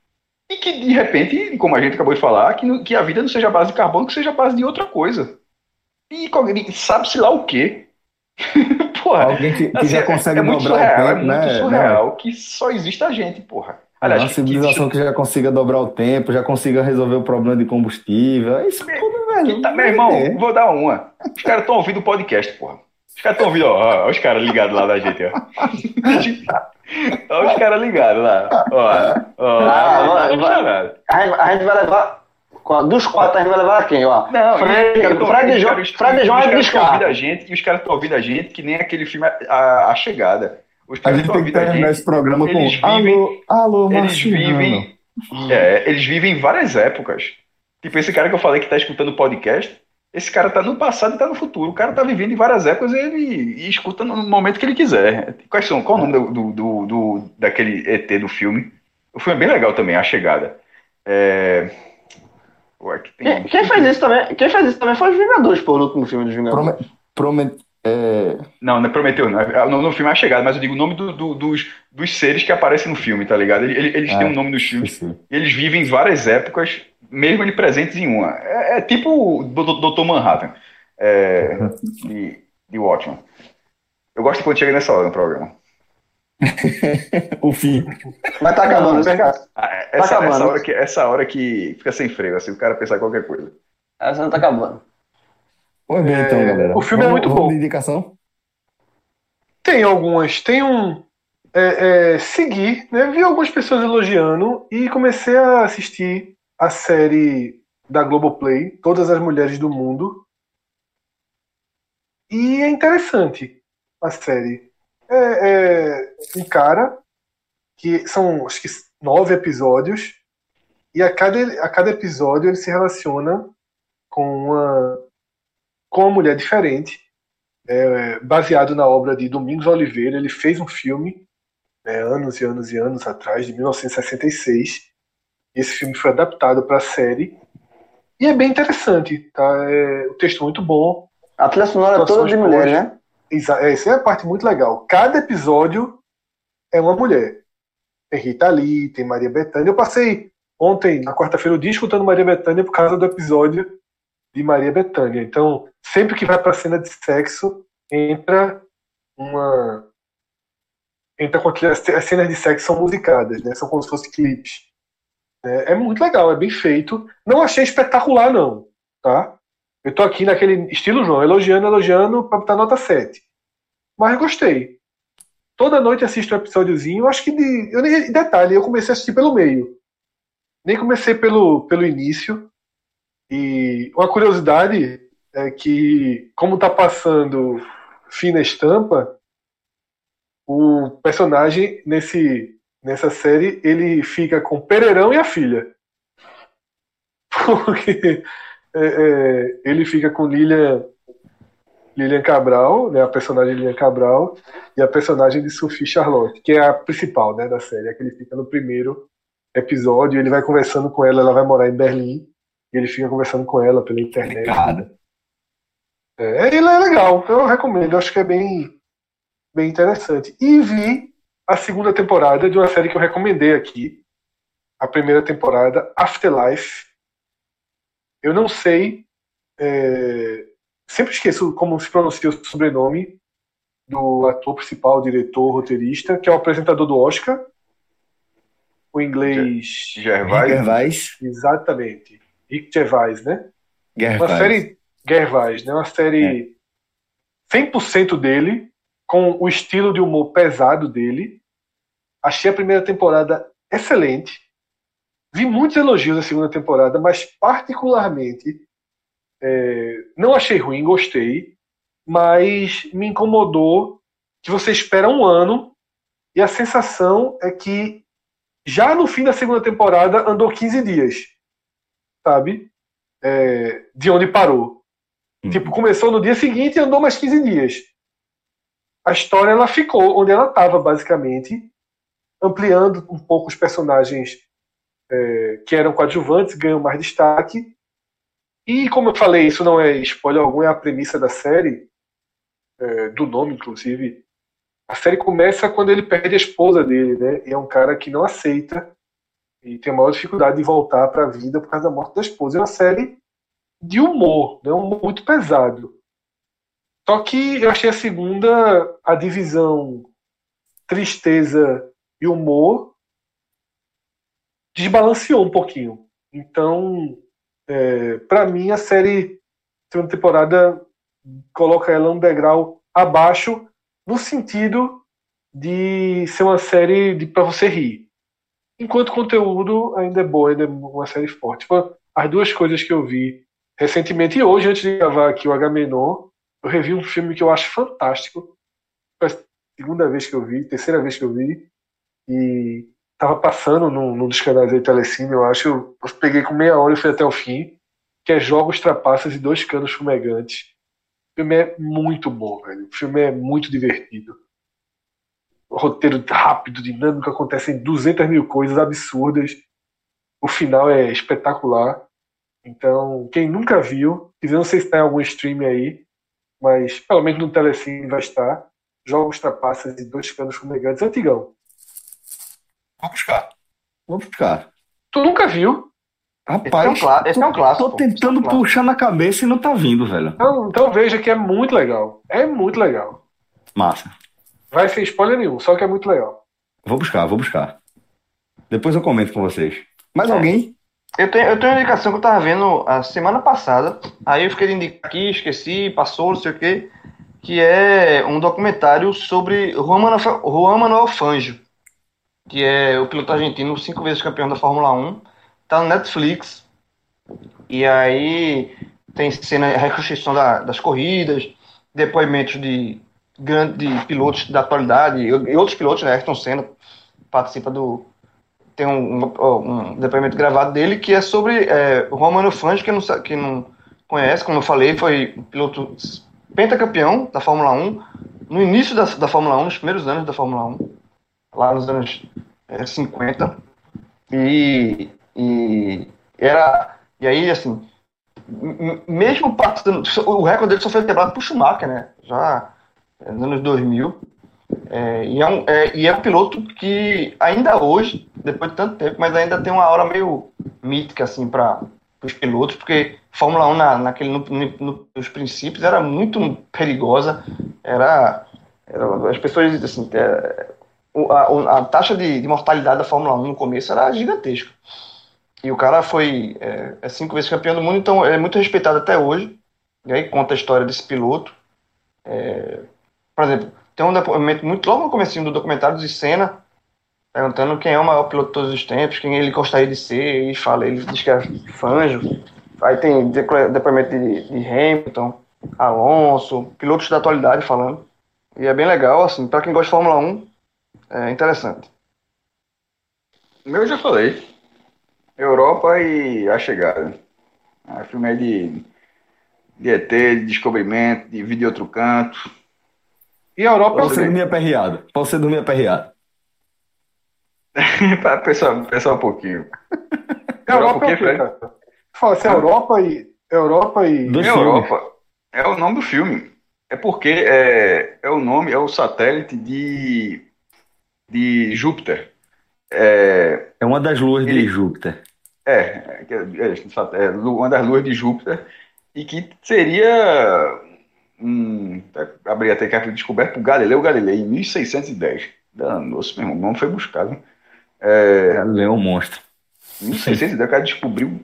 e que, de repente, como a gente acabou de falar, que, que a vida não seja base de carbono, que seja base de outra coisa. E sabe-se lá o quê?
porra, Alguém que, que assim, já é, consegue é, é dobrar surreal, o tempo, é
né? muito surreal né? que só existe a gente, porra.
Aliás, uma civilização que, que, já consiga dobrar o tempo, já consiga resolver o problema de combustível. É isso tudo, velho.
Tá, meu irmão, vou dar uma. Os caras estão ouvindo o podcast, porra. Os caras estão ouvindo, ó, ó, os caras ligados lá da gente, ó. Olha os caras ligados lá. Ó, ó, ah,
vai, vai, a, gente, vai levar. Dos quatro, a gente vai levar quem? Ó,
não,
Fred, Fred, João, Fred João é descarta.
A gente, e os caras estão ouvindo a gente que nem aquele filme A, a Chegada.
Os a gente tem que terminar esse programa com vivem, alô, alô,
eles vivem, é, eles vivem várias épocas. Tipo, esse cara que eu falei que tá escutando o podcast, esse cara tá no passado e tá no futuro. O cara tá vivendo em várias épocas e ele e escuta no momento que ele quiser. Quais são? Qual o nome do, do, do, daquele ET do filme? O filme é bem legal também, A Chegada. É...
Ué, tem... quem, fez isso também, quem fez isso também foi os Vingadores, pô, no último filme dos Vingadores.
Promet... É...
Não, não é Prometeu, não. É, no, no, filme é a chegada, mas eu digo o nome do, do, dos, dos seres que aparecem no filme, tá ligado? Eles, eles têm um nome nos filmes. Eles vivem em várias épocas mesmo ele presentes em uma. É, é tipo o Dr. Manhattan é, de, de Watchmen. Eu gosto quando chega nessa hora no programa.
o fim.
Mas tá acabando, né,
cara? Ah, é, essa, tá acabando. Essa, hora que, essa hora que fica sem freio, assim, o cara pensar qualquer coisa.
Essa não tá acabando.
Vamos ver então, galera.
O filme é vamos, é muito bom.
indicação?
Tem algumas. Tem um. É, é, seguir, né? Vi algumas pessoas elogiando e comecei a assistir a série da Globoplay, Todas as Mulheres do Mundo. E é interessante a série. É, é um cara que são acho que nove episódios e a cada, a cada episódio ele se relaciona com uma com uma mulher diferente é, baseado na obra de Domingos Oliveira ele fez um filme né, anos e anos e anos atrás de 1966 Esse filme foi adaptado para a série e é bem interessante, tá? É, o texto é muito bom.
A trilha sonora é toda de mulher, né?
Essa é a parte muito legal. Cada episódio é uma mulher. Tem Rita Lee, tem Maria Bethânia. Eu passei ontem, na quarta-feira, o dia escutando Maria Bethânia por causa do episódio de Maria Bethânia. Então, sempre que vai para a cena de sexo, entra uma. Entra com as cenas de sexo são musicadas, né? São como se fossem clipes. É, é muito legal, é bem feito. Não achei espetacular, não. Tá? Eu tô aqui naquele estilo João, elogiando, elogiando, para botar nota 7. Mas gostei. Toda noite assisto um episódiozinho. Acho que de. Eu nem, detalhe, eu comecei a assistir pelo meio. Nem comecei pelo, pelo início. E uma curiosidade é que, como tá passando fina estampa, o personagem nesse nessa série ele fica com Pereirão e a filha. Porque é, é, ele fica com Lilian, Lilian Cabral, né, a personagem Lilian Cabral, e a personagem de Sophie Charlotte, que é a principal né, da série, é que ele fica no primeiro episódio, ele vai conversando com ela, ela vai morar em Berlim, e ele fica conversando com ela pela internet. É, ele é legal, eu recomendo, eu acho que é bem, bem interessante. E vi a segunda temporada de uma série que eu recomendei aqui. A primeira temporada, Afterlife. Eu não sei. É... Sempre esqueço como se pronuncia o sobrenome do ator principal, diretor, roteirista, que é o apresentador do Oscar. O inglês.
Gervais. Gervais.
Exatamente. Rick Gervais, né?
Gervais.
Uma série. Gervais, né? Uma série é. 100% dele, com o estilo de humor pesado dele. Achei a primeira temporada excelente. Vi muitos elogios da segunda temporada, mas particularmente é, não achei ruim, gostei, mas me incomodou que você espera um ano e a sensação é que já no fim da segunda temporada andou 15 dias, sabe? É, de onde parou. Hum. Tipo, começou no dia seguinte e andou mais 15 dias a história ela ficou onde ela estava, basicamente, ampliando um pouco os personagens é, que eram coadjuvantes, ganham mais destaque. E, como eu falei, isso não é spoiler algum, é a premissa da série, é, do nome, inclusive. A série começa quando ele perde a esposa dele, né? E é um cara que não aceita e tem a maior dificuldade de voltar para a vida por causa da morte da esposa. É uma série de humor, né? um humor muito pesado. Só que eu achei a segunda, a divisão tristeza e humor, desbalanceou um pouquinho. Então, é, para mim, a série, segunda temporada, coloca ela um degrau abaixo, no sentido de ser uma série de para você rir. Enquanto conteúdo ainda é boa, ainda é uma série forte. As duas coisas que eu vi recentemente e hoje, antes de gravar aqui o Agamenon, eu revi um filme que eu acho fantástico. Foi a segunda vez que eu vi, terceira vez que eu vi. E tava passando num, num dos canais aí Telecine, eu acho. Eu, eu peguei com meia hora e fui até o fim. Que é Jogos Trapaças e Dois Canos Fumegantes. O filme é muito bom, velho. O filme é muito divertido. O roteiro rápido, dinâmico, acontecem 200 mil coisas absurdas. O final é espetacular. Então, quem nunca viu, não sei se está em algum stream aí, mas pelo menos no Telecine vai estar. Jogos Trapaças e Dois Canos Fumegantes, antigão.
Vou buscar. Vou buscar.
Tu nunca viu?
Rapaz, esse é um, esse é um clássico. Tô tentando é um puxar na cabeça e não tá vindo, velho.
Então, então veja que é muito legal. É muito legal.
Massa.
Vai ser spoiler nenhum, só que é muito legal.
Vou buscar, vou buscar. Depois eu comento com vocês. Mais é. alguém?
Eu tenho, eu tenho uma indicação que eu tava vendo a semana passada, aí eu fiquei de indicar aqui, esqueci, passou, não sei o quê, que é um documentário sobre Juan Manuel, Juan Manuel Fangio, que é o piloto argentino, cinco vezes campeão da Fórmula 1, tá no Netflix, e aí tem cena, reconstrução da, das corridas, depoimentos de grandes de pilotos da atualidade, e outros pilotos, né, Ayrton Senna participa do, tem um, um, um, depoimento gravado dele que é sobre é, o Romano Fangio, que não, que não conhece, como eu falei, foi piloto pentacampeão da Fórmula 1, no início da, da Fórmula 1, nos primeiros anos da Fórmula 1, lá nos anos é, 50. E E era. E aí, assim, mesmo passando. O recorde dele só foi quebrado por Schumacher, né? Já nos anos 2000. É, e, é um, é, e é um piloto que ainda hoje, depois de tanto tempo, mas ainda tem uma aura meio mítica, assim, para os pilotos, porque Fórmula 1 na, naquele, no, no, nos princípios era muito perigosa, era, era as pessoas, assim, é, a, a, taxa de, de, mortalidade da Fórmula 1 no começo era gigantesca. E o cara foi é, é, cinco vezes campeão do mundo, então é muito respeitado até hoje. E aí conta a história desse piloto. É, por exemplo, tem um depoimento muito logo no começo do documentário de Senna, perguntando quem é o maior piloto de todos os tempos, quem ele gostaria de ser, e fala, ele diz que é Fanjo. Aí tem depoimento de, de Hamilton, Alonso, pilotos da atualidade falando. E é bem legal, assim, para quem gosta de Fórmula 1, é interessante.
Eu já falei. Europa e a chegada. É filme é de, de ET, de descobrimento, de de outro canto.
E a Europa. Pra você dormir aperreado. Pra você dormir aperreado.
para pensar, pensar um pouquinho.
Europa, Europa é o quê, cara? Fala assim, Europa e. Europa e.
Do Europa. É o nome do filme. É porque é, é o nome, é o satélite de, de Júpiter.
É, é uma das luas ele, de Júpiter.
É, é, é, é, uma das luas de Júpiter e que seria um, abri até que foi descoberto por Galileu Galilei em 1610. Nossa, meu irmão, não foi buscado.
É, Galileu é um monstro.
Em 1610 o cara descobriu.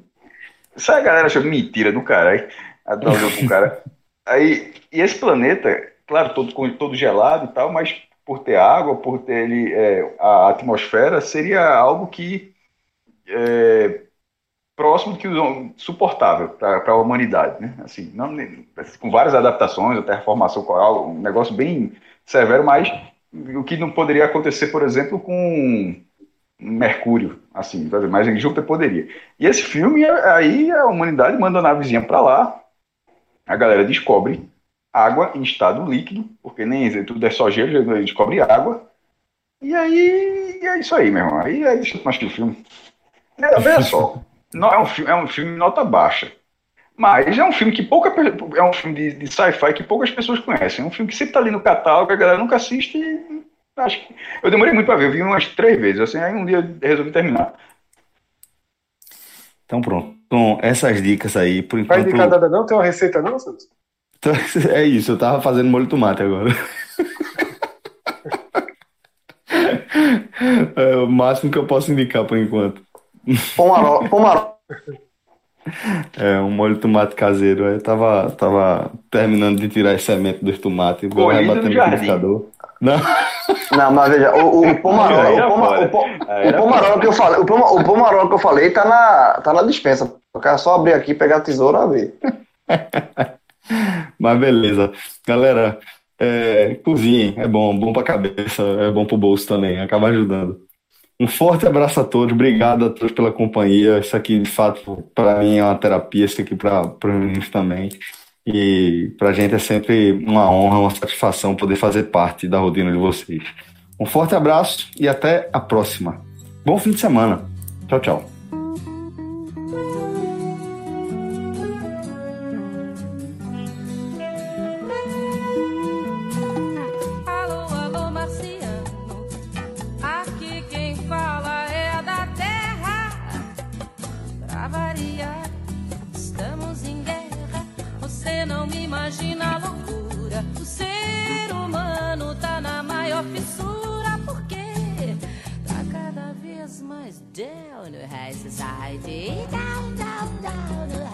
Sabe a galera achou mentira do caralho? Adorou pro cara. Aí, e esse planeta, claro, todo, todo gelado e tal, mas por ter água, por ter ele, é, a atmosfera, seria algo que é, próximo que suportável para a humanidade, né? Assim, não, com várias adaptações, a terraformação coral, um negócio bem severo, mas o que não poderia acontecer, por exemplo, com Mercúrio, assim, mas em Júpiter poderia. E esse filme, aí a humanidade manda a navezinha para lá, a galera descobre água em estado líquido, porque nem tudo é só gelo, a descobre água, e aí é isso aí, meu irmão. Aí, aí deixa eu assistir o filme. É, veja só, não, é, um filme, é um filme nota baixa. Mas é um filme que pouca é um filme de, de sci-fi que poucas pessoas conhecem. É um filme que sempre tá ali no catálogo, a galera nunca assiste e acho que. Eu demorei muito para ver, eu vi umas três vezes, assim, aí um dia eu resolvi terminar.
Então pronto. Com essas dicas aí, por enquanto.
Vai indicar nada não? Tem uma receita não, Santos?
Então, é isso, eu tava fazendo molho de tomate agora. é o máximo que eu posso indicar por enquanto.
Pomarol. Pomarol.
É, um molho de tomate caseiro. Eu tava, tava terminando de tirar as sementes dos tomates. Vou rebater no liquidificador.
Não. Não, mas veja, o, o pomarol, o, poma, o, o pomarol que eu falei, o, poma, o pomarol que eu falei tá na, tá na dispensa. Eu quero só abrir aqui, pegar a tesoura e ver.
mas beleza. Galera, é, cozinhem, é bom, bom pra cabeça, é bom pro bolso também, acaba ajudando. Um forte abraço a todos, obrigado a todos pela companhia. Isso aqui, de fato, para mim é uma terapia, isso aqui para meninos também. E para a gente é sempre uma honra, uma satisfação poder fazer parte da rotina de vocês. Um forte abraço e até a próxima. Bom fim de semana. Tchau, tchau.
Down, high society, Down, down, down.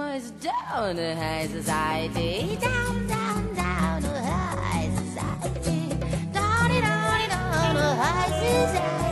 much down in high society. Down, down, down to high society. Down, down, down to high society.